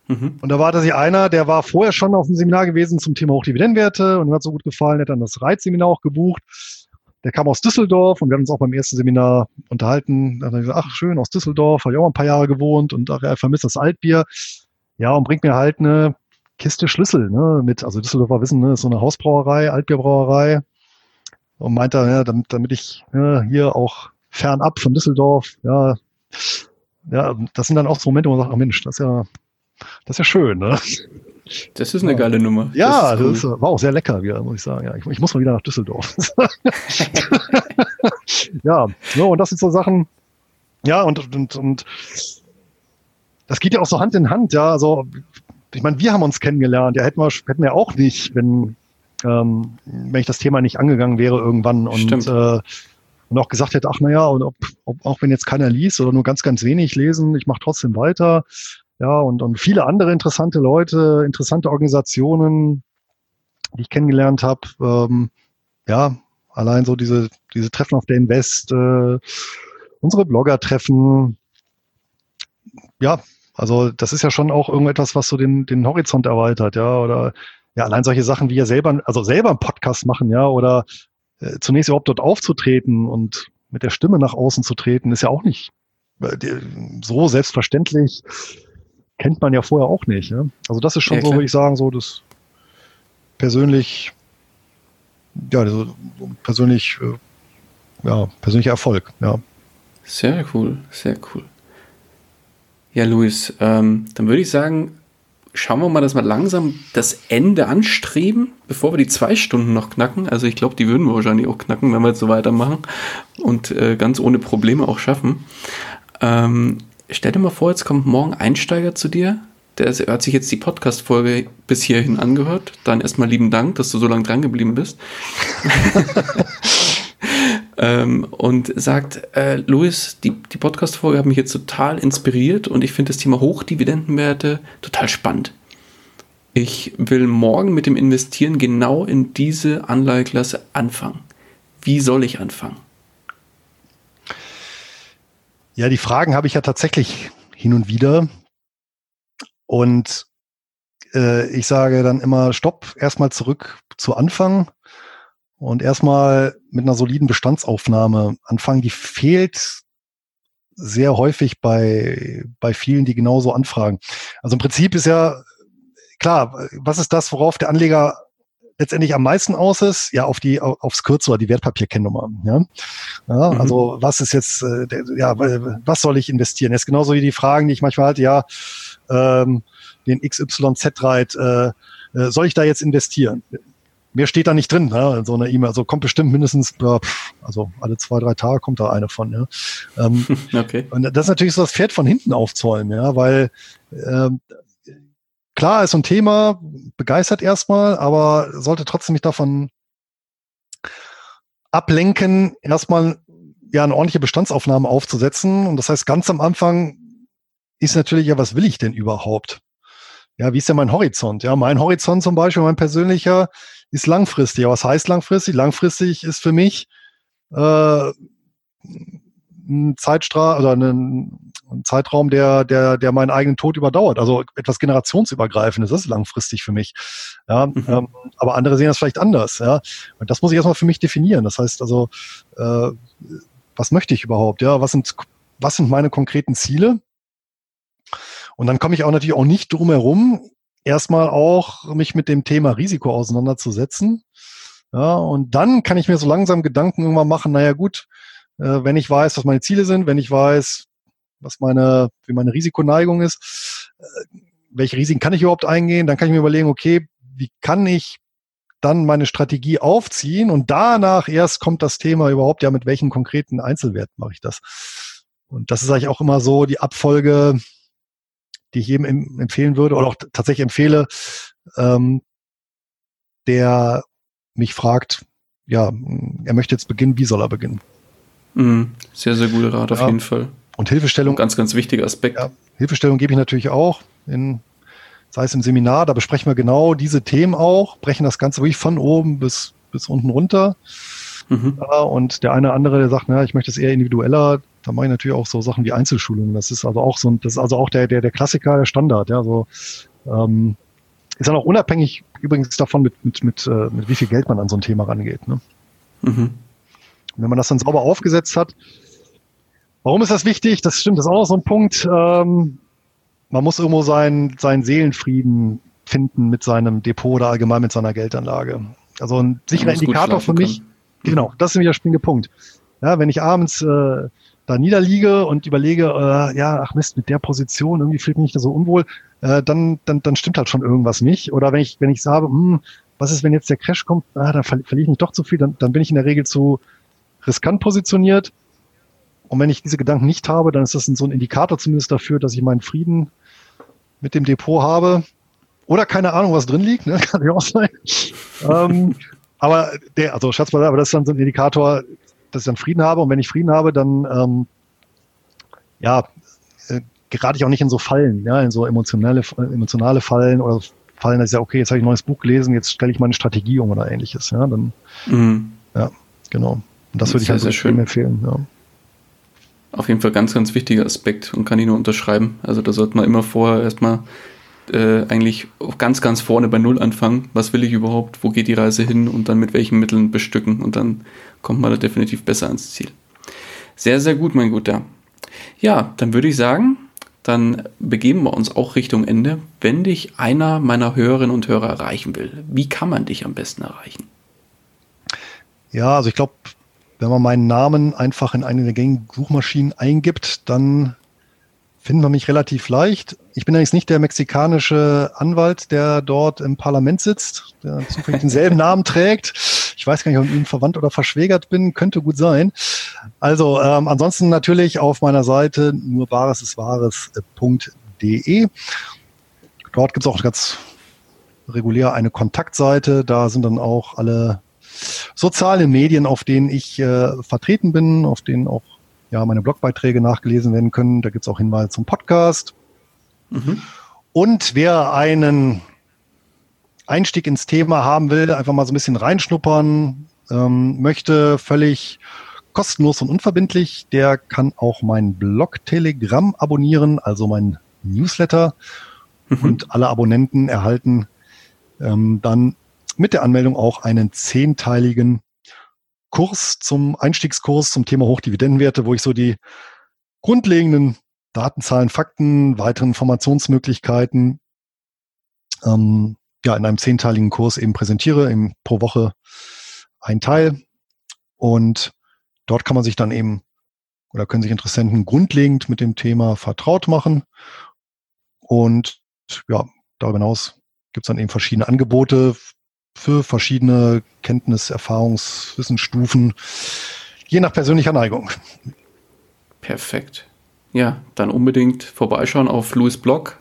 Mhm. Und da war tatsächlich einer, der war vorher schon auf dem Seminar gewesen zum Thema Hochdividendenwerte und mir hat so gut gefallen, hat dann das Reizseminar auch gebucht. Der kam aus Düsseldorf und wir haben uns auch beim ersten Seminar unterhalten. Da hat er gesagt, ach schön, aus Düsseldorf, habe ich auch ein paar Jahre gewohnt und ach, er vermisst das Altbier. Ja, und bringt mir halt eine Kiste Schlüssel ne, mit. Also Düsseldorfer Wissen, ne, ist so eine Hausbrauerei, Altbierbrauerei. Und meint er, ja, damit, damit ich ja, hier auch fernab von Düsseldorf, ja, ja, das sind dann auch so Momente, wo man sagt, ach Mensch, das ist ja, das ist ja schön, ne? Das ist eine ja. geile Nummer. Ja, das, das, war auch sehr lecker, wieder, muss ich sagen. Ja, ich, ich muss mal wieder nach Düsseldorf. ja, so, und das sind so Sachen, Ja, und, und, und das geht ja auch so Hand in Hand, ja. Also, ich meine, wir haben uns kennengelernt, ja, hätten wir, hätten wir auch nicht, wenn, ähm, wenn ich das Thema nicht angegangen wäre irgendwann und, äh, und auch gesagt hätte, ach naja, und ob, ob, auch wenn jetzt keiner liest oder nur ganz, ganz wenig lesen, ich mache trotzdem weiter. Ja, und, und viele andere interessante Leute, interessante Organisationen, die ich kennengelernt habe. Ähm, ja, allein so diese, diese Treffen auf der Invest, äh, unsere Blogger-Treffen. Ja, also das ist ja schon auch irgendetwas, was so den, den Horizont erweitert, ja, oder ja, allein solche Sachen wie ja selber, also selber einen Podcast machen, ja, oder äh, zunächst überhaupt dort aufzutreten und mit der Stimme nach außen zu treten, ist ja auch nicht äh, so selbstverständlich kennt man ja vorher auch nicht. Ja? Also das ist schon ja, so, würde ich sagen, so das persönlich, ja, so persönlich, äh, ja, persönlicher Erfolg, ja. Sehr cool, sehr cool. Ja, Luis, ähm, dann würde ich sagen, schauen wir mal, dass wir langsam das Ende anstreben, bevor wir die zwei Stunden noch knacken. Also ich glaube, die würden wir wahrscheinlich auch knacken, wenn wir jetzt so weitermachen und äh, ganz ohne Probleme auch schaffen. Ähm, stell dir mal vor, jetzt kommt morgen Einsteiger zu dir. Der hat sich jetzt die Podcast-Folge bis hierhin angehört. Dann erstmal lieben Dank, dass du so lange dran geblieben bist. ähm, und sagt, äh, Luis, die, die Podcast-Folge hat mich jetzt total inspiriert und ich finde das Thema Hochdividendenwerte total spannend. Ich will morgen mit dem Investieren genau in diese Anleiheklasse anfangen. Wie soll ich anfangen? Ja, die Fragen habe ich ja tatsächlich hin und wieder. Und äh, ich sage dann immer, stopp, erstmal zurück zu Anfang und erstmal mit einer soliden Bestandsaufnahme anfangen. Die fehlt sehr häufig bei, bei vielen, die genauso anfragen. Also im Prinzip ist ja klar, was ist das, worauf der Anleger letztendlich am meisten aus ist, ja, auf die, aufs Kürzere, die Wertpapierkennnummer. Ja? ja mhm. Also was ist jetzt, äh, der, ja, was soll ich investieren? Jetzt genauso wie die Fragen, die ich manchmal hatte, ja, ähm, den XYZ-Reit, äh, äh, soll ich da jetzt investieren? Mehr steht da nicht drin, ne, in so einer E-Mail. Also kommt bestimmt mindestens, äh, also alle zwei, drei Tage kommt da eine von. Ja. Ähm, okay. Und das ist natürlich so das Pferd von hinten aufzäumen, ja, weil ähm, klar ist ein Thema, begeistert erstmal, aber sollte trotzdem nicht davon ablenken, erstmal ja eine ordentliche Bestandsaufnahme aufzusetzen. Und das heißt, ganz am Anfang ist natürlich ja, was will ich denn überhaupt? Ja, wie ist denn mein Horizont? Ja, mein Horizont zum Beispiel, mein persönlicher, ist langfristig. was heißt langfristig? Langfristig ist für mich äh, ein Zeitstrahl oder ein, ein, Zeitraum, der, der, der meinen eigenen Tod überdauert. Also etwas generationsübergreifendes, das ist langfristig für mich. Ja, mhm. ähm, aber andere sehen das vielleicht anders. Ja, und das muss ich erstmal für mich definieren. Das heißt also, äh, was möchte ich überhaupt? Ja, was sind, was sind meine konkreten Ziele? Und dann komme ich auch natürlich auch nicht drum herum, erstmal auch mich mit dem Thema Risiko auseinanderzusetzen. Ja, und dann kann ich mir so langsam Gedanken irgendwann machen, naja gut, äh, wenn ich weiß, was meine Ziele sind, wenn ich weiß, was meine, wie meine Risikoneigung ist, äh, welche Risiken kann ich überhaupt eingehen, dann kann ich mir überlegen, okay, wie kann ich dann meine Strategie aufziehen und danach erst kommt das Thema überhaupt, ja, mit welchen konkreten Einzelwerten mache ich das? Und das ist eigentlich auch immer so die Abfolge, die ich jedem empfehlen würde oder auch tatsächlich empfehle, ähm, der mich fragt, ja, er möchte jetzt beginnen, wie soll er beginnen? Mhm. Sehr, sehr guter Rat auf jeden Fall. Und Hilfestellung. Ganz, ganz wichtiger Aspekt. Ja, Hilfestellung gebe ich natürlich auch, in, sei es im Seminar, da besprechen wir genau diese Themen auch, brechen das Ganze wirklich von oben bis, bis unten runter. Mhm. Ja, und der eine oder andere, der sagt, na, ich möchte es eher individueller, da mache ich natürlich auch so Sachen wie Einzelschulungen. Das ist also auch so ein, das ist also auch der, der, der Klassiker, der Standard, ja, so, ähm, ist dann auch unabhängig übrigens davon, mit, mit, mit, äh, mit wie viel Geld man an so ein Thema rangeht. Ne? Mhm. Wenn man das dann sauber aufgesetzt hat, warum ist das wichtig? Das stimmt, das ist auch noch so ein Punkt. Ähm, man muss irgendwo seinen, seinen Seelenfrieden finden mit seinem Depot oder allgemein mit seiner Geldanlage. Also ein sicherer Indikator für mich. Kann. Genau, das ist nämlich der springende Punkt. Ja, wenn ich abends äh, da niederliege und überlege, äh, ja, ach Mist, mit der Position, irgendwie fühlt mich da so unwohl, äh, dann, dann, dann stimmt halt schon irgendwas nicht. Oder wenn ich, wenn ich sage, hm, was ist, wenn jetzt der Crash kommt, ah, dann verliere ich nicht doch zu viel, dann, dann bin ich in der Regel zu, riskant positioniert. Und wenn ich diese Gedanken nicht habe, dann ist das so ein Indikator zumindest dafür, dass ich meinen Frieden mit dem Depot habe. Oder keine Ahnung, was drin liegt, ne? kann ja auch sein. ähm, aber der, also Schatz, aber das ist dann so ein Indikator, dass ich dann Frieden habe. Und wenn ich Frieden habe, dann ähm, ja, äh, gerate ich auch nicht in so Fallen, ja, in so emotionale, emotionale Fallen oder Fallen, dass ich sage, okay, jetzt habe ich ein neues Buch gelesen, jetzt stelle ich meine Strategie um oder ähnliches. Ja, dann, mhm. ja, genau. Und das, das würde ich also schön empfehlen. Ja. Auf jeden Fall ganz, ganz wichtiger Aspekt und kann ich nur unterschreiben. Also da sollte man immer vorher erstmal äh, eigentlich ganz, ganz vorne bei Null anfangen. Was will ich überhaupt? Wo geht die Reise hin? Und dann mit welchen Mitteln bestücken. Und dann kommt man da definitiv besser ans Ziel. Sehr, sehr gut, mein Guter. Ja, dann würde ich sagen, dann begeben wir uns auch Richtung Ende. Wenn dich einer meiner Hörerinnen und Hörer erreichen will, wie kann man dich am besten erreichen? Ja, also ich glaube, wenn man meinen Namen einfach in eine der gängigen Suchmaschinen eingibt, dann findet man mich relativ leicht. Ich bin allerdings nicht der mexikanische Anwalt, der dort im Parlament sitzt, der zufällig denselben Namen trägt. Ich weiß gar nicht, ob ich mit ihm verwandt oder verschwägert bin, könnte gut sein. Also ähm, ansonsten natürlich auf meiner Seite nur wahres ist wahres.de. Dort gibt es auch ganz regulär eine Kontaktseite. Da sind dann auch alle sozialen Medien, auf denen ich äh, vertreten bin, auf denen auch ja, meine Blogbeiträge nachgelesen werden können. Da gibt es auch Hinweise zum Podcast. Mhm. Und wer einen Einstieg ins Thema haben will, einfach mal so ein bisschen reinschnuppern ähm, möchte, völlig kostenlos und unverbindlich, der kann auch meinen Blog Telegram abonnieren, also mein Newsletter. Mhm. Und alle Abonnenten erhalten ähm, dann mit der Anmeldung auch einen zehnteiligen Kurs zum Einstiegskurs zum Thema Hochdividendenwerte, wo ich so die grundlegenden Datenzahlen, Fakten, weitere Informationsmöglichkeiten ähm, ja in einem zehnteiligen Kurs eben präsentiere, eben pro Woche ein Teil. Und dort kann man sich dann eben oder können sich Interessenten grundlegend mit dem Thema vertraut machen. Und ja, darüber hinaus gibt es dann eben verschiedene Angebote für verschiedene Kenntnis-, Erfahrungs-, Wissensstufen, je nach persönlicher Neigung. Perfekt. Ja, dann unbedingt vorbeischauen auf Louis Blog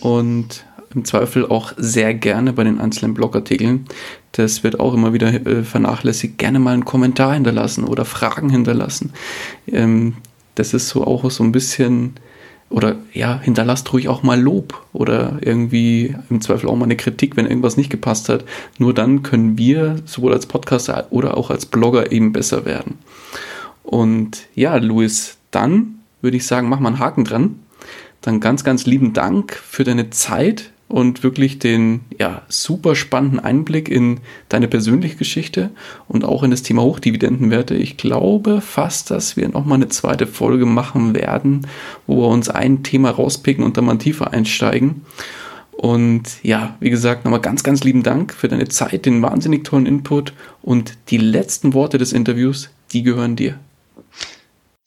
und im Zweifel auch sehr gerne bei den einzelnen Blogartikeln. Das wird auch immer wieder äh, vernachlässigt. Gerne mal einen Kommentar hinterlassen oder Fragen hinterlassen. Ähm, das ist so auch so ein bisschen oder ja, hinterlasst ruhig auch mal Lob oder irgendwie im Zweifel auch mal eine Kritik, wenn irgendwas nicht gepasst hat. Nur dann können wir sowohl als Podcaster oder auch als Blogger eben besser werden. Und ja, Luis, dann würde ich sagen, mach mal einen Haken dran. Dann ganz, ganz lieben Dank für deine Zeit, und wirklich den ja, super spannenden Einblick in deine persönliche Geschichte und auch in das Thema Hochdividendenwerte. Ich glaube fast, dass wir nochmal eine zweite Folge machen werden, wo wir uns ein Thema rauspicken und dann mal tiefer einsteigen. Und ja, wie gesagt, nochmal ganz, ganz lieben Dank für deine Zeit, den wahnsinnig tollen Input und die letzten Worte des Interviews, die gehören dir.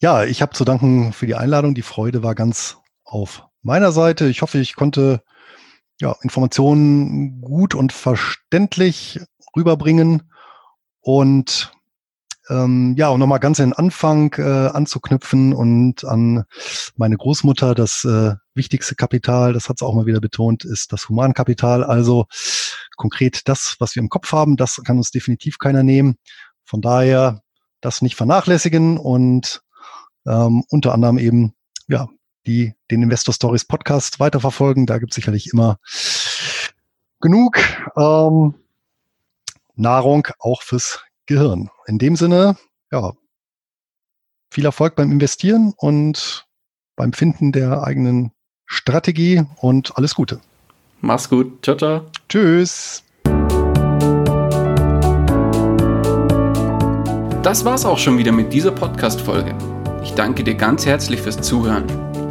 Ja, ich habe zu danken für die Einladung. Die Freude war ganz auf meiner Seite. Ich hoffe, ich konnte ja, Informationen gut und verständlich rüberbringen und ähm, ja, um nochmal ganz in den Anfang äh, anzuknüpfen und an meine Großmutter, das äh, wichtigste Kapital, das hat sie auch mal wieder betont, ist das Humankapital. Also konkret das, was wir im Kopf haben, das kann uns definitiv keiner nehmen. Von daher das nicht vernachlässigen und ähm, unter anderem eben ja die den Investor Stories Podcast weiterverfolgen. Da gibt es sicherlich immer genug ähm, Nahrung auch fürs Gehirn. In dem Sinne, ja, viel Erfolg beim Investieren und beim Finden der eigenen Strategie und alles Gute. Mach's gut. Ciao, ciao. Tschüss. Das war's auch schon wieder mit dieser Podcast-Folge. Ich danke dir ganz herzlich fürs Zuhören.